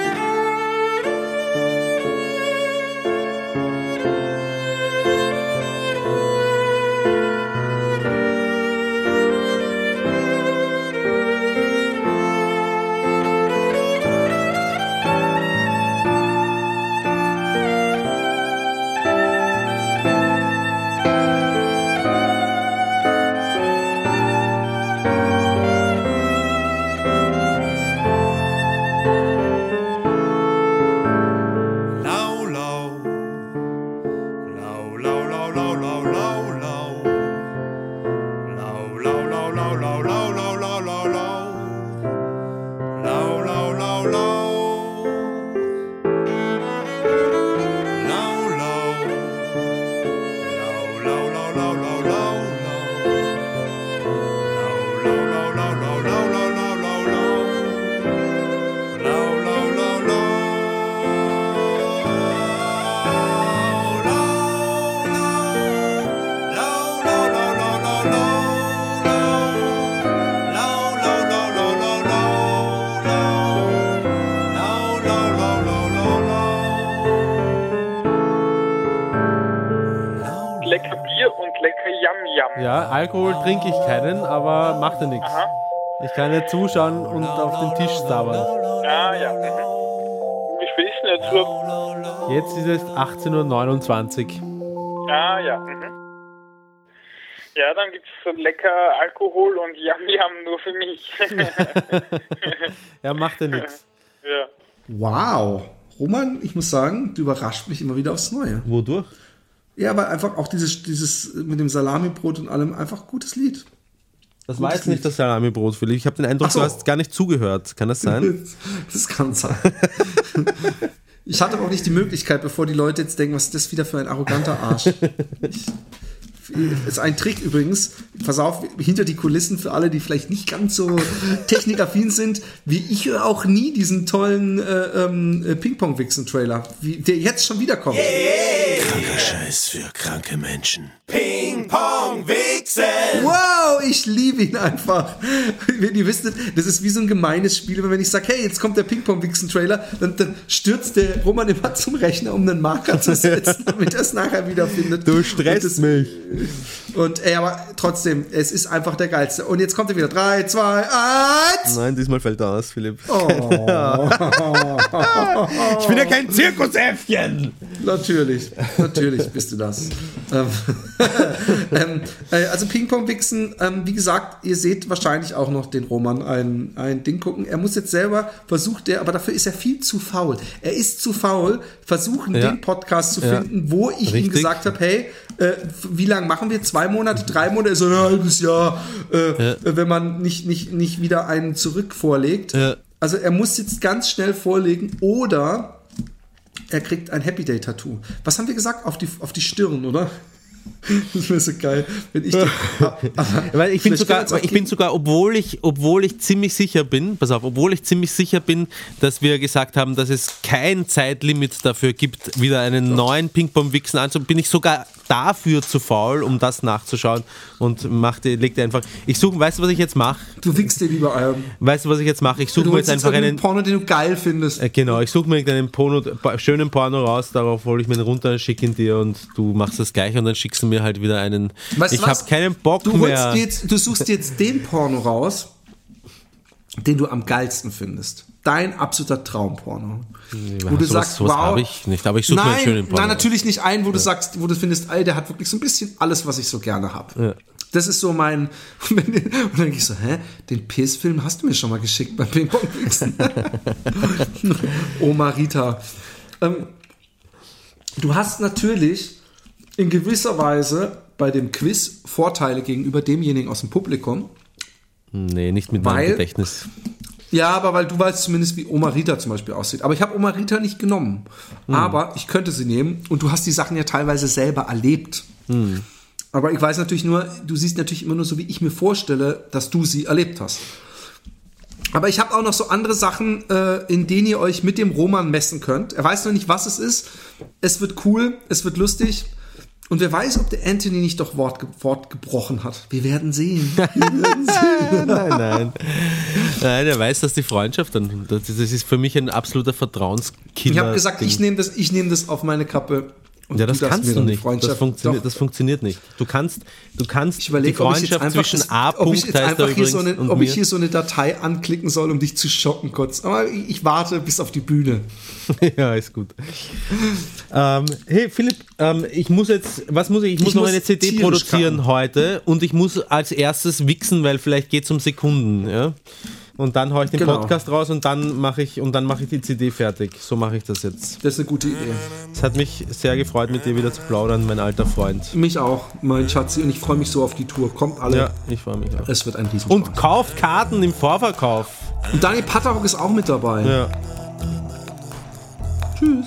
Alkohol trinke ich keinen, aber macht ja nichts. Aha. Ich kann ja zuschauen und auf den Tisch sabbern. Ah, ja. Wie viel ist denn jetzt so? Jetzt ist es 18.29 Uhr. Ah, ja. Mhm. Ja, dann gibt's so lecker Alkohol und Yam-Yam nur für mich. <laughs> Ja, macht ja nichts. ja. Wow. Roman, ich muss sagen, du überrascht mich immer wieder aufs Neue. Wodurch? Ja, aber einfach auch dieses, dieses mit dem Salamibrot und allem, einfach gutes Lied. Das war jetzt nicht das Salamibrot, Philipp. Ich habe den Eindruck, so. du hast gar nicht zugehört. Kann das sein? <laughs> Das kann sein. Ich hatte aber auch nicht die Möglichkeit, bevor die Leute jetzt denken, was ist das wieder für ein arroganter Arsch. Ich, <laughs> ist ein Trick übrigens, pass auf, hinter die Kulissen für alle, die vielleicht nicht ganz so technikaffin sind, wie ich höre auch nie diesen tollen äh, ähm, äh, Ping-Pong-Wichsen-Trailer, der jetzt schon wieder kommt. Kranker Scheiß für kranke Menschen. Ping Ping-Pong Wichsen. Wow, ich liebe ihn einfach. Wenn ihr wisstet, das ist wie so ein gemeines Spiel, wenn ich sage, hey, jetzt kommt der Ping-Pong-Wichsen-Trailer, dann, dann stürzt der Roman immer zum Rechner, um einen Marker zu setzen, <laughs> damit er es nachher wiederfindet. Du stresst mich. Und ey, aber trotzdem, es ist einfach der geilste. Und jetzt kommt er wieder. Drei, zwei, eins. Nein, diesmal fällt er aus, Philipp. Oh. <laughs> Ich bin ja kein Zirkusäffchen. Natürlich, natürlich bist du das. Ähm, <laughs> ähm, äh, also Ping-Pong-Wichsen, ähm, wie gesagt, ihr seht wahrscheinlich auch noch den Roman ein, ein Ding gucken. Er muss jetzt selber versucht er, aber dafür ist er viel zu faul. Er ist zu faul, versuchen Ja. den Podcast zu Ja. finden, wo ich ihm Richtig. gesagt habe, hey, äh, wie lange machen wir? Zwei Monate, drei Monate, so ein halbes Jahr, äh, wenn man nicht, nicht, nicht wieder einen zurück vorlegt. Ja. Also er muss jetzt ganz schnell vorlegen oder er kriegt ein Happy Day Tattoo. Was haben wir gesagt? Auf die, auf die Stirn, oder? <laughs> Das wäre so geil, wenn ich. <laughs> Weil ich bin sogar, ich bin sogar, obwohl ich, obwohl ich ziemlich sicher bin, pass auf, obwohl ich ziemlich sicher bin, dass wir gesagt haben, dass es kein Zeitlimit dafür gibt, wieder einen neuen Ping-Pong-Wichsen anzubieten, bin ich sogar dafür zu faul, um das nachzuschauen und machte, legte einfach. Ich suche, weißt du, was ich jetzt mache? Du winkst dir lieber ein. Weißt du, was ich jetzt mache? Ich suche mir jetzt einfach irgendeinen einen. Porno, den du geil findest. Äh, Genau, ich suche mir einen Porno, schönen Porno raus, darauf hole ich mir einen runter, schicke ihn dir und du machst das gleich und dann schickst du mir halt wieder einen. Weißt ich habe keinen Bock du mehr. Jetzt, du suchst jetzt den Porno raus, den du am geilsten findest. Dein absoluter Traumporno. wo du sowas- sagst, sowas wow. ich nicht, aber ich suche mir einen nein, schönen Porno Nein, natürlich nicht einen, wo du sagst, wo du findest, ey, der hat wirklich so ein bisschen alles, was ich so gerne habe. Ja. Das ist so mein. <laughs> Und dann denke ich so, hä? Den PS-Film hast du mir schon mal geschickt beim ping pong <laughs> Oma Rita. Ähm, du hast natürlich in gewisser Weise bei dem Quiz Vorteile gegenüber demjenigen aus dem Publikum. Nee, nicht mit meinem Gedächtnis. Ja, aber weil du weißt zumindest, wie Oma Rita zum Beispiel aussieht. Aber ich habe Oma Rita nicht genommen. Aber ich könnte sie nehmen und du hast die Sachen ja teilweise selber erlebt. Aber ich weiß natürlich nur, du siehst natürlich immer nur so, wie ich mir vorstelle, dass du sie erlebt hast. Aber ich habe auch noch so andere Sachen, äh, in denen ihr euch mit dem Roman messen könnt. Er weiß noch nicht, was es ist. Es wird cool, es wird lustig. Und wer weiß, ob der Anthony nicht doch Wort, ge Wort gebrochen hat. Wir werden sehen. <laughs> nein, nein. Nein, er weiß, dass die Freundschaft dann. Das ist für mich ein absoluter Vertrauenskiller. Ich habe gesagt, Ding. ich nehme das, ich nehme das auf meine Kappe. Und Ja, das darfst kannst du nicht. Das funktioniert, das funktioniert nicht. Du kannst, du kannst Ich überlege, die Freundschaft einfach, zwischen das- A. ob ich jetzt einfach hier so eine, und ob mir. ich hier so eine Datei anklicken soll, um dich zu schocken kurz. Aber ich, ich warte bis auf die Bühne. <laughs> ja, ist gut. Ähm, hey Philipp, ähm, ich muss jetzt, was muss ich? Ich muss Ich noch muss eine CD produzieren kacken. heute und ich muss als erstes wichsen, weil vielleicht geht es um Sekunden, ja. Und dann haue ich den Genau. Podcast raus und dann mache ich und dann mache ich die CD fertig. So mache ich das jetzt. Das ist eine gute Idee. Es hat mich sehr gefreut, mit dir wieder zu plaudern, mein alter Freund. Mich auch, mein Schatzi. Und ich freue mich so auf die Tour. Kommt alle. Ja, ich freue mich auch. Es wird ein Riesen. Und kauft Karten im Vorverkauf. Und Daniel Patterrock ist auch mit dabei. Ja. Tschüss.